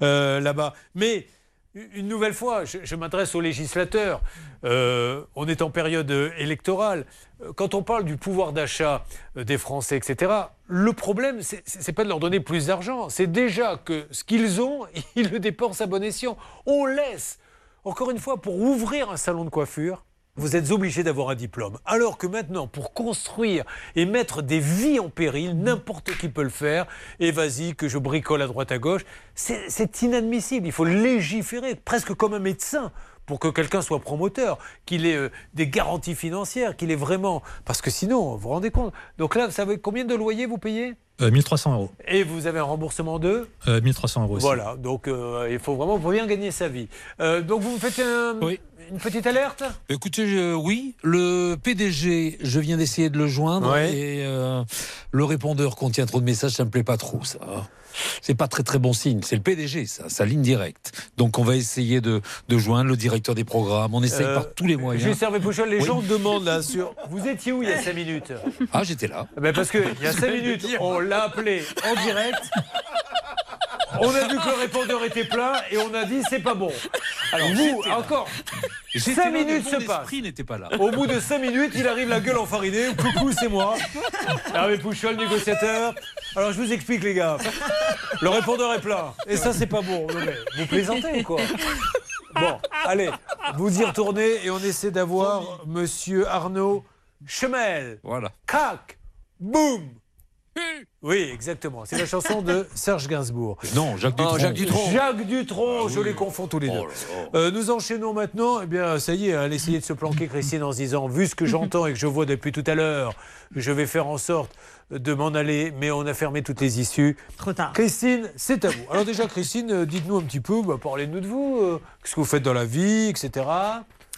Speaker 4: là-bas. Mais une nouvelle fois, je, m'adresse aux législateurs. Euh, on est en période euh, électorale. Euh, Quand on parle du pouvoir d'achat des Français, etc., le problème, c'est pas de leur donner plus d'argent. C'est déjà que ce qu'ils ont, ils le dépensent à bon escient. On laisse, encore une fois, pour ouvrir un salon de coiffure, vous êtes obligé d'avoir un diplôme. Alors que maintenant, pour construire et mettre des vies en péril, n'importe qui peut le faire. Et vas-y, que je bricole à droite à gauche. C'est inadmissible. Il faut légiférer, presque comme un médecin, pour que quelqu'un soit promoteur, qu'il ait euh, des garanties financières, qu'il ait vraiment. Parce que sinon, vous vous rendez compte. Donc là, vous savez combien de loyers vous payez?
Speaker 30: Euh, 1300 euros.
Speaker 4: Et vous avez un remboursement de?
Speaker 30: Euh, 1300 euros aussi.
Speaker 4: Voilà, donc euh, il faut vraiment bien gagner sa vie. Euh, donc vous me faites un- une petite alerte?
Speaker 6: Écoutez, je- oui, le PDG, je viens d'essayer de le joindre
Speaker 4: Ouais.
Speaker 6: et euh, le répondeur contient trop de messages, ça me plaît pas trop, ça. C'est pas très très bon signe. C'est le PDG, ça, sa ligne directe. Donc on va essayer de, de joindre le directeur des programmes. On essaye
Speaker 4: Euh,
Speaker 6: par tous les moyens.
Speaker 4: Juste Hervé Pouchol, les
Speaker 6: Oui.
Speaker 4: gens demandent là sur. Vous étiez où il y a 5 minutes?
Speaker 6: Ah, j'étais là.
Speaker 4: Ben Parce qu'il y a 5 minutes, on l'a appelé en direct. On a vu que le répondeur était plein et on a dit c'est pas bon. Alors vous, encore,
Speaker 6: J'étais
Speaker 4: 5
Speaker 6: là, mais
Speaker 4: minutes se passent.
Speaker 6: n'était pas là.
Speaker 4: Au bout de 5 minutes, il arrive la gueule enfarinée. Coucou, c'est moi. Hervé Pouchol, négociateur. Alors je vous explique, les gars. Le répondeur est plein. Et ça, c'est pas bon. Non, mais vous plaisantez ou quoi Bon, allez, vous y retournez et on essaie d'avoir monsieur Arnaud Chemel.
Speaker 6: Voilà.
Speaker 4: Cac, boum. Oui, exactement. C'est la chanson de Serge Gainsbourg.
Speaker 6: Non, Jacques
Speaker 4: Ah,
Speaker 6: Dutronc.
Speaker 4: Jacques Dutronc. Jacques Dutronc, je les confonds tous les deux. Euh, nous enchaînons maintenant. Eh bien, ça y est, elle essayait de se planquer, Christine, en se disant, vu ce que j'entends et que je vois depuis tout à l'heure, je vais faire en sorte de m'en aller, mais on a fermé toutes les issues.
Speaker 3: Trop tard.
Speaker 4: Christine, c'est à vous. Alors déjà, Christine, euh, dites-nous un petit peu, bah, parlez-nous de vous, euh, qu'est-ce que vous faites dans la vie, etc.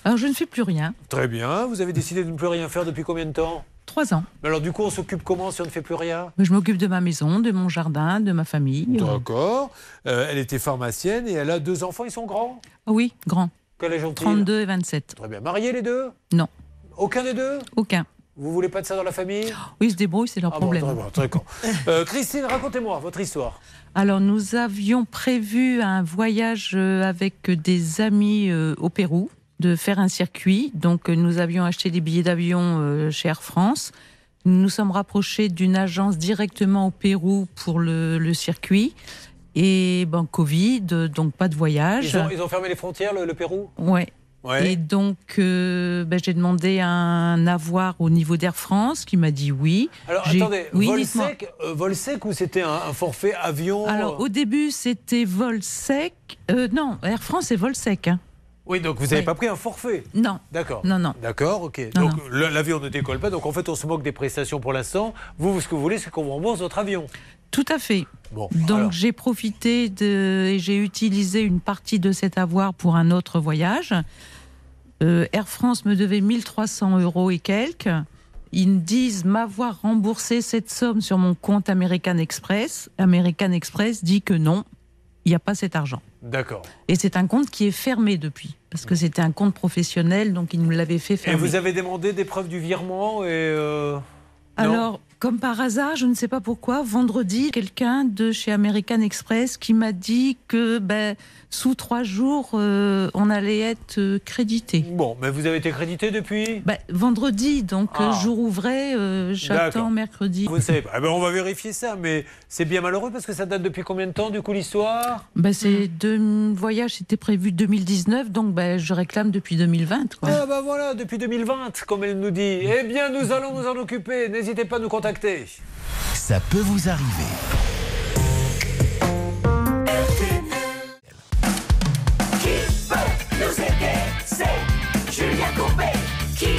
Speaker 25: Alors, je ne fais plus rien.
Speaker 4: Très bien. Vous avez décidé de ne plus rien faire depuis combien de temps?
Speaker 25: Trois ans.
Speaker 4: Mais Alors du coup, on s'occupe comment si on ne fait plus rien?
Speaker 25: Je m'occupe de ma maison, de mon jardin, de ma famille.
Speaker 4: D'accord. Euh, elle était pharmacienne et elle a deux enfants, ils sont grands?
Speaker 25: Oui, grand.
Speaker 4: Quel âge ont-ils?
Speaker 25: 32 et 27.
Speaker 4: Très bien. Mariés les deux?
Speaker 25: Non.
Speaker 4: Aucun des deux?
Speaker 25: Aucun.
Speaker 4: Vous voulez pas de ça dans la famille?
Speaker 25: Oui, ils se débrouillent, c'est leur
Speaker 4: Ah bon,
Speaker 25: problème.
Speaker 4: très bien, très con. Euh, Christine, racontez-moi votre histoire.
Speaker 25: Alors, nous avions prévu un voyage euh, avec des amis euh, au Pérou, de faire un circuit. Donc, euh, nous avions acheté des billets d'avion euh, chez Air France. Nous nous sommes rapprochés d'une agence directement au Pérou pour le, le circuit. Et ben, Covid, donc pas de voyage.
Speaker 4: Ils ont, ils ont fermé les frontières, le, le Pérou?
Speaker 25: Ouais.
Speaker 4: Ouais.
Speaker 25: Et donc, euh, ben, j'ai demandé un avoir au niveau d'Air France qui m'a dit oui.
Speaker 4: Alors attendez,
Speaker 25: oui,
Speaker 4: vol, sec, euh, vol sec ou c'était un, un forfait avion?
Speaker 25: Alors, au début, c'était vol sec. Euh, non, Air France, c'est vol sec. hein.
Speaker 4: Oui, donc vous n'avez
Speaker 25: Oui.
Speaker 4: pas pris un forfait
Speaker 25: Non.
Speaker 4: D'accord.
Speaker 25: Non, non.
Speaker 4: D'accord, ok.
Speaker 25: Non,
Speaker 4: donc l'avion ne décolle pas, donc en fait on se moque des prestations pour l'instant. Vous, ce que vous voulez, c'est qu'on vous rembourse votre avion.
Speaker 25: Tout à fait.
Speaker 4: Bon,
Speaker 25: Donc, j'ai profité de, et j'ai utilisé une partie de cet avoir pour un autre voyage. Euh, Air France me devait 1300 euros et quelques. Ils me disent m'avoir remboursé cette somme sur mon compte American Express. American Express dit que non, il n'y a pas cet argent.
Speaker 4: D'accord.
Speaker 25: Et c'est un compte qui est fermé depuis, parce que c'était un compte professionnel, donc ils nous l'avaient fait
Speaker 4: Et
Speaker 25: fermer.
Speaker 4: vous avez demandé des preuves du virement et euh,
Speaker 25: Alors, comme par hasard, je ne sais pas pourquoi, vendredi, quelqu'un de chez American Express qui m'a dit que ben, sous trois jours, euh, on allait être euh, crédité.
Speaker 4: Bon, mais vous avez été crédité depuis?
Speaker 25: Ben, vendredi, donc euh,
Speaker 4: Ah.
Speaker 25: jour ouvré, euh, j'attends mercredi.
Speaker 4: Vous ne savez pas. Eh ben, on va vérifier ça, mais c'est bien malheureux parce que ça date depuis combien de temps, du coup, l'histoire?
Speaker 25: Ben, c'est deux voyages, c'était prévu 2019, donc ben, je réclame depuis 2020. Quoi.
Speaker 4: Ah bah voilà, depuis 2020, comme elle nous dit. Eh bien, nous allons nous en occuper. N'hésitez pas à nous contacter.
Speaker 1: Ça peut vous arriver.
Speaker 31: Qui peut nous aider C'est Julien Courbet. Qui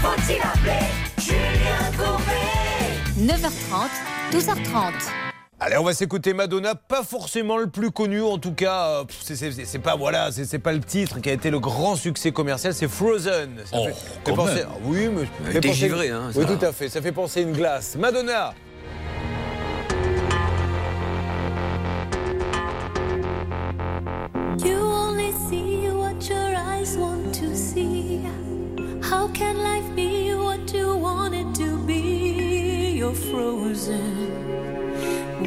Speaker 31: faut-il appeler Julien Courbet?
Speaker 33: 9h30, 12h30.
Speaker 4: Allez, on va s'écouter Madonna, pas forcément le plus connu, en tout cas, euh, c'est- pas voilà, c'est pas le titre qui a été le grand succès commercial, c'est Frozen. Ça
Speaker 11: Oh,
Speaker 4: fait-
Speaker 11: quand
Speaker 4: penser-
Speaker 11: même.
Speaker 4: oui, mais
Speaker 11: dégivrée, hein,
Speaker 4: oui, tout à fait. Ça fait penser à une glace. Madonna.
Speaker 34: You only see what your eyes want to see. How can life be what you want it to be? You're frozen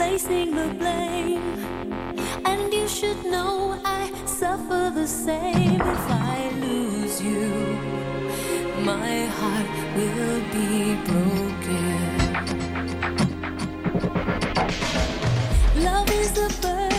Speaker 34: Placing the blame. And you should know I suffer the same if I lose you. My heart will be broken. Love is the bird,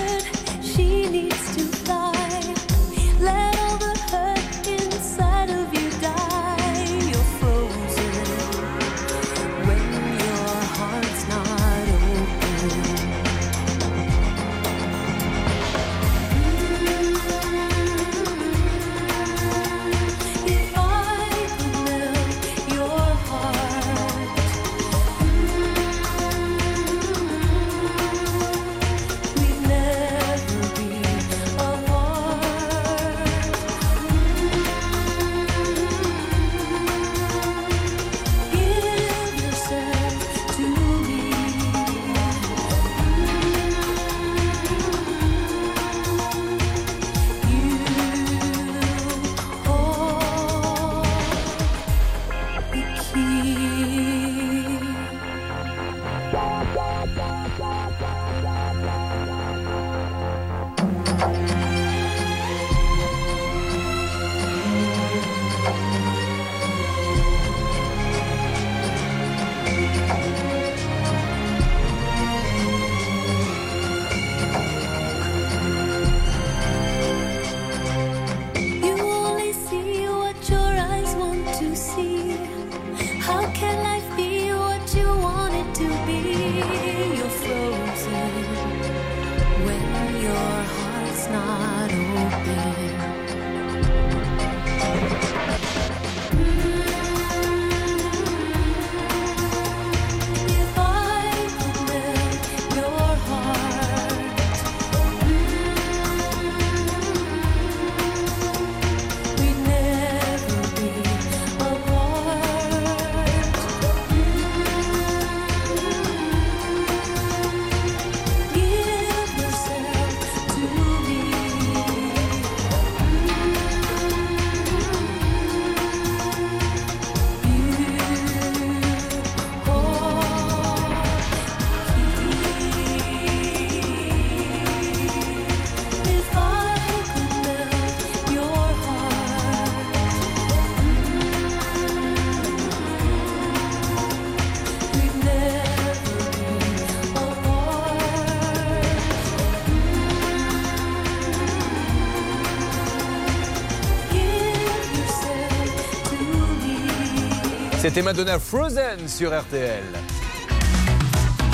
Speaker 4: C'était Madonna Frozen sur RTL.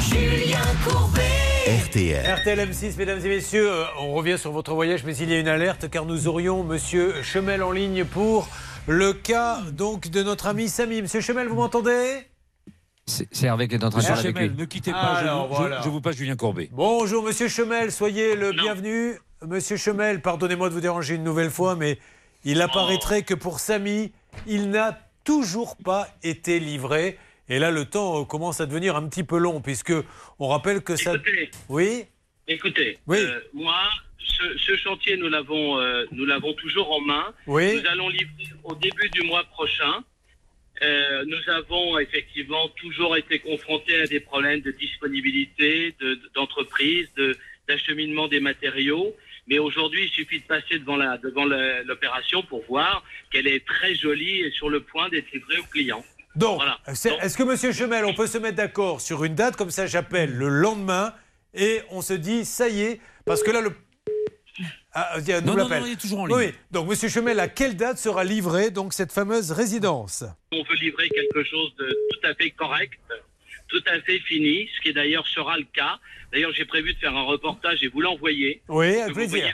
Speaker 31: Julien Courbet.
Speaker 1: RTL.
Speaker 4: RTL M6, mesdames et messieurs, on revient sur votre voyage, mais il y a une alerte car nous aurions Monsieur Chemel en ligne pour le cas donc de notre ami Samy. Monsieur Chemel, vous m'entendez?
Speaker 11: C'est Hervé qui est en train de parler avec
Speaker 6: Chemel,
Speaker 11: lui.
Speaker 6: ne quittez pas, je,
Speaker 4: Alors,
Speaker 6: vous- je-
Speaker 4: voilà.
Speaker 6: je vous passe Julien Courbet.
Speaker 4: Bonjour Monsieur Chemel, soyez le bienvenu. Monsieur Chemel, pardonnez-moi de vous déranger une nouvelle fois, mais il apparaîtrait que pour Samy, il n'a toujours pas été livré. Et là, le temps euh, commence à devenir un petit peu long, puisque on rappelle que ça.
Speaker 35: Écoutez.
Speaker 4: Oui.
Speaker 35: Écoutez,
Speaker 4: Oui.
Speaker 35: euh, moi, ce, ce chantier, nous l'avons, euh, nous l'avons toujours en main.
Speaker 4: Oui.
Speaker 35: Nous allons livrer au début du mois prochain. Euh, nous avons effectivement toujours été confrontés à des problèmes de disponibilité, de- d'entreprise, de, d'acheminement des matériaux. Mais aujourd'hui, il suffit de passer devant la, devant l'opération pour voir qu'elle est très jolie et sur le point d'être livrée aux clients.
Speaker 4: Donc,
Speaker 35: Voilà.
Speaker 4: c'est- est-ce que Monsieur Chemel, on peut se mettre d'accord sur une date? Comme ça J'appelle le lendemain et on se dit ça y est, parce que là le. Ah, il y a un
Speaker 6: Non, non,
Speaker 4: appel.
Speaker 6: non, il est toujours en
Speaker 4: Oui,
Speaker 6: ligne.
Speaker 4: oui. Donc, Monsieur Chemel, à quelle date sera livrée donc cette fameuse résidence?
Speaker 35: On veut livrer quelque chose de tout à fait correct, tout à fait fini, ce qui d'ailleurs sera le cas. D'ailleurs, j'ai prévu de faire un reportage et vous l'envoyer.
Speaker 4: Oui, avec
Speaker 35: vous
Speaker 4: plaisir.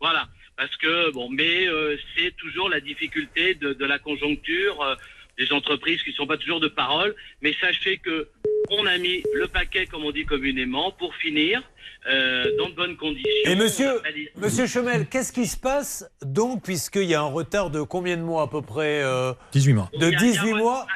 Speaker 35: Voilà, parce que bon, mais euh, c'est toujours la difficulté de, de la conjoncture euh, des entreprises qui ne sont pas toujours de parole. Mais sachez que on a mis le paquet, comme on dit communément, pour finir euh, dans de bonnes conditions.
Speaker 4: Et monsieur, monsieur Chemel, qu'est-ce qui se passe donc, puisqu'il y a un retard de combien de mois à peu près euh,
Speaker 30: 18 mois.
Speaker 4: De
Speaker 35: Il y a- il y a
Speaker 4: 18
Speaker 35: un
Speaker 4: mois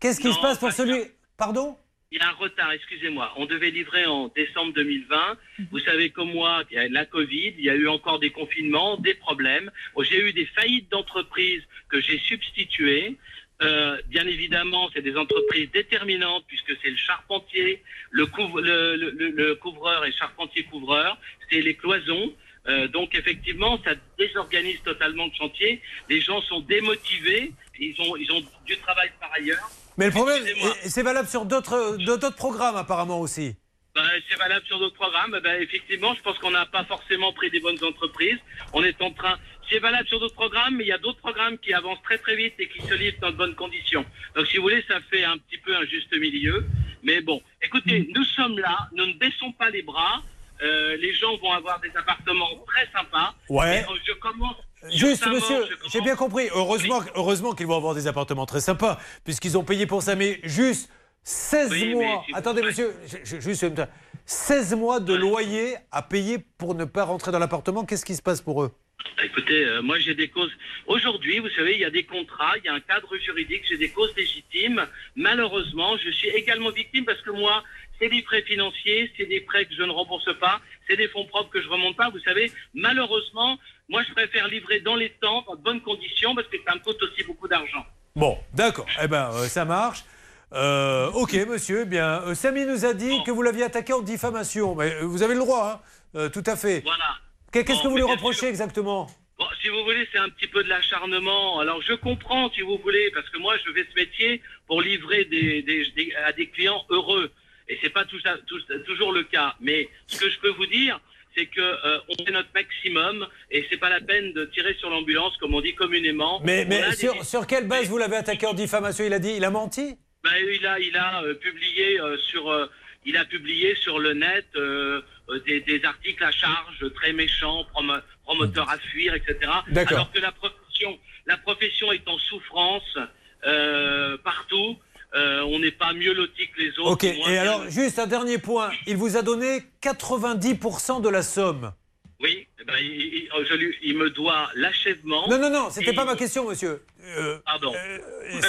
Speaker 4: Qu'est-ce qui
Speaker 35: Non,
Speaker 4: se passe pour
Speaker 35: pas
Speaker 4: celui. Pardon?
Speaker 35: Il y a un retard, excusez-moi. On devait livrer en décembre 2020. Vous savez comme moi, il y a la Covid, il y a eu encore des confinements, des problèmes. J'ai eu des faillites d'entreprises que j'ai substituées. Euh, bien évidemment, c'est des entreprises déterminantes puisque c'est le charpentier, le, couvre- le, le- le- le couvreur et charpentier couvreur, c'est les cloisons. Euh, donc effectivement, ça désorganise totalement le chantier. Les gens sont démotivés, ils ont, ils ont du travail par ailleurs.
Speaker 4: Mais le problème, c'est valable sur d'autres d'autres programmes apparemment aussi.
Speaker 35: Ben, c'est valable sur d'autres programmes. Ben, effectivement, je pense qu'on n'a pas forcément pris des bonnes entreprises. On est en train. C'est valable sur d'autres programmes, mais il y a d'autres programmes qui avancent très très vite et qui se livrent dans de bonnes conditions. Donc, si vous voulez, ça fait un petit peu un juste milieu. Mais bon, écoutez, nous sommes là, nous ne baissons pas les bras. Euh, les gens vont avoir des appartements très sympas.
Speaker 4: Ouais.
Speaker 35: Et, euh, je commence.
Speaker 4: Juste, monsieur, j'ai bien compris. Heureusement, heureusement qu'ils vont avoir des appartements très sympas, puisqu'ils ont payé pour ça. Mais juste 16
Speaker 35: Oui, mais
Speaker 4: mois.
Speaker 35: si vous-
Speaker 4: Attendez, monsieur, je- juste une minute. 16 mois de loyer à payer pour ne pas rentrer dans l'appartement. Qu'est-ce qui se passe pour eux?
Speaker 35: Écoutez, euh, moi j'ai des causes. Aujourd'hui, vous savez, il y a des contrats, il y a un cadre juridique, j'ai des causes légitimes. Malheureusement, je suis également victime parce que moi, c'est des prêts financiers, c'est des prêts que je ne rembourse pas, c'est des fonds propres que je remonte pas. Vous savez, malheureusement, moi je préfère livrer dans les temps, dans de bonnes conditions, parce que ça me coûte aussi beaucoup d'argent.
Speaker 4: Bon, d'accord. Eh ben, euh, ça marche. Euh, ok, monsieur. Eh bien, euh, Samy nous a dit que vous l'aviez attaqué en diffamation. Mais vous avez le droit, hein. Tout à fait.
Speaker 35: Voilà.
Speaker 4: Qu'est- Qu'est-ce
Speaker 35: Bon,
Speaker 4: que vous lui
Speaker 35: bien
Speaker 4: reprochez
Speaker 35: sûr.
Speaker 4: exactement?
Speaker 35: Bon, si vous voulez, c'est un petit peu de l'acharnement. Alors, je comprends, si vous voulez, parce que moi, je fais ce métier pour livrer des, des- des- à des clients heureux. Et c'est pas tout ça- tout- toujours le cas. Mais ce que je peux vous dire, c'est que euh, on fait notre maximum et c'est pas la peine de tirer sur l'ambulance, comme on dit communément.
Speaker 4: Mais,
Speaker 35: des-
Speaker 4: sur, sur quelle base vous l'avez attaqué en diffamation? Il a dit, il a menti?
Speaker 35: Ben, il a, il a euh, publié euh, sur, il a publié sur le net des, des articles à charge très méchants, promo- promoteurs à fuir, etc. Alors que la profession, la profession est en souffrance partout. Euh, on n'est pas mieux loti que les autres.
Speaker 4: Ok, et
Speaker 35: bien
Speaker 4: alors, juste un dernier point. Il vous a donné 90% de la somme.
Speaker 35: Oui, eh ben, il, il- je lui- il me doit l'achèvement.
Speaker 4: Non, non, non, c'était pas ma question, monsieur. Euh,
Speaker 35: Pardon.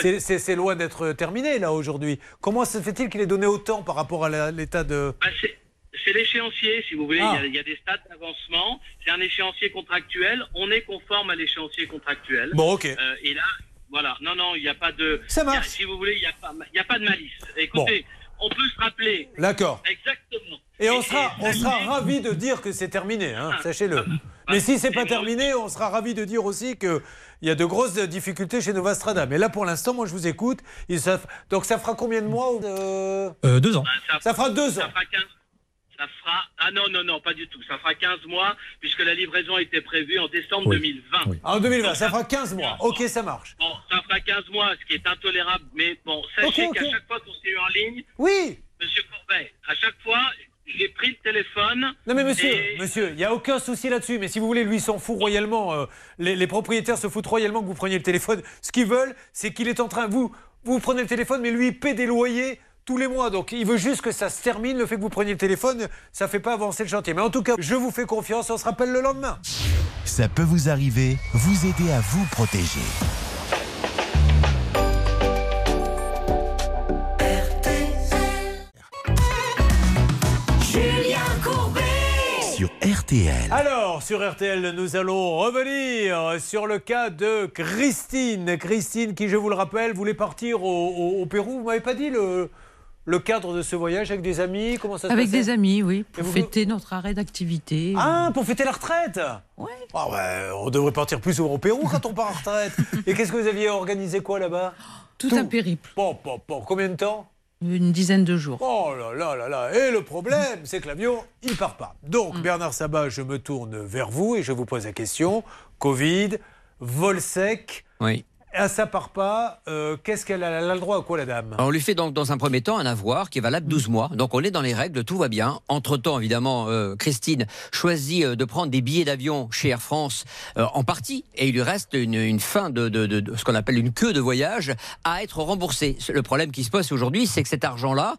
Speaker 4: c'est- C'est loin d'être terminé, là, aujourd'hui. Comment se fait-il qu'il ait donné autant par rapport à l'état de...
Speaker 35: Bah, c'est- c'est l'échéancier, si vous voulez.
Speaker 4: Ah.
Speaker 35: Il, y a, il y a des stades d'avancement. C'est un échéancier contractuel. On est conforme à l'échéancier contractuel.
Speaker 4: Bon, ok.
Speaker 35: Euh, et là, voilà. Non, non, il n'y a pas de.
Speaker 4: Ça marche.
Speaker 35: il a- si vous voulez, il n'y a, pas- il y a pas de malice. Écoutez, on peut se rappeler.
Speaker 4: D'accord.
Speaker 35: Exactement.
Speaker 4: Et on sera, on sera ravis de dire que c'est terminé, hein,
Speaker 35: Ah.
Speaker 4: sachez-le. Mais si c'est pas terminé, on sera ravis de dire aussi qu'il y a de grosses difficultés chez Nova Strada. Mais là, pour l'instant, moi, je vous écoute. Il- donc, ça fera combien de mois euh,
Speaker 30: Euh, deux ans.
Speaker 35: Ça,
Speaker 4: Ça fera deux ans.
Speaker 35: Ça fera 15, Ça fera. Ah non, non, non, pas du tout. Ça fera 15 mois, puisque la livraison était prévue en décembre 2020.
Speaker 4: Ah, En 2020, ça fera 15 mois. Ok, ça marche.
Speaker 35: Bon, ça fera 15 mois, ce qui est intolérable. Mais bon, sachez qu'à chaque fois qu'on s'est eu en ligne.
Speaker 4: Oui
Speaker 35: Monsieur Courbet, à chaque fois, j'ai pris le téléphone.
Speaker 4: Non mais monsieur,
Speaker 35: et-
Speaker 4: monsieur, il n'y a aucun souci là-dessus. Mais si vous voulez, lui il s'en fout royalement. euh, les, les propriétaires se foutent royalement que vous preniez le téléphone. Ce qu'ils veulent, c'est qu'il est en train, vous, vous prenez le téléphone, mais lui il paie des loyers tous les mois. Donc il veut juste que ça se termine. Le fait que vous preniez le téléphone, ça fait pas avancer le chantier. Mais en tout cas, je vous fais confiance. On se rappelle le lendemain.
Speaker 1: Ça peut vous arriver, vous aider à vous protéger.
Speaker 31: Julien Courbet.
Speaker 1: Sur RTL.
Speaker 4: Alors, sur RTL, nous allons revenir sur le cas de Christine. Christine, qui, je vous le rappelle, voulait partir au, au- au Pérou. Vous m'avez pas dit le, le cadre de ce voyage avec des amis Comment ça se
Speaker 25: Avec des amis, oui, pour
Speaker 4: vous-
Speaker 25: fêter notre arrêt d'activité.
Speaker 4: Ah, pour fêter la retraite Ouais. Ah ouais, on devrait partir plus souvent au Pérou quand on part en retraite. Et qu'est-ce que vous aviez organisé quoi là-bas?
Speaker 25: Tout, un périple.
Speaker 4: Bon, bon, bon, combien de temps?
Speaker 25: Une dizaine de jours.
Speaker 4: Oh là là là là Et le problème, c'est que l'avion, il part pas. Donc,
Speaker 25: Mm.
Speaker 4: Bernard Sabat, je me tourne vers vous et je vous pose la question. Covid, vol sec.
Speaker 11: Oui.
Speaker 4: Ah, ça part pas. euh, Qu'est-ce qu'elle a, elle a le droit à quoi, la dame?
Speaker 11: Alors, on lui fait donc dans un premier temps un avoir qui est valable 12 mois. Donc on est dans les règles, tout va bien. Entre-temps, évidemment, euh, Christine choisit euh, de prendre des billets d'avion chez Air France euh, en partie et il lui reste une, une fin de, de- de- de ce qu'on appelle une queue de voyage à être remboursée. Le problème qui se pose aujourd'hui, c'est que cet argent-là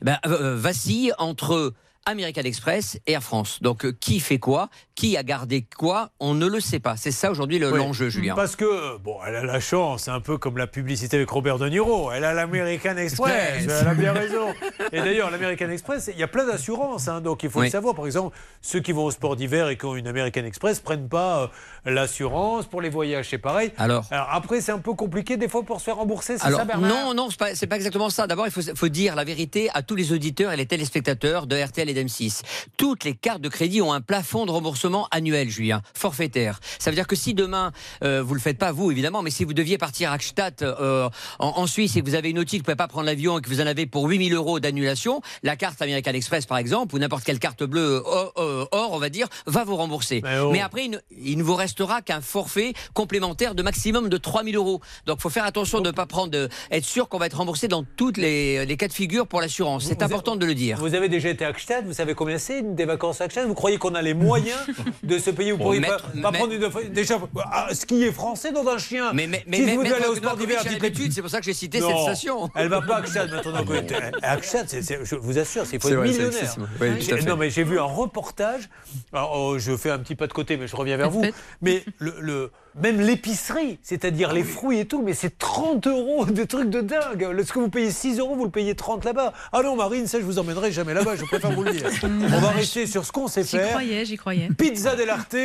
Speaker 11: ben, euh, vacille entre American Express et Air France. Donc qui fait quoi? Qui a gardé quoi On ne le sait pas. C'est ça aujourd'hui le-
Speaker 4: Oui.
Speaker 11: l'enjeu, Julien.
Speaker 4: Parce que, bon, elle a la chance, un peu comme la publicité avec Robert De Niro. Elle a l'American Express. Elle a bien raison. Et d'ailleurs, l'American Express, il y a plein d'assurances. hein, donc il faut
Speaker 11: Oui.
Speaker 4: le savoir. Par exemple, ceux qui vont au sport d'hiver et qui ont une American Express prennent pas euh, l'assurance. Pour les voyages, c'est pareil.
Speaker 11: Alors
Speaker 4: après, c'est un peu compliqué des fois pour se faire rembourser. C'est
Speaker 11: Alors,
Speaker 4: ça, Bernard
Speaker 11: non, non, c'est pas, pas exactement ça. D'abord, il faut, faut dire la vérité à tous les auditeurs et les téléspectateurs de RTL et d'M6. Toutes les cartes de crédit ont un plafond de remboursement annuel, Julien, forfaitaire. Ça veut dire que si demain, euh, vous le faites pas vous, évidemment, mais si vous deviez partir à Gstaad, euh, en, en Suisse, et que vous avez une outil, vous pouvez pas prendre l'avion et que vous en avez pour 8000 euros d'annulation, la carte American Express, par exemple, ou n'importe quelle carte bleue or, euh, or, on va dire, va vous rembourser.
Speaker 4: Mais oh.
Speaker 11: Mais après, il ne, il ne vous restera qu'un forfait complémentaire de maximum de 3000 euros. Donc, faut faire attention de ne pas prendre, de, être sûr qu'on va être remboursé dans toutes les, les cas de figure pour l'assurance. C'est important de le dire.
Speaker 4: Vous avez déjà été à Gstaad, vous savez combien c'est des vacances à Gstaad Vous croyez qu'on a les moyens de ce pays Vous pourriez
Speaker 11: maître-
Speaker 4: pas, pas prendre une déjà ah, skier français dans un chien.
Speaker 11: Mais, mais, mais,
Speaker 4: si
Speaker 11: mais
Speaker 4: vous allez au sport d'hiver, dites-
Speaker 11: c'est pour ça que j'ai cité
Speaker 4: Non,
Speaker 11: cette station.
Speaker 4: Elle va pas à Gstaad maintenant. C'est- je vous assure, c'est
Speaker 11: c'est
Speaker 4: millionnaire. non mais j'ai vu un reportage. Alors, oh, je fais un petit pas de côté, mais je reviens vers vous. Mais le, le- même l'épicerie, c'est-à-dire les fruits et tout, mais c'est 30 euros de trucs de dingue. Le- Ce que vous payez 6 euros, vous le payez 30 là-bas? Ah non, Marine, ça je vous emmènerai jamais là-bas. Je préfère vous le dire. On va rester sur ce qu'on sait
Speaker 5: J'y
Speaker 4: faire.
Speaker 5: croyais, j'y croyais.
Speaker 4: Pizza dell'arte,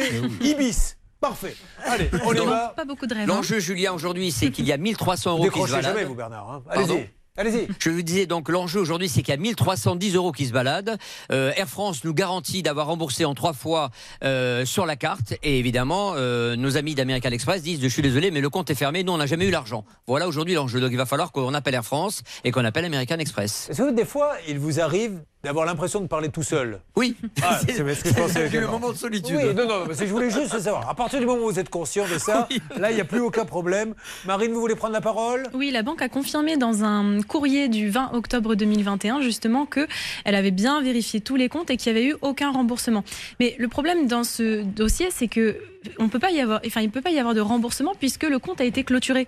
Speaker 4: Ibis. Parfait. Allez, on y va.
Speaker 5: Pas beaucoup de rêves. hein.
Speaker 11: L'enjeu, Julien, aujourd'hui, c'est qu'il y a 1300 euros qui se
Speaker 4: Décrochez
Speaker 11: baladent.
Speaker 4: jamais, vous, Bernard. hein.
Speaker 11: Pardon?
Speaker 4: Allez-y. Allez-y.
Speaker 11: Je vous disais donc l'enjeu aujourd'hui, c'est qu'il y a 1310 euros qui se baladent. Euh, Air France nous garantit d'avoir remboursé en trois fois euh, sur la carte. Et évidemment, euh, nos amis d'American Express disent Je suis désolé, mais le compte est fermé. Nous, on n'a jamais eu l'argent. Voilà aujourd'hui l'enjeu. Donc il va falloir qu'on appelle Air France et qu'on appelle American Express.
Speaker 4: Est-ce que des fois, il vous arrive d'avoir l'impression de parler tout seul
Speaker 11: Oui.
Speaker 4: Ah, c'est ce que je pensais.
Speaker 11: C'est le moment de solitude.
Speaker 4: Oui, non, non, mais je voulais juste savoir. À partir du moment où vous êtes conscient de ça, là, il n'y a plus aucun problème. Marine, vous voulez prendre la parole?
Speaker 5: Oui, la banque a confirmé dans un courrier du 20 octobre 2021 justement que elle avait bien vérifié tous les comptes et qu'il n'y avait eu aucun remboursement. Mais le problème dans ce dossier, c'est que on peut pas y avoir, enfin, il ne peut pas y avoir de remboursement puisque le compte a été clôturé.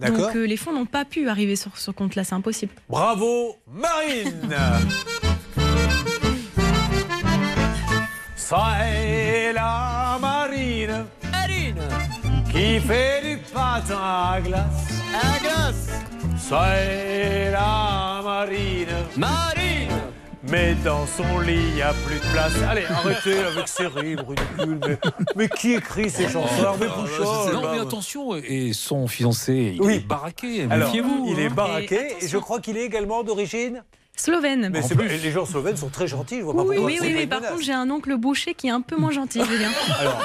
Speaker 4: D'accord.
Speaker 5: Donc euh, les fonds n'ont pas pu arriver sur ce compte-là, c'est impossible.
Speaker 4: Bravo, Marine C'est la Marine
Speaker 11: Marine
Speaker 4: qui fait du patin à glace.
Speaker 11: À glace
Speaker 4: C'est la Marine
Speaker 11: Marine
Speaker 4: Mais dans son lit, il n'y a plus de place. Allez, arrêtez avec ces rires ridicules. Mais, mais qui écrit ces chansons Hervé Pouchol
Speaker 6: Non, mais attention, et son fiancé, il
Speaker 4: Oui.
Speaker 6: est baraqué,
Speaker 4: Alors,
Speaker 6: méfiez-vous.
Speaker 4: il est
Speaker 6: hein.
Speaker 4: baraqué
Speaker 5: Et
Speaker 4: et, je crois qu'il est également d'origine
Speaker 5: Slovène.
Speaker 4: Mais les gens slovènes sont très gentils, je vois pas
Speaker 5: Oui,
Speaker 4: pourquoi
Speaker 5: oui, oui,
Speaker 4: une
Speaker 5: par
Speaker 4: menace.
Speaker 5: contre, j'ai un oncle boucher qui est un peu moins gentil, Julien.
Speaker 4: Alors,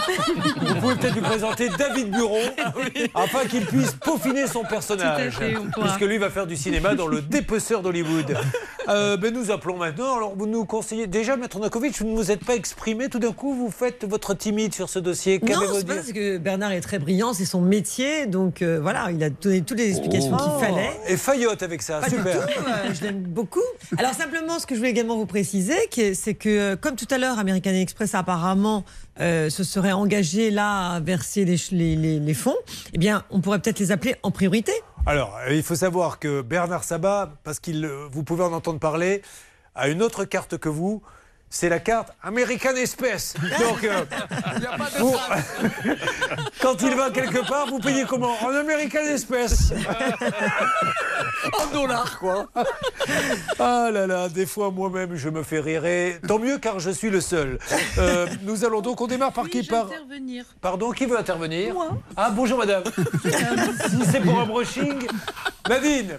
Speaker 4: vous pouvez peut-être lui présenter David Buron afin qu'il puisse peaufiner son personnage.
Speaker 5: Tout à fait,
Speaker 4: puisque lui va faire du cinéma dans le dépeceur d'Hollywood. Euh, ben, nous appelons maintenant. Alors, vous nous conseillez. Déjà, Maître Nakovic, vous ne vous êtes pas exprimé. Tout d'un coup, vous faites votre timide sur ce dossier.
Speaker 3: Non, c'est parce que Bernard est très brillant, c'est son métier, donc euh, voilà, il a donné toutes les explications
Speaker 4: Oh.
Speaker 3: qu'il fallait.
Speaker 4: Et Fayotte avec ça,
Speaker 3: Pas
Speaker 4: super.
Speaker 3: du tout, euh, je l'aime beaucoup. Alors simplement, ce que je voulais également vous préciser, c'est que euh, comme tout à l'heure, American Express apparemment euh, se serait engagé là à verser les, les- fonds, eh bien, on pourrait peut-être les appeler en priorité.
Speaker 4: Alors, euh, il faut savoir que Bernard Sabat, parce qu'il, vous pouvez en entendre parler, a une autre carte que vous. C'est la carte American Express. Donc, euh, vous- quand il va quelque part, vous payez comment? En American Express. en dollars, quoi. Ah là là, des fois moi-même je me fais rire. Et Tant mieux car je suis le seul. Euh, nous allons donc, on démarre par qui? par...
Speaker 25: intervenir.
Speaker 4: Pardon, qui veut intervenir? Ah, bonjour madame. si c'est pour un brushing. Nadine,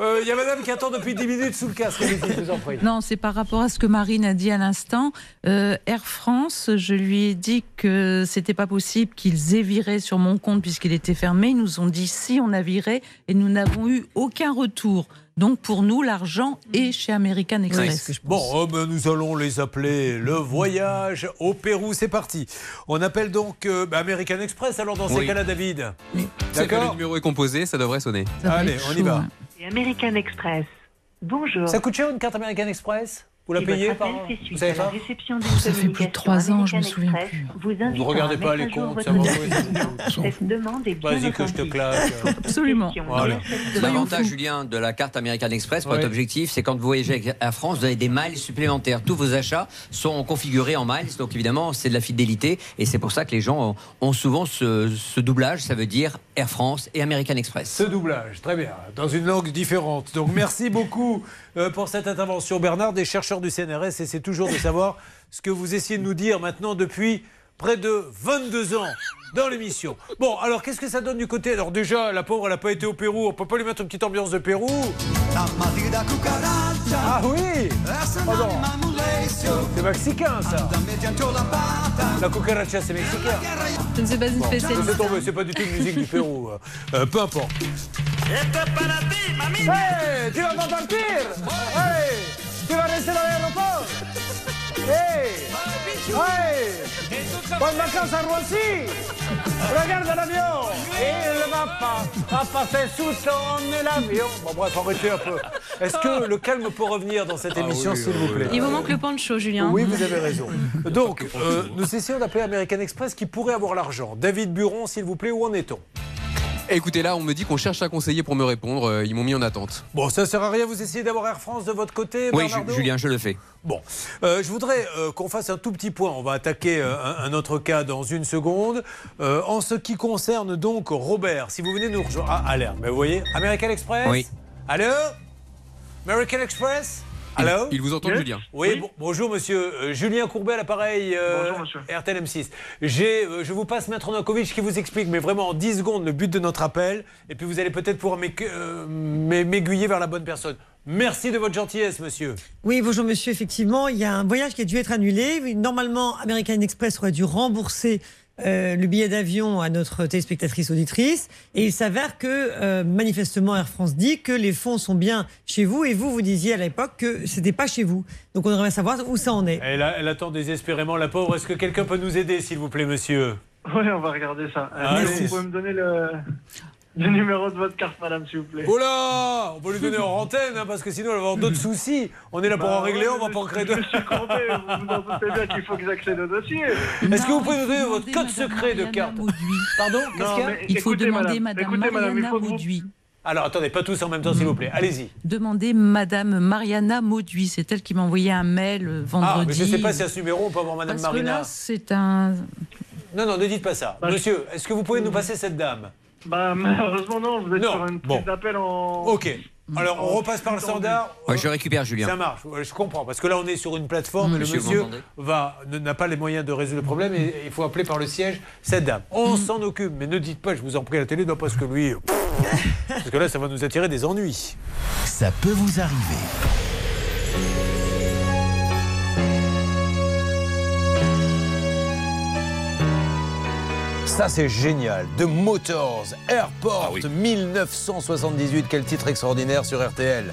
Speaker 4: euh, il y a madame qui attend depuis 10 minutes sous le casque. Allez-y, je vous en prie.
Speaker 25: Non, c'est par rapport à ce que Marine a dit à l'instant. Euh, Air France, je lui ai dit que c'était pas possible qu'ils aient viré sur mon compte puisqu'il était fermé. Ils nous ont dit si on a viré et nous n'avons eu aucun retour. Donc pour nous, l'argent est chez American Express.
Speaker 4: Bon, oh, ben, nous allons les appeler le voyage au Pérou. C'est parti. On appelle donc euh, bah, American Express alors dans ces
Speaker 8: Oui.
Speaker 4: cas-là, David.
Speaker 8: Que le
Speaker 4: D'accord
Speaker 8: numéro est composé, ça devrait sonner.
Speaker 4: Allez, on y va.
Speaker 32: Et American Express. Bonjour.
Speaker 4: Ça coûte cher une carte American Express? Vous la payez
Speaker 32: votre
Speaker 4: par Vous savez
Speaker 32: à
Speaker 4: pas
Speaker 32: d'une
Speaker 25: Ça fait plus de trois ans, je me souviens
Speaker 32: Express. vous
Speaker 4: Vous regardez
Speaker 32: à
Speaker 4: pas les
Speaker 32: à
Speaker 4: comptes,
Speaker 32: votre
Speaker 4: ça va, Vas-y que je te claque.
Speaker 25: Absolument.
Speaker 11: L'avantage, Julien, de la carte American Express, être objectif, c'est quand vous voyagez Air France, vous avez des miles supplémentaires. Tous vos achats sont configurés en miles, donc évidemment, c'est de la fidélité. Et c'est pour ça que les gens ont ont souvent ce, ce doublage, ça veut dire Air France et American Express.
Speaker 4: Ce doublage, très bien, dans une langue différente. Donc merci beaucoup euh, pour cette intervention, Bernard, des chercheurs du CNRS. Et c'est toujours de savoir ce que vous essayez de nous dire maintenant depuis près de 22 ans dans l'émission. Bon, alors qu'est-ce que ça donne du côté Alors déjà, la pauvre, elle n'a pas été au Pérou. On peut pas lui mettre une petite ambiance de Pérou Ah oui Oh non. C'est mexicain ça La cucaracha, c'est mexicain
Speaker 5: Je ne sais pas une
Speaker 4: Bon,
Speaker 5: spécialiste.
Speaker 4: c'est pas du tout une musique du Pérou. Euh, peu importe. Hey, tu vas pas partir Hey, tu vas rester dans l'aéroport Hey, hey, bonnes vacances à Roissy Regarde l'avion Il va pas, va passer sous ton l'avion Bon bref, arrêtez un peu. Est-ce que le calme peut revenir dans cette émission, s'il vous plaît
Speaker 5: Il vous manque le pancho, Julien.
Speaker 4: oui, vous avez raison. Donc, euh, nous essayons d'appeler American Express qui pourrait avoir l'argent. David Buron, s'il vous plaît, où en est-on?
Speaker 8: Écoutez, là, on me dit qu'on cherche un conseiller pour me répondre. euh, Ils m'ont mis en attente.
Speaker 4: Bon, ça sert à rien, vous essayez d'avoir Air France de votre côté,
Speaker 11: Oui,
Speaker 4: Bernardo
Speaker 11: Julien, je le fais.
Speaker 4: Bon, euh, je voudrais euh, qu'on fasse un tout petit point. On va attaquer euh, un, un autre cas dans une seconde. En ce qui concerne donc Robert, si vous venez nous rejoindre. Ah, alerte, mais vous voyez, American Express?
Speaker 8: Oui.
Speaker 4: Allô? American Express? Allô
Speaker 8: Il vous entend,
Speaker 4: Yes.
Speaker 8: Julien
Speaker 4: Oui, bon- bonjour monsieur. Euh, Julien Courbet à l'appareil euh, RTL M6. J'ai, euh, je vous passe Maître Novakovic qui vous explique, mais vraiment en 10 secondes, le but de notre appel. Et puis vous allez peut-être pouvoir euh, m'ai- m'aiguiller vers la bonne personne. Merci de votre gentillesse, monsieur.
Speaker 3: Oui, bonjour monsieur. Effectivement, il y a un voyage qui a dû être annulé. Normalement, American Express aurait dû rembourser euh, le billet d'avion à notre téléspectatrice auditrice. Et il s'avère que euh, manifestement Air France dit que les fonds sont bien chez vous et vous, vous disiez à l'époque que c'était pas chez vous. Donc on aimerait savoir où ça en est.
Speaker 4: Elle, a- elle attend désespérément la pauvre. Est-ce que quelqu'un peut nous aider, s'il vous plaît, monsieur?
Speaker 36: Oui, on va regarder ça. Euh,
Speaker 4: Allez.
Speaker 36: vous pouvez me donner le, le numéro de votre carte, madame, s'il vous plaît.
Speaker 4: Oh là On va lui donner en antenne, hein, parce que sinon elle va avoir d'autres soucis. On est là pour
Speaker 36: Bah
Speaker 4: en régler,
Speaker 36: ouais,
Speaker 4: on va pas en créer
Speaker 36: Je
Speaker 4: d'autres.
Speaker 36: me suis compté, vous vous en doutez bien qu'il faut que j'accède au dossier.
Speaker 4: Est-ce que vous pouvez nous donner votre code secret de carte Pardon Qu'est-ce
Speaker 36: Non,
Speaker 4: qu'il y a
Speaker 36: mais
Speaker 25: Il faut
Speaker 36: écoutez,
Speaker 25: demander
Speaker 36: madame, écoutez,
Speaker 25: Mariana Mauduit.
Speaker 4: Alors attendez, pas tous en même temps, s'il vous plaît. Allez-y.
Speaker 25: Demandez Madame Mariana Mauduit. C'est elle qui m'a envoyé un mail euh, vendredi.
Speaker 4: Ah, mais je ne sais pas si à ce numéro on peut avoir Madame
Speaker 25: Parce que
Speaker 4: Marina.
Speaker 25: là, c'est un.
Speaker 4: Non, non, ne dites pas ça. Monsieur, est-ce que vous pouvez nous passer cette dame?
Speaker 36: Bah, malheureusement, non, vous êtes
Speaker 4: Non,
Speaker 36: sur une
Speaker 4: bon.
Speaker 36: prise d'appel en.
Speaker 4: Ok. Alors on repasse par le standard.
Speaker 11: Ouais, je récupère Julien.
Speaker 4: Ça marche, ouais, je comprends. Parce que là, on est sur une plateforme et le
Speaker 11: Monsieur,
Speaker 4: n'a pas les moyens de résoudre le problème et il faut appeler par le siège cette dame. On s'en occupe, mais ne dites pas, je vous en prie, la télé, non, parce que lui. Parce que là, ça va nous attirer des ennuis.
Speaker 1: Ça peut vous arriver.
Speaker 27: Ça, c'est génial. The Motors, Airport, 1978. Quel titre extraordinaire sur RTL.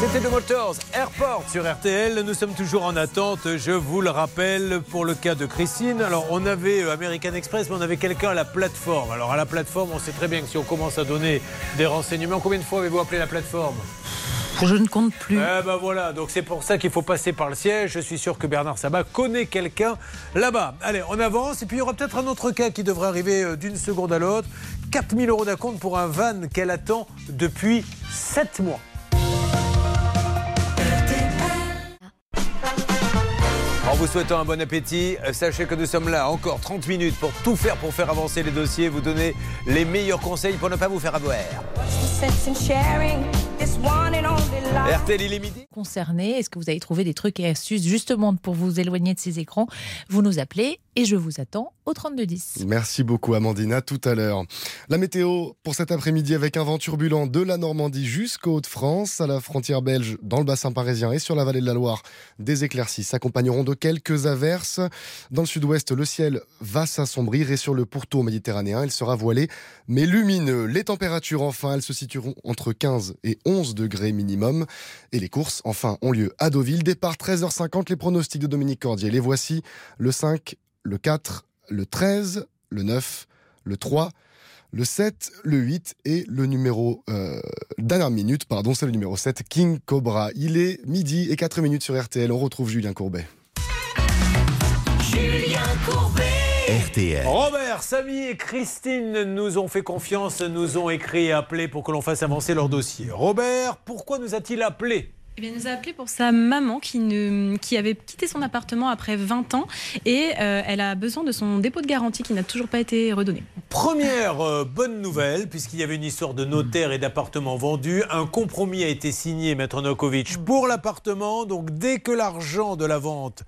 Speaker 27: C'était The Motors, Airport sur RTL. Nous sommes toujours en attente, je vous le rappelle, pour le cas de Christine. Alors, on avait euh, American Express, mais on avait quelqu'un à la plateforme. Alors, à la plateforme, on sait très bien que si on commence à donner des renseignements, combien de fois avez-vous appelé la plateforme?
Speaker 25: Je ne compte plus.
Speaker 27: Eh ben voilà, donc c'est pour ça qu'il faut passer par le siège. Je suis sûr que Bernard Sabat connaît quelqu'un là-bas. Allez, on avance. Et puis il y aura peut-être un autre cas qui devrait arriver euh, d'une seconde à l'autre. 4000 euros d'acompte pour un van qu'elle attend depuis 7 mois. Vous souhaitant un bon appétit, euh, sachez que nous sommes là encore 30 minutes pour tout faire pour faire avancer les dossiers, vous donner les meilleurs conseils pour ne pas vous faire avoir.
Speaker 4: RTL illimité.
Speaker 37: Concerné, est-ce que vous avez trouvé des trucs et astuces justement pour vous éloigner de ces écrans? Vous nous appelez et je vous attends au 3210.
Speaker 19: Merci beaucoup Amandina, tout à l'heure. La météo pour cet après-midi avec un vent turbulent de la Normandie jusqu'aux Hauts-de-France, à la frontière belge, dans le bassin parisien et sur la vallée de la Loire. Des éclaircies s'accompagneront de quelques averses. Dans le sud-ouest, le ciel va s'assombrir et sur le pourtour méditerranéen, il sera voilé mais lumineux. Les températures, enfin, elles se situeront entre 15 et 11 degrés minimum. Et les courses, enfin, ont lieu à Deauville. Départ 13h50, les pronostics de Dominique Cordier. Les voici le 5, le 4, le 13, le 9, le 3, le 7, le 8 et le numéro euh, dernière minute, pardon, c'est le numéro 7, King Cobra. Il est midi et 4 minutes sur RTL. On retrouve Julien Courbet.
Speaker 31: Julien Courbet.
Speaker 1: RTL.
Speaker 4: Robert, Samy et Christine nous ont fait confiance, nous ont écrit et appelé pour que l'on fasse avancer leur dossier. Robert, pourquoi nous a-t-il appelé?
Speaker 5: Eh bien, il nous a appelé pour sa maman qui, ne, qui avait quitté son appartement après 20 ans et euh, elle a besoin de son dépôt de garantie qui n'a toujours pas été redonné.
Speaker 4: Première euh, bonne nouvelle, puisqu'il y avait une histoire de notaire et d'appartement vendu, un compromis a été signé, Maître Nokovic, pour l'appartement. Donc dès que l'argent de la vente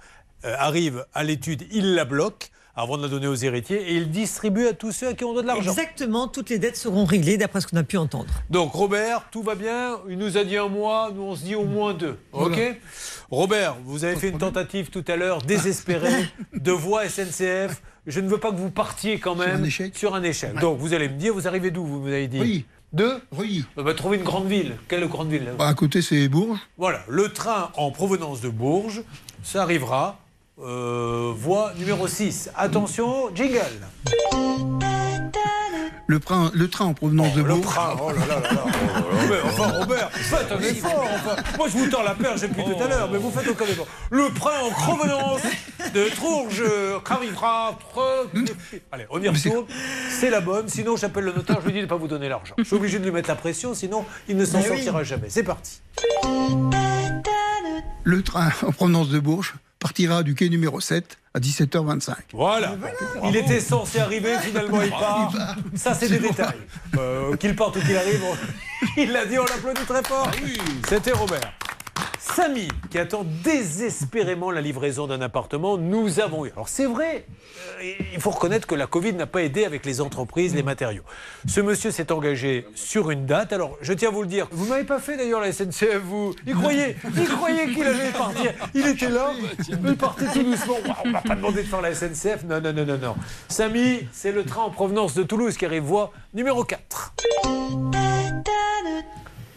Speaker 4: euh, arrive à l'étude, il la bloque avant de la donner aux héritiers et il distribue à tous ceux à qui on doit de l'argent.
Speaker 3: Exactement, toutes les dettes seront réglées d'après ce qu'on a pu entendre.
Speaker 4: Donc Robert, tout va bien? Il nous a dit un mois, nous on se dit au moins deux. Ok?
Speaker 22: Voilà.
Speaker 4: Robert, vous avez fait une tentative tout à l'heure désespérée de voix SNCF. Je ne veux pas que vous partiez quand même
Speaker 22: un échec
Speaker 4: sur un échec. Donc vous allez me dire, vous arrivez d'où vous vous avez dit?
Speaker 22: Oui.
Speaker 4: De
Speaker 22: Oui.
Speaker 4: On va trouver une grande ville. Quelle grande ville?
Speaker 22: Bah, à côté, c'est Bourges.
Speaker 4: Voilà, le train en provenance de Bourges, ça arrivera. Euh, voie numéro 6. Attention, jingle.
Speaker 22: Le, train- le train en provenance de
Speaker 4: Le
Speaker 22: Bourges.
Speaker 4: train, oh là là là là. Robert, enfin, Robert, faites un effort. enfin. Moi, je vous tends la perche depuis tout à l'heure, mais vous faites aucun effort. Le train en provenance de Trourges. Allez, on y retourne. C'est la bonne. Sinon, j'appelle le notaire, je lui dis de ne pas vous donner l'argent. Je suis obligé de lui mettre la pression, sinon, il ne s'en
Speaker 22: oui.
Speaker 4: sortira jamais. C'est parti.
Speaker 22: Le train en provenance de Bourges partira du quai numéro 7 à 17h25.
Speaker 4: Voilà. Il était censé arriver, finalement il part. Ça, c'est des détails. Euh, qu'il parte ou qu'il arrive, on- il l'a dit, on l'applaudit très fort. C'était Robert. Samy, qui attend désespérément la livraison d'un appartement, nous avons eu. Alors c'est vrai, euh, il faut reconnaître que la Covid n'a pas aidé avec les entreprises, les matériaux. Ce monsieur s'est engagé sur une date. Alors je tiens à vous le dire, vous m'avez pas fait d'ailleurs la SNCF, vous. Il croyait, il croyait qu'il allait partir. Il était là, il partait tout doucement. Ouah, On m'a pas demandé de faire la SNCF. Non, non, non, non, non. Samy, c'est le train en provenance de Toulouse qui arrive voie numéro 4.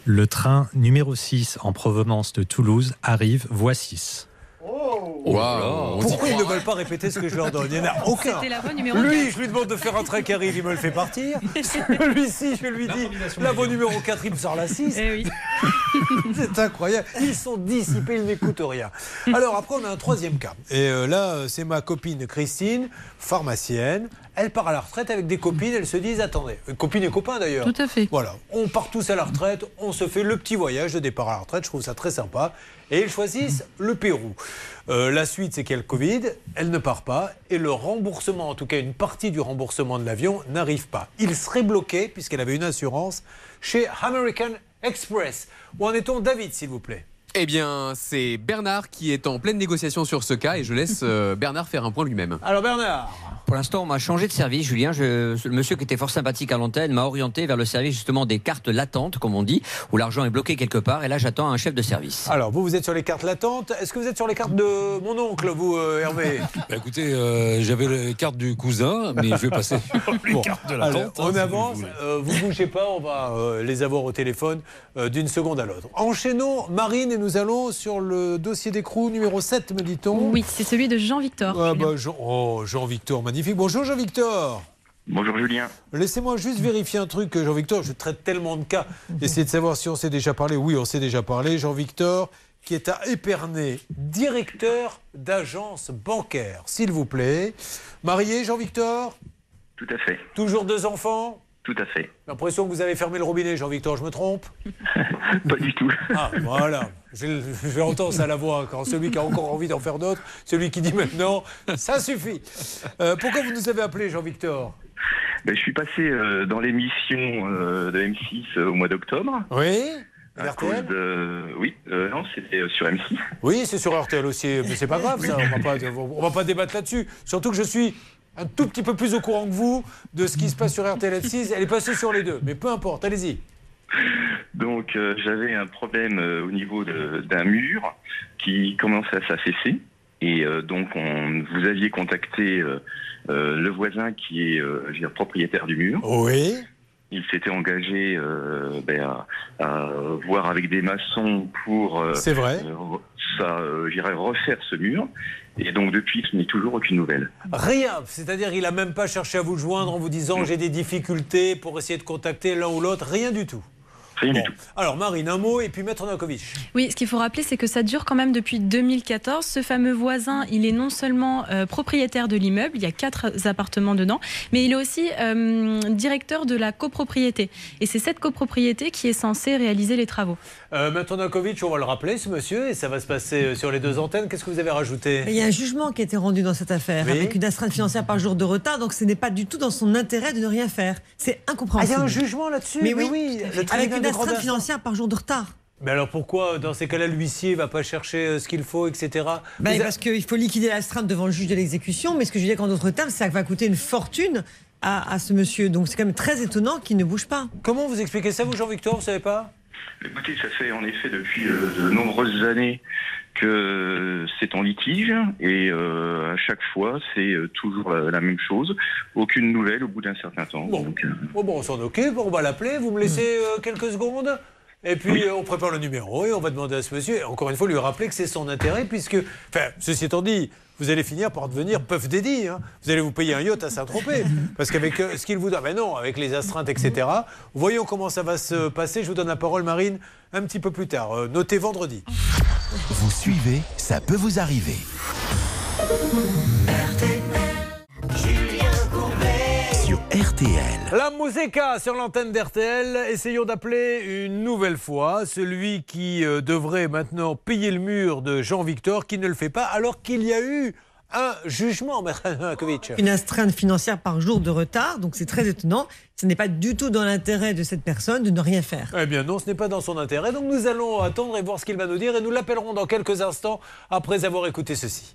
Speaker 30: Le train numéro 6 en provenance de Toulouse arrive voie 6.
Speaker 8: Waouh, on dit
Speaker 4: Pourquoi ils ne veulent pas répéter ce que je leur donne? Il n'y en a aucun.
Speaker 5: La
Speaker 4: Lui,
Speaker 5: 4.
Speaker 4: je lui demande de faire un train qui arrive, il me le fait partir. Celui-ci, je lui dis, la voie numéro 4, il me sort la 6.
Speaker 5: Eh oui.
Speaker 4: C'est incroyable. Ils sont dissipés, ils n'écoutent rien. Alors après, on a un troisième cas. Et euh, là, c'est ma copine Christine, pharmacienne. Elle part à la retraite avec des copines. Elles se disent, attendez, euh, copines et copains d'ailleurs.
Speaker 25: Tout à fait.
Speaker 4: Voilà, on part tous à la retraite, on se fait le petit voyage de départ à la retraite, je trouve ça très sympa. Et ils choisissent le Pérou. Euh, la suite, c'est qu'il y a le Covid, elle ne part pas, et le remboursement, en tout cas une partie du remboursement de l'avion, n'arrive pas. Il serait bloqué, puisqu'elle avait une assurance, chez American Express. Où en est-on, David, s'il vous plaît?
Speaker 8: Eh bien, c'est Bernard qui est en pleine négociation sur ce cas et je laisse euh, Bernard faire un point lui-même.
Speaker 4: Alors Bernard
Speaker 11: Pour l'instant, on m'a changé de service, Julien. Je- le monsieur qui était fort sympathique à l'antenne m'a orienté vers le service justement des cartes latentes, comme on dit, où l'argent est bloqué quelque part. Et là, j'attends un chef de service.
Speaker 4: Alors, vous, vous êtes sur les cartes latentes. Est-ce que vous êtes sur les cartes de mon oncle, vous, euh, Hervé
Speaker 6: Bah, écoutez, euh, j'avais les cartes du cousin, mais je vais passer les
Speaker 4: Bon,
Speaker 6: cartes de la
Speaker 4: allez,
Speaker 6: tante,
Speaker 4: on
Speaker 6: hein, si
Speaker 4: avance,
Speaker 6: vous
Speaker 4: euh, vous bougez pas, on va euh, les avoir au téléphone euh, d'une seconde à l'autre. Enchaînons, Marine, et nous allons sur le dossier d'écrou numéro 7, me dit-on.
Speaker 5: Oui, c'est celui de Jean-Victor.
Speaker 4: Ah, bah, Jean- oh, Jean-Victor, magnifique. Bonjour Jean-Victor.
Speaker 38: Bonjour Julien.
Speaker 4: Laissez-moi juste vérifier un truc, Jean-Victor. Je traite tellement de cas. Essayez de savoir si on s'est déjà parlé. Oui, on s'est déjà parlé. Jean-Victor, qui est à Épernay, directeur d'agence bancaire, s'il vous plaît. Marié, Jean-Victor?
Speaker 38: Tout à fait.
Speaker 4: Toujours deux enfants?
Speaker 38: Tout à fait.
Speaker 4: J'ai l'impression que vous avez fermé le robinet, Jean-Victor, je me trompe?
Speaker 38: Pas du tout.
Speaker 4: Ah, voilà. Je, je l'entends ça à la voix, quand celui qui a encore envie d'en faire d'autres, celui qui dit maintenant, ça suffit. Euh, pourquoi vous nous avez appelé, Jean-Victor?
Speaker 38: Ben, je suis passé euh, dans l'émission euh, de M6 euh, au mois d'octobre.
Speaker 4: Oui.
Speaker 38: À cause de... Oui, euh, non, c'était sur M6.
Speaker 4: Oui, c'est sur RTL aussi, mais c'est pas grave, ça. On va pas, on va pas débattre là-dessus. Surtout que je suis un tout petit peu plus au courant que vous de ce qui se passe sur RTL 6. Elle est passée sur les deux, mais peu importe, allez-y.
Speaker 38: Donc euh, j'avais un problème euh, au niveau d'un mur qui commençait à s'affaisser. Et euh, donc on, vous aviez contacté le voisin qui est dire, propriétaire du mur.
Speaker 4: Oui.
Speaker 38: Il s'était engagé euh, ben, à, à voir avec des maçons pour euh,
Speaker 4: C'est vrai.
Speaker 38: euh, ça, euh, j'irais refaire ce mur. Et donc depuis, ce n'est toujours aucune nouvelle.
Speaker 4: Rien. C'est-à-dire, il a même pas cherché à vous joindre en vous disant j'ai des difficultés pour essayer de contacter l'un ou l'autre. Rien du tout.
Speaker 38: Rien
Speaker 4: du tout. Alors, Marine, un mot et puis Maître Nakovic.
Speaker 5: Oui, ce qu'il faut rappeler, c'est que ça dure quand même depuis 2014. Ce fameux voisin, il est non seulement euh, propriétaire de l'immeuble, il y a quatre appartements dedans, mais il est aussi euh, directeur de la copropriété. Et c'est cette copropriété qui est censée réaliser les travaux.
Speaker 4: Euh, Maître Nakovic, on va le rappeler, ce monsieur, et ça va se passer euh, sur les deux antennes. Qu'est-ce que vous avez rajouté?
Speaker 3: Il y a un jugement qui a été rendu dans cette affaire,
Speaker 4: Oui.
Speaker 3: avec une astreinte financière par jour de retard, donc ce n'est pas du tout dans son intérêt de ne rien faire. C'est incompréhensible.
Speaker 4: Ah, il y a un jugement là-dessus?
Speaker 3: Mais
Speaker 4: Mais
Speaker 3: oui,
Speaker 4: oui, le tribunal
Speaker 3: avec une
Speaker 4: de grande
Speaker 3: astreinte
Speaker 4: instance.
Speaker 3: financière par jour de retard.
Speaker 4: Mais alors pourquoi, dans ces cas-là, l'huissier va pas chercher euh, ce qu'il faut, etc.
Speaker 3: Ben,
Speaker 4: a-
Speaker 3: Parce qu'il faut liquider l'astreinte devant le juge de l'exécution, mais ce que je veux dire qu'en d'autres termes, ça va coûter une fortune à, à ce monsieur. Donc c'est quand même très étonnant qu'il ne bouge pas.
Speaker 4: Comment vous expliquez ça, vous, Jean-Victor? Vous savez pas?
Speaker 38: Écoutez, ça fait en effet depuis euh, de nombreuses années que c'est en litige et euh, à chaque fois c'est euh, toujours la, la même chose. Aucune nouvelle au bout d'un certain temps. Donc, euh,
Speaker 4: Bon, bon, on s'en occupe, on va l'appeler. Vous me laissez euh, quelques secondes? Et puis on prépare le numéro et on va demander à ce monsieur, et encore une fois, lui rappeler que c'est son intérêt, puisque, enfin, ceci étant dit, vous allez finir par devenir Puff Daddy. hein. Vous allez vous payer un yacht à Saint-Tropez. Parce qu'avec euh, ce qu'il vous donne, ben non, avec les astreintes, etc. Voyons comment ça va se passer. Je vous donne la parole, Marine, un petit peu plus tard. Euh, notez vendredi.
Speaker 1: Vous suivez, ça peut vous arriver. RTL.
Speaker 4: La Musica sur l'antenne d'RTL. Essayons d'appeler une nouvelle fois celui qui euh, devrait maintenant payer le mur de Jean-Victor, qui ne le fait pas, alors qu'il y a eu un jugement.
Speaker 3: Une astreinte financière par jour de retard, donc c'est très étonnant. Ce n'est pas du tout dans l'intérêt de cette personne de ne rien faire.
Speaker 4: Eh bien non, ce n'est pas dans son intérêt, donc nous allons attendre et voir ce qu'il va nous dire et nous l'appellerons dans quelques instants après avoir écouté ceci.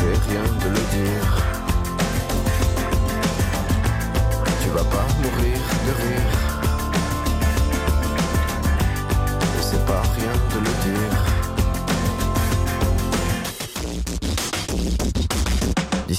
Speaker 39: C'est rien de le dire. Tu vas pas mourir de rire. C'est pas rien de le dire.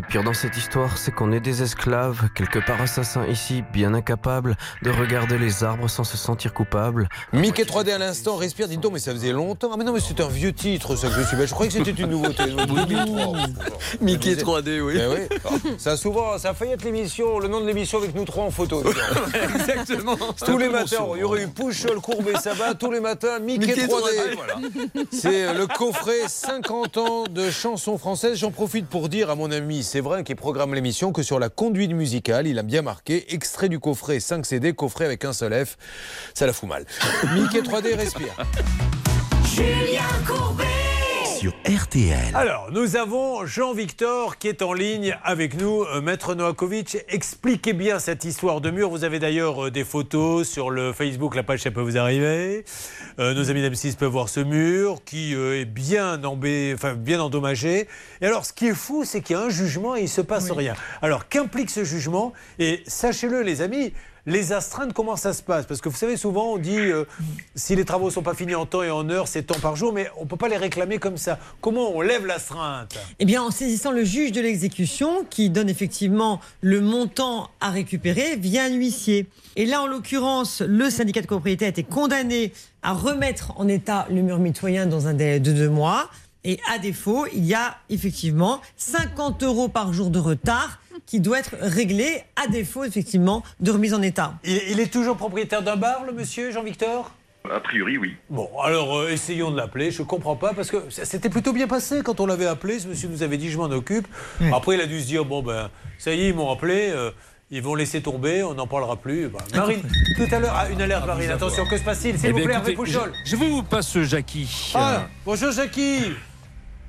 Speaker 39: Le pire dans cette histoire, c'est qu'on est des esclaves, quelque part assassins ici, bien incapables de regarder les arbres sans se sentir coupables.
Speaker 4: Mickey 3D à l'instant, respire, dis donc, mais ça faisait longtemps. Ah, mais non, mais c'est un vieux titre, ça que je suis. Ben, je croyais que c'était une nouveauté. 2003.
Speaker 8: Mickey 3D, oui.
Speaker 4: Ben oui. Ça a souvent, ça a failli être l'émission, le nom de l'émission avec nous trois en photo.
Speaker 8: Exactement.
Speaker 4: Tous les matins, il y aurait eu Pouchol, Courbet, Sabat. Tous les matins, Mickey,
Speaker 8: Mickey
Speaker 4: 3D.
Speaker 8: 3D,
Speaker 4: C'est euh, le coffret 50 ans de chansons françaises. J'en profite pour dire à mon ami Séverin qui programme l'émission que sur la conduite musicale, il a bien marqué extrait du coffret 5 CD, coffret avec un seul F. Ça la fout mal. Mickey 3D respire.
Speaker 40: Julien Courbet
Speaker 1: Sur RTL.
Speaker 4: Alors, nous avons Jean-Victor qui est en ligne avec nous. Euh, Maître Noakovic, expliquez bien cette histoire de mur. Vous avez d'ailleurs euh, des photos sur le Facebook, la page, ça peut vous arriver. Euh, nos amis d'M6 peuvent voir ce mur qui euh, est bien, embê- enfin, bien endommagé. Et alors, ce qui est fou, c'est qu'il y a un jugement et il ne se passe rien. Alors, qu'implique ce jugement? Et sachez-le, les amis, les astreintes, comment ça se passe? Parce que vous savez, souvent, on dit euh, si les travaux ne sont pas finis en temps et en heure, c'est temps par jour, mais on ne peut pas les réclamer comme ça. Comment on lève l'astreinte?
Speaker 3: Eh bien, en saisissant le juge de l'exécution, qui donne effectivement le montant à récupérer via un huissier. Et là, en l'occurrence, le syndicat de propriété a été condamné à remettre en état le mur mitoyen dans un délai de deux mois. Et à défaut, il y a effectivement 50 euros par jour de retard qui doit être réglé à défaut effectivement de remise en état.
Speaker 4: il, il est toujours propriétaire d'un bar, le monsieur, Jean-Victor?
Speaker 38: A priori, oui.
Speaker 4: Bon, alors euh, essayons de l'appeler. Je comprends pas parce que ça s'était plutôt bien passé quand on l'avait appelé. Ce monsieur nous avait dit je m'en occupe. Après, il a dû se dire bon ben ça y est, ils m'ont appelé. euh, ils vont laisser tomber, on n'en parlera plus. Bah, Marine, tout à l'heure, ah, une alerte, Marine. Attention, que se passe-t-il? S'il
Speaker 6: Eh
Speaker 4: vous plaît, Hervé
Speaker 6: écoutez,
Speaker 4: Pouchol.
Speaker 6: je, je vous passe Jackie.
Speaker 4: Ah, bonjour Jackie.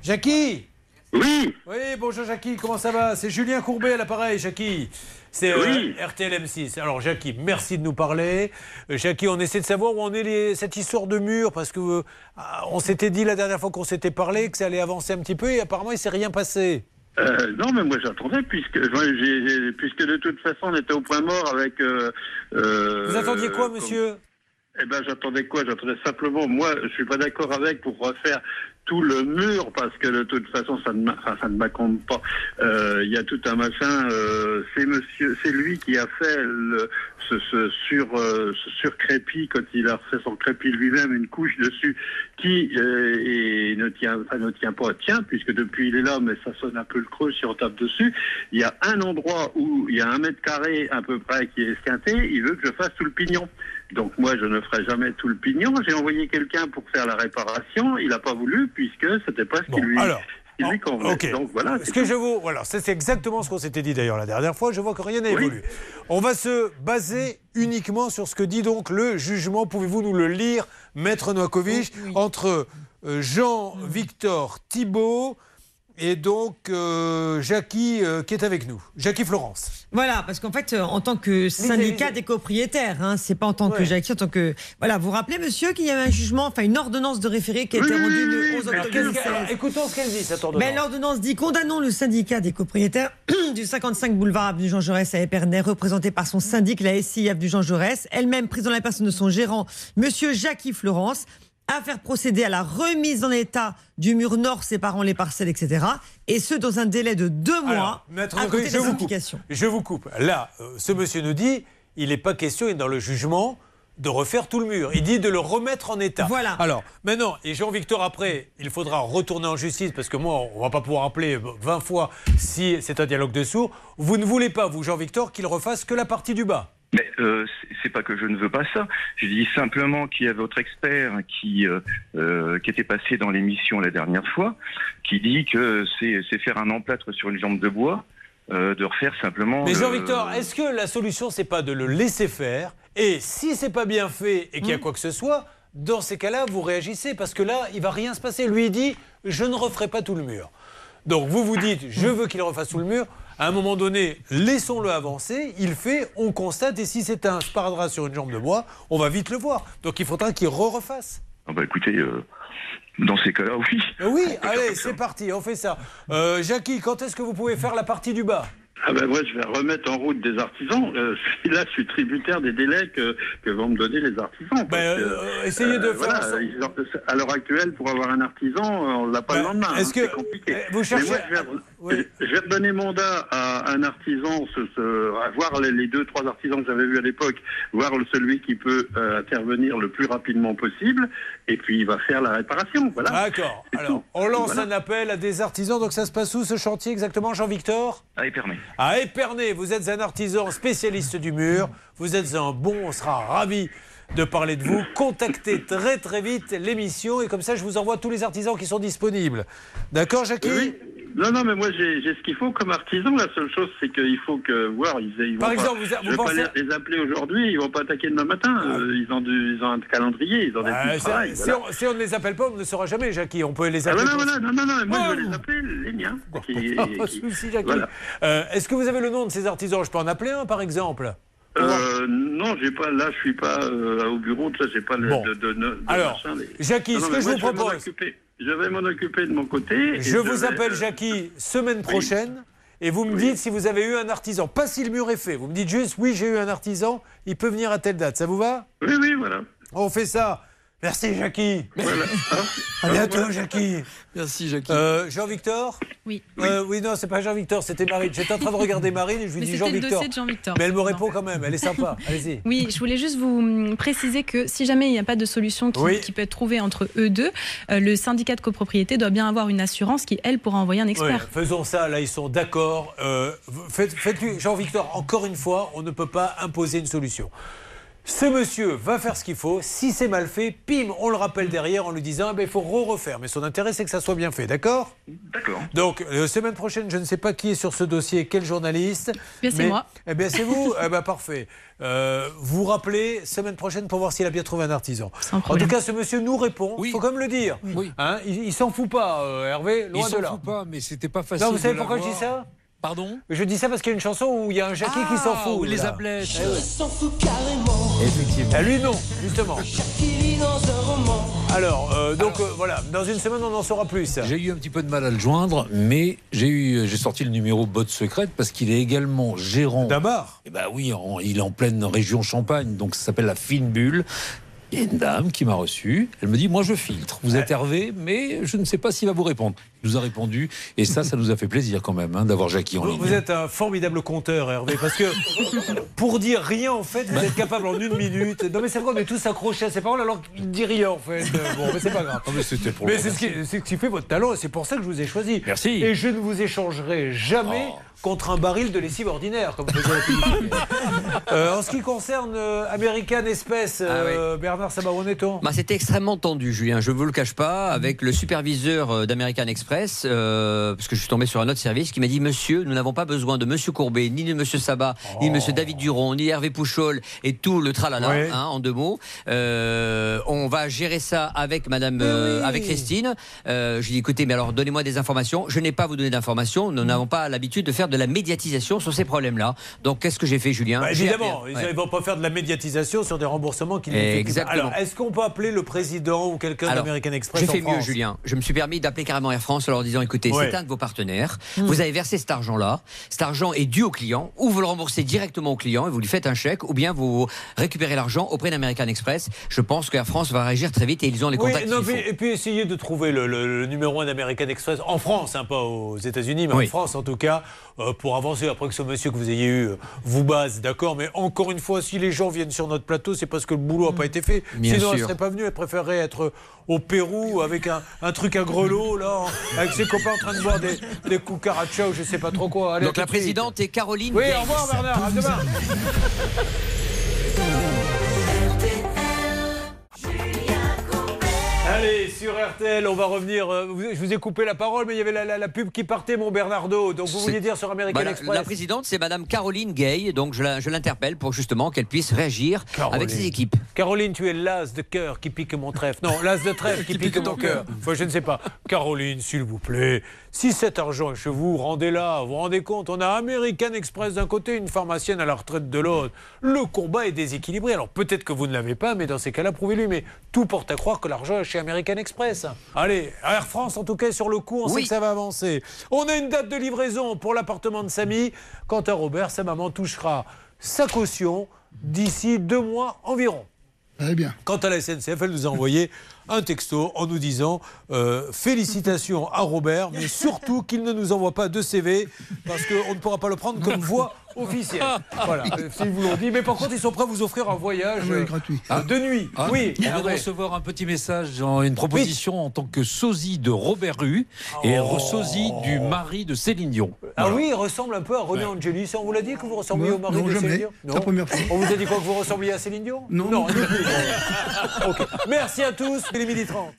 Speaker 4: Jackie.
Speaker 38: Oui.
Speaker 4: Oui, bonjour Jackie. Comment ça va? C'est Julien Courbet à l'appareil, Jackie. C'est euh,
Speaker 38: Oui.
Speaker 4: RTL M6. Alors Jackie, merci de nous parler. Euh, Jackie, on essaie de savoir où en est les- cette histoire de mur parce que euh, on s'était dit la dernière fois qu'on s'était parlé que ça allait avancer un petit peu et apparemment il s'est rien passé.
Speaker 21: Euh, non, mais moi j'attendais puisque moi, puisque de toute façon on était au point mort avec. euh, euh,
Speaker 4: Vous attendiez quoi,
Speaker 21: comme-
Speaker 4: monsieur?
Speaker 21: Eh ben j'attendais quoi? J'attendais simplement. Moi, je suis pas d'accord avec pour refaire tout le mur parce que de toute façon ça ne ça ne pas. Euh, Il y a tout un machin. euh, c'est monsieur, c'est lui qui a fait le, ce, ce sur euh, quand il a fait son crépi lui-même une couche dessus qui euh, et ne tient enfin, ne tient pas tient puisque depuis il est là mais ça sonne un peu le creux si on tape dessus. Il y a un endroit où il y a un mètre carré à peu près qui est esquinté. Il veut que je fasse tout le pignon. Donc moi, je ne ferai jamais tout le pignon. J'ai envoyé quelqu'un pour faire la réparation. Il n'a pas voulu puisque c'était pas ce qui lui,
Speaker 4: alors.
Speaker 21: Donc voilà.
Speaker 4: Ce
Speaker 21: c'est
Speaker 4: que
Speaker 21: tout.
Speaker 4: je vous, voilà, ça, c'est exactement ce qu'on s'était dit d'ailleurs la dernière fois. Je vois que rien n'a
Speaker 21: Oui.
Speaker 4: évolué. On va se baser uniquement sur ce que dit donc le jugement. Pouvez-vous nous le lire, Maître Noakovic, entre euh, Jean-Victor Thibault et donc euh, Jackie euh, qui est avec nous? Jackie Florence.
Speaker 3: Voilà, parce qu'en fait, euh, en tant que syndicat des copropriétaires, hein, c'est pas en tant que. Jackie, en tant que. Voilà, vous vous rappelez, monsieur, qu'il y avait un jugement, enfin une ordonnance de référé qui a été
Speaker 4: Oui,
Speaker 3: rendue le
Speaker 4: oui,
Speaker 3: 11
Speaker 4: alors,
Speaker 3: octobre
Speaker 4: qu'est-ce
Speaker 3: 2016.
Speaker 4: qu'elle- alors, écoutons ce qu'elle dit, cette ordonnance.
Speaker 3: Ben, l'ordonnance dit condamnons le syndicat des copropriétaires du 55 boulevard Avenue Jean Jaurès à Épernay, représenté par son syndic, la SI Avenue Jean Jaurès, elle-même prise dans la personne de son gérant, monsieur Jackie Florence, à faire procéder à la remise en état du mur nord séparant les parcelles, etc. Et ce, dans un délai de deux mois
Speaker 4: Alors, Maître
Speaker 3: à côté
Speaker 4: je vous coupe. Je vous coupe. Là, euh, ce monsieur nous dit, il n'est pas question, et dans le jugement, de refaire tout le mur. Il dit de le remettre en état.
Speaker 3: Voilà.
Speaker 4: Alors, maintenant, et Jean-Victor, après, il faudra retourner en justice, parce que moi, on va pas pouvoir appeler 20 fois si c'est un dialogue de sourds. Vous ne voulez pas, vous, Jean-Victor, qu'il refasse que la partie du bas
Speaker 38: Mais euh, c'est- pas que je ne veux pas ça. Je dis simplement qu'il y a votre expert qui euh, euh, qui était passé dans l'émission la dernière fois, qui dit que c'est c'est faire un emplâtre sur une jambe de bois, euh, de refaire simplement.
Speaker 4: Mais
Speaker 38: le-
Speaker 4: Jean-Victor, est-ce que la solution, c'est pas de le laisser faire Et si c'est pas bien fait et qu'il y a quoi que ce soit, dans ces cas-là, vous réagissez parce que là, il va rien se passer. Lui, il dit Je ne referai pas tout le mur. Donc vous vous dites Je veux qu'il refasse tout le mur. À un moment donné, laissons-le avancer. Il fait, on constate. Et si c'est un sparadrap sur une jambe de bois, on va vite le voir. Donc il faudra qu'il re-refasse.
Speaker 38: Ah bah écoutez, euh, dans ces cas-là, oui.
Speaker 4: Euh, Oui, allez, c'est parti, on fait ça. Euh, Jackie, quand est-ce que vous pouvez faire la partie du bas?
Speaker 21: Ah ben moi, je vais remettre en route des artisans. Euh, là, je suis tributaire des délais que, que vont me donner les artisans. que,
Speaker 4: euh, essayez de faire
Speaker 21: voilà, ils à l'heure actuelle, pour avoir un artisan, on l'a pas le lendemain.
Speaker 4: est-ce
Speaker 21: hein,
Speaker 4: que-
Speaker 21: c'est compliqué.
Speaker 4: vous cherchez-
Speaker 21: moi, je vais-
Speaker 41: Je vais redonner mandat à un artisan, ce, ce- à voir les, les deux, trois artisans que j'avais vus à l'époque, voir le- celui qui peut euh, intervenir le plus rapidement possible, et puis il va faire la réparation. Voilà.
Speaker 4: D'accord. Alors, on lance
Speaker 41: Voilà.
Speaker 4: un appel à des artisans. Donc, ça se passe où ce chantier exactement, Jean-Victor?
Speaker 38: À Épernay.
Speaker 4: À Épernay, vous êtes un artisan spécialiste du mur. Vous êtes un bon, on sera ravis de parler de vous. Contactez très très vite l'émission et comme ça, je vous envoie tous les artisans qui sont disponibles. D'accord, Jackie?
Speaker 41: Oui. Non, non, mais moi j'ai ce qu'il faut comme artisan. La seule chose, c'est qu'il faut que voir. Ils, ils vont
Speaker 4: Par
Speaker 41: pas-
Speaker 4: exemple, vous-
Speaker 41: je
Speaker 4: vous
Speaker 41: vais pas
Speaker 4: pensez- Ah.
Speaker 41: les, les appeler aujourd'hui. Ils vont pas attaquer demain matin. Euh, ils ont du, ils ont un calendrier. Ils ont des travail.
Speaker 4: si, on, si on ne les appelle pas, on ne le saura jamais, Jackie. On peut les
Speaker 41: Ah,
Speaker 4: appeler.
Speaker 41: voilà,
Speaker 4: pour-
Speaker 41: voilà. Non, non, non. Moi, je vais
Speaker 4: Oh.
Speaker 41: les appeler les miens. Qui-
Speaker 4: Pas
Speaker 41: qui-
Speaker 4: souci, Jackie.
Speaker 41: voilà.
Speaker 4: Euh, Est-ce que vous avez le nom de ces artisans? Je peux en appeler un, par exemple
Speaker 41: Euh, non, j'ai pas. Là, je suis pas euh, au bureau. Ça, j'ai pas le.
Speaker 4: Bon.
Speaker 41: De, de, de- de
Speaker 4: Alors,
Speaker 41: machin, les-
Speaker 4: Jackie,
Speaker 41: Non,
Speaker 4: ce
Speaker 41: non,
Speaker 4: que je vous
Speaker 41: vais
Speaker 4: propose-.
Speaker 41: Je vais m'en occuper de mon côté.
Speaker 4: Je vous
Speaker 41: vais,
Speaker 4: appelle
Speaker 41: euh,
Speaker 4: Jackie semaine prochaine et vous me dites si vous avez eu un artisan. Pas si le mur est fait. Vous me dites juste oui, j'ai eu un artisan, il peut venir à telle date. Ça vous va?
Speaker 41: Oui, oui, voilà.
Speaker 4: On fait ça. Merci Jackie.
Speaker 41: Voilà.
Speaker 4: À bientôt Jackie.
Speaker 6: Merci Jackie.
Speaker 4: Euh, Jean-Victor
Speaker 5: Oui.
Speaker 4: Euh, oui, non, c'est pas Jean-Victor, c'était Marine. J'étais en train de regarder Marine et je lui
Speaker 5: Mais
Speaker 4: dis Jean-Victor.
Speaker 5: Jean-Victor,
Speaker 4: Mais elle me répond quand même, elle est sympa. Allez-y.
Speaker 5: Oui, je voulais juste vous hum, préciser que si jamais il n'y a pas de solution qui,
Speaker 4: Oui.
Speaker 5: qui peut être trouvée entre eux deux, euh, le syndicat de copropriété doit bien avoir une assurance qui, elle, pourra envoyer un
Speaker 4: Oui,
Speaker 5: expert.
Speaker 4: faisons ça, là ils sont d'accord. Euh, faites, faites-lui, Jean-Victor, encore une fois, on ne peut pas imposer une solution. Ce monsieur va faire ce qu'il faut. Si c'est mal fait, pim, on le rappelle derrière en lui disant eh ben, il faut re-refaire. Mais son intérêt, c'est que ça soit bien fait, d'accord?
Speaker 38: D'accord.
Speaker 4: Donc, euh, semaine prochaine, je ne sais pas qui est sur ce dossier, quel journaliste.
Speaker 5: Bien, c'est moi.
Speaker 4: Eh bien, c'est vous Eh ben, parfait. Euh, vous rappelez semaine prochaine pour voir s'il a bien trouvé un artisan. En
Speaker 5: problème.
Speaker 4: tout cas, ce monsieur nous répond. Il faut quand même le dire. Hein, il il s'en fout pas, euh, Hervé, loin
Speaker 6: Il
Speaker 4: de
Speaker 6: s'en
Speaker 4: là.
Speaker 6: fout pas, mais c'était pas facile.
Speaker 4: Non, vous savez
Speaker 6: de
Speaker 4: pourquoi je dis ça?
Speaker 6: Pardon?
Speaker 4: Je dis ça parce qu'il y a une chanson où il y a un Jackie qui s'en
Speaker 6: Ah,
Speaker 4: fout.
Speaker 6: oui, les
Speaker 4: là.
Speaker 6: ablètes.
Speaker 4: Eh ouais.
Speaker 31: s'en fout carrément.
Speaker 4: Effectivement. lui, non, justement.
Speaker 31: Qui vit dans un roman.
Speaker 4: Alors, euh, donc euh, voilà, dans une semaine, on en saura plus.
Speaker 6: J'ai eu un petit peu de mal à le joindre, mais j'ai eu, j'ai sorti le numéro botte secrète parce qu'il est également gérant.
Speaker 4: D'un bar
Speaker 6: Eh ben oui, en- il est en pleine région Champagne, donc ça s'appelle la Fine Bulle. Il y a une dame qui m'a reçu. Elle me dit Moi, je filtre. Vous êtes Hervé, mais je ne sais pas s'il va vous répondre. Il nous a répondu. Et ça, ça nous a fait plaisir quand même hein, d'avoir Jackie en
Speaker 4: Vous,
Speaker 6: ligne.
Speaker 4: vous êtes un formidable conteur, Hervé, parce que pour dire rien, en fait, vous êtes capable en une minute. Non, mais c'est vrai, on est tous accrochés à ses paroles alors qu'il ne dit rien, en fait. Euh, Bon, mais c'est pas grave.
Speaker 6: Ah, mais
Speaker 4: c'est ce, qui, c'est ce qui fait votre talent et c'est pour ça que je vous ai choisi.
Speaker 6: Merci.
Speaker 4: Et je ne vous échangerai jamais contre un baril de lessive ordinaire, comme faisait la publicité. Euh, en ce qui concerne euh, American Express, euh, Bernard Sabat, où en est-on
Speaker 11: Bah, C'était extrêmement tendu, Julien. Je ne vous le cache pas, avec le superviseur euh, d'American Express, euh, parce que je suis tombé sur un autre service qui m'a dit Monsieur, nous n'avons pas besoin de Monsieur Courbet, ni de Monsieur Sabat, ni de Monsieur David Duron, ni Hervé Pouchol et tout le tralala, hein, en deux mots. Euh, on va gérer ça avec Madame, euh, avec Christine. Euh, je lui ai dit Écoutez, mais alors donnez-moi des informations. Je n'ai pas à vous donner d'informations. Nous n'avons pas l'habitude de faire de la médiatisation sur ces problèmes-là. Donc qu'est-ce que j'ai fait, Julien
Speaker 4: Bah, évidemment, ils
Speaker 11: ouais.
Speaker 4: ne vont pas faire de la médiatisation sur des remboursements qui.
Speaker 11: Exactement.
Speaker 4: Alors, est-ce qu'on peut appeler le président ou quelqu'un d'American Express
Speaker 11: J'ai fait mieux, Julien. Je me suis permis d'appeler carrément Air France en leur disant écoutez,
Speaker 4: Ouais.
Speaker 11: c'est un de vos partenaires. Vous avez versé cet argent-là. Cet argent est dû au client. Ou vous le remboursez directement au client et vous lui faites un chèque, ou bien vous récupérez l'argent auprès d'American Express. Je pense qu'Air France va réagir très vite et ils ont les
Speaker 4: Oui,
Speaker 11: contacts
Speaker 4: non, et puis essayez de trouver le, le- le numéro 1 d'American Express en France, hein, pas aux États-Unis, mais
Speaker 11: Oui.
Speaker 4: en France en tout cas, pour avancer. Après que ce monsieur que vous ayez eu euh, vous base, d'accord, mais encore une fois, si les gens viennent sur notre plateau, c'est parce que le boulot n'a pas été fait.
Speaker 11: Bien
Speaker 4: Sinon, elle ne serait pas venue, elle préférerait être au Pérou avec un, un truc à grelot, là, en- avec ses copains en train de boire des, des cucarachas ou je sais pas trop quoi. Allez,
Speaker 11: Donc la présidente est Caroline.
Speaker 4: Oui, au revoir Bernard, à demain. Allez, sur RTL, on va revenir. euh, Je vous ai coupé la parole, mais il y avait la, la- la pub qui partait, mon Bernardo. Donc vous vouliez dire sur American
Speaker 11: Bah,
Speaker 4: Express
Speaker 11: la présidente, c'est Madame Caroline Gay, donc je l'interpelle pour justement qu'elle puisse réagir
Speaker 4: Caroline.
Speaker 11: avec ses équipes.
Speaker 4: Caroline, tu es l'as de cœur qui pique mon trèfle. Non, l'as de trèfle qui, pique, mon cœur. Enfin, je ne sais pas. Caroline, s'il vous plaît, si cet argent est chez vous, rendez-la. Vous vous rendez compte On a American Express d'un côté, une pharmacienne à la retraite de l'autre. Le combat est déséquilibré. Alors peut-être que vous ne l'avez pas, mais dans ces cas-là, prouvez-lui. Mais tout porte à croire que l'argent est chez American Express. Allez, Air France, en tout cas, sur le coup, on sait que ça va avancer. On a une date de livraison pour l'appartement de Samy. Quant à Robert, sa maman touchera sa caution d'ici deux mois environ.
Speaker 22: Très bien.
Speaker 4: Quant à la SNCF, elle nous a envoyé un texto en nous disant euh, félicitations à Robert, mais surtout qu'il ne nous envoie pas de CV parce qu'on ne pourra pas le prendre comme voix officielle. Voilà, euh, s'ils vous l'ont dit. Mais par contre, ils sont prêts à vous offrir un voyage
Speaker 22: Oui,
Speaker 4: euh,
Speaker 22: gratuit.
Speaker 4: euh, de nuit.
Speaker 6: Ah,
Speaker 4: oui,
Speaker 6: on vient de recevoir un petit message, une proposition en tant que sosie de Robert Rue et
Speaker 4: Oh.
Speaker 6: sosie du mari de Céline Dion.
Speaker 4: Ah oui, il ressemble un peu à René. Ça, on vous l'a dit que vous ressembliez
Speaker 22: Non,
Speaker 4: au mari
Speaker 22: non,
Speaker 4: de Céline
Speaker 22: jamais.
Speaker 4: Dion
Speaker 22: C'est la première fois.
Speaker 4: On vous a dit quoi que vous ressembliez à Céline Dion
Speaker 22: Non.
Speaker 4: non. non plus. Ok. Merci à tous. Il est midi 30.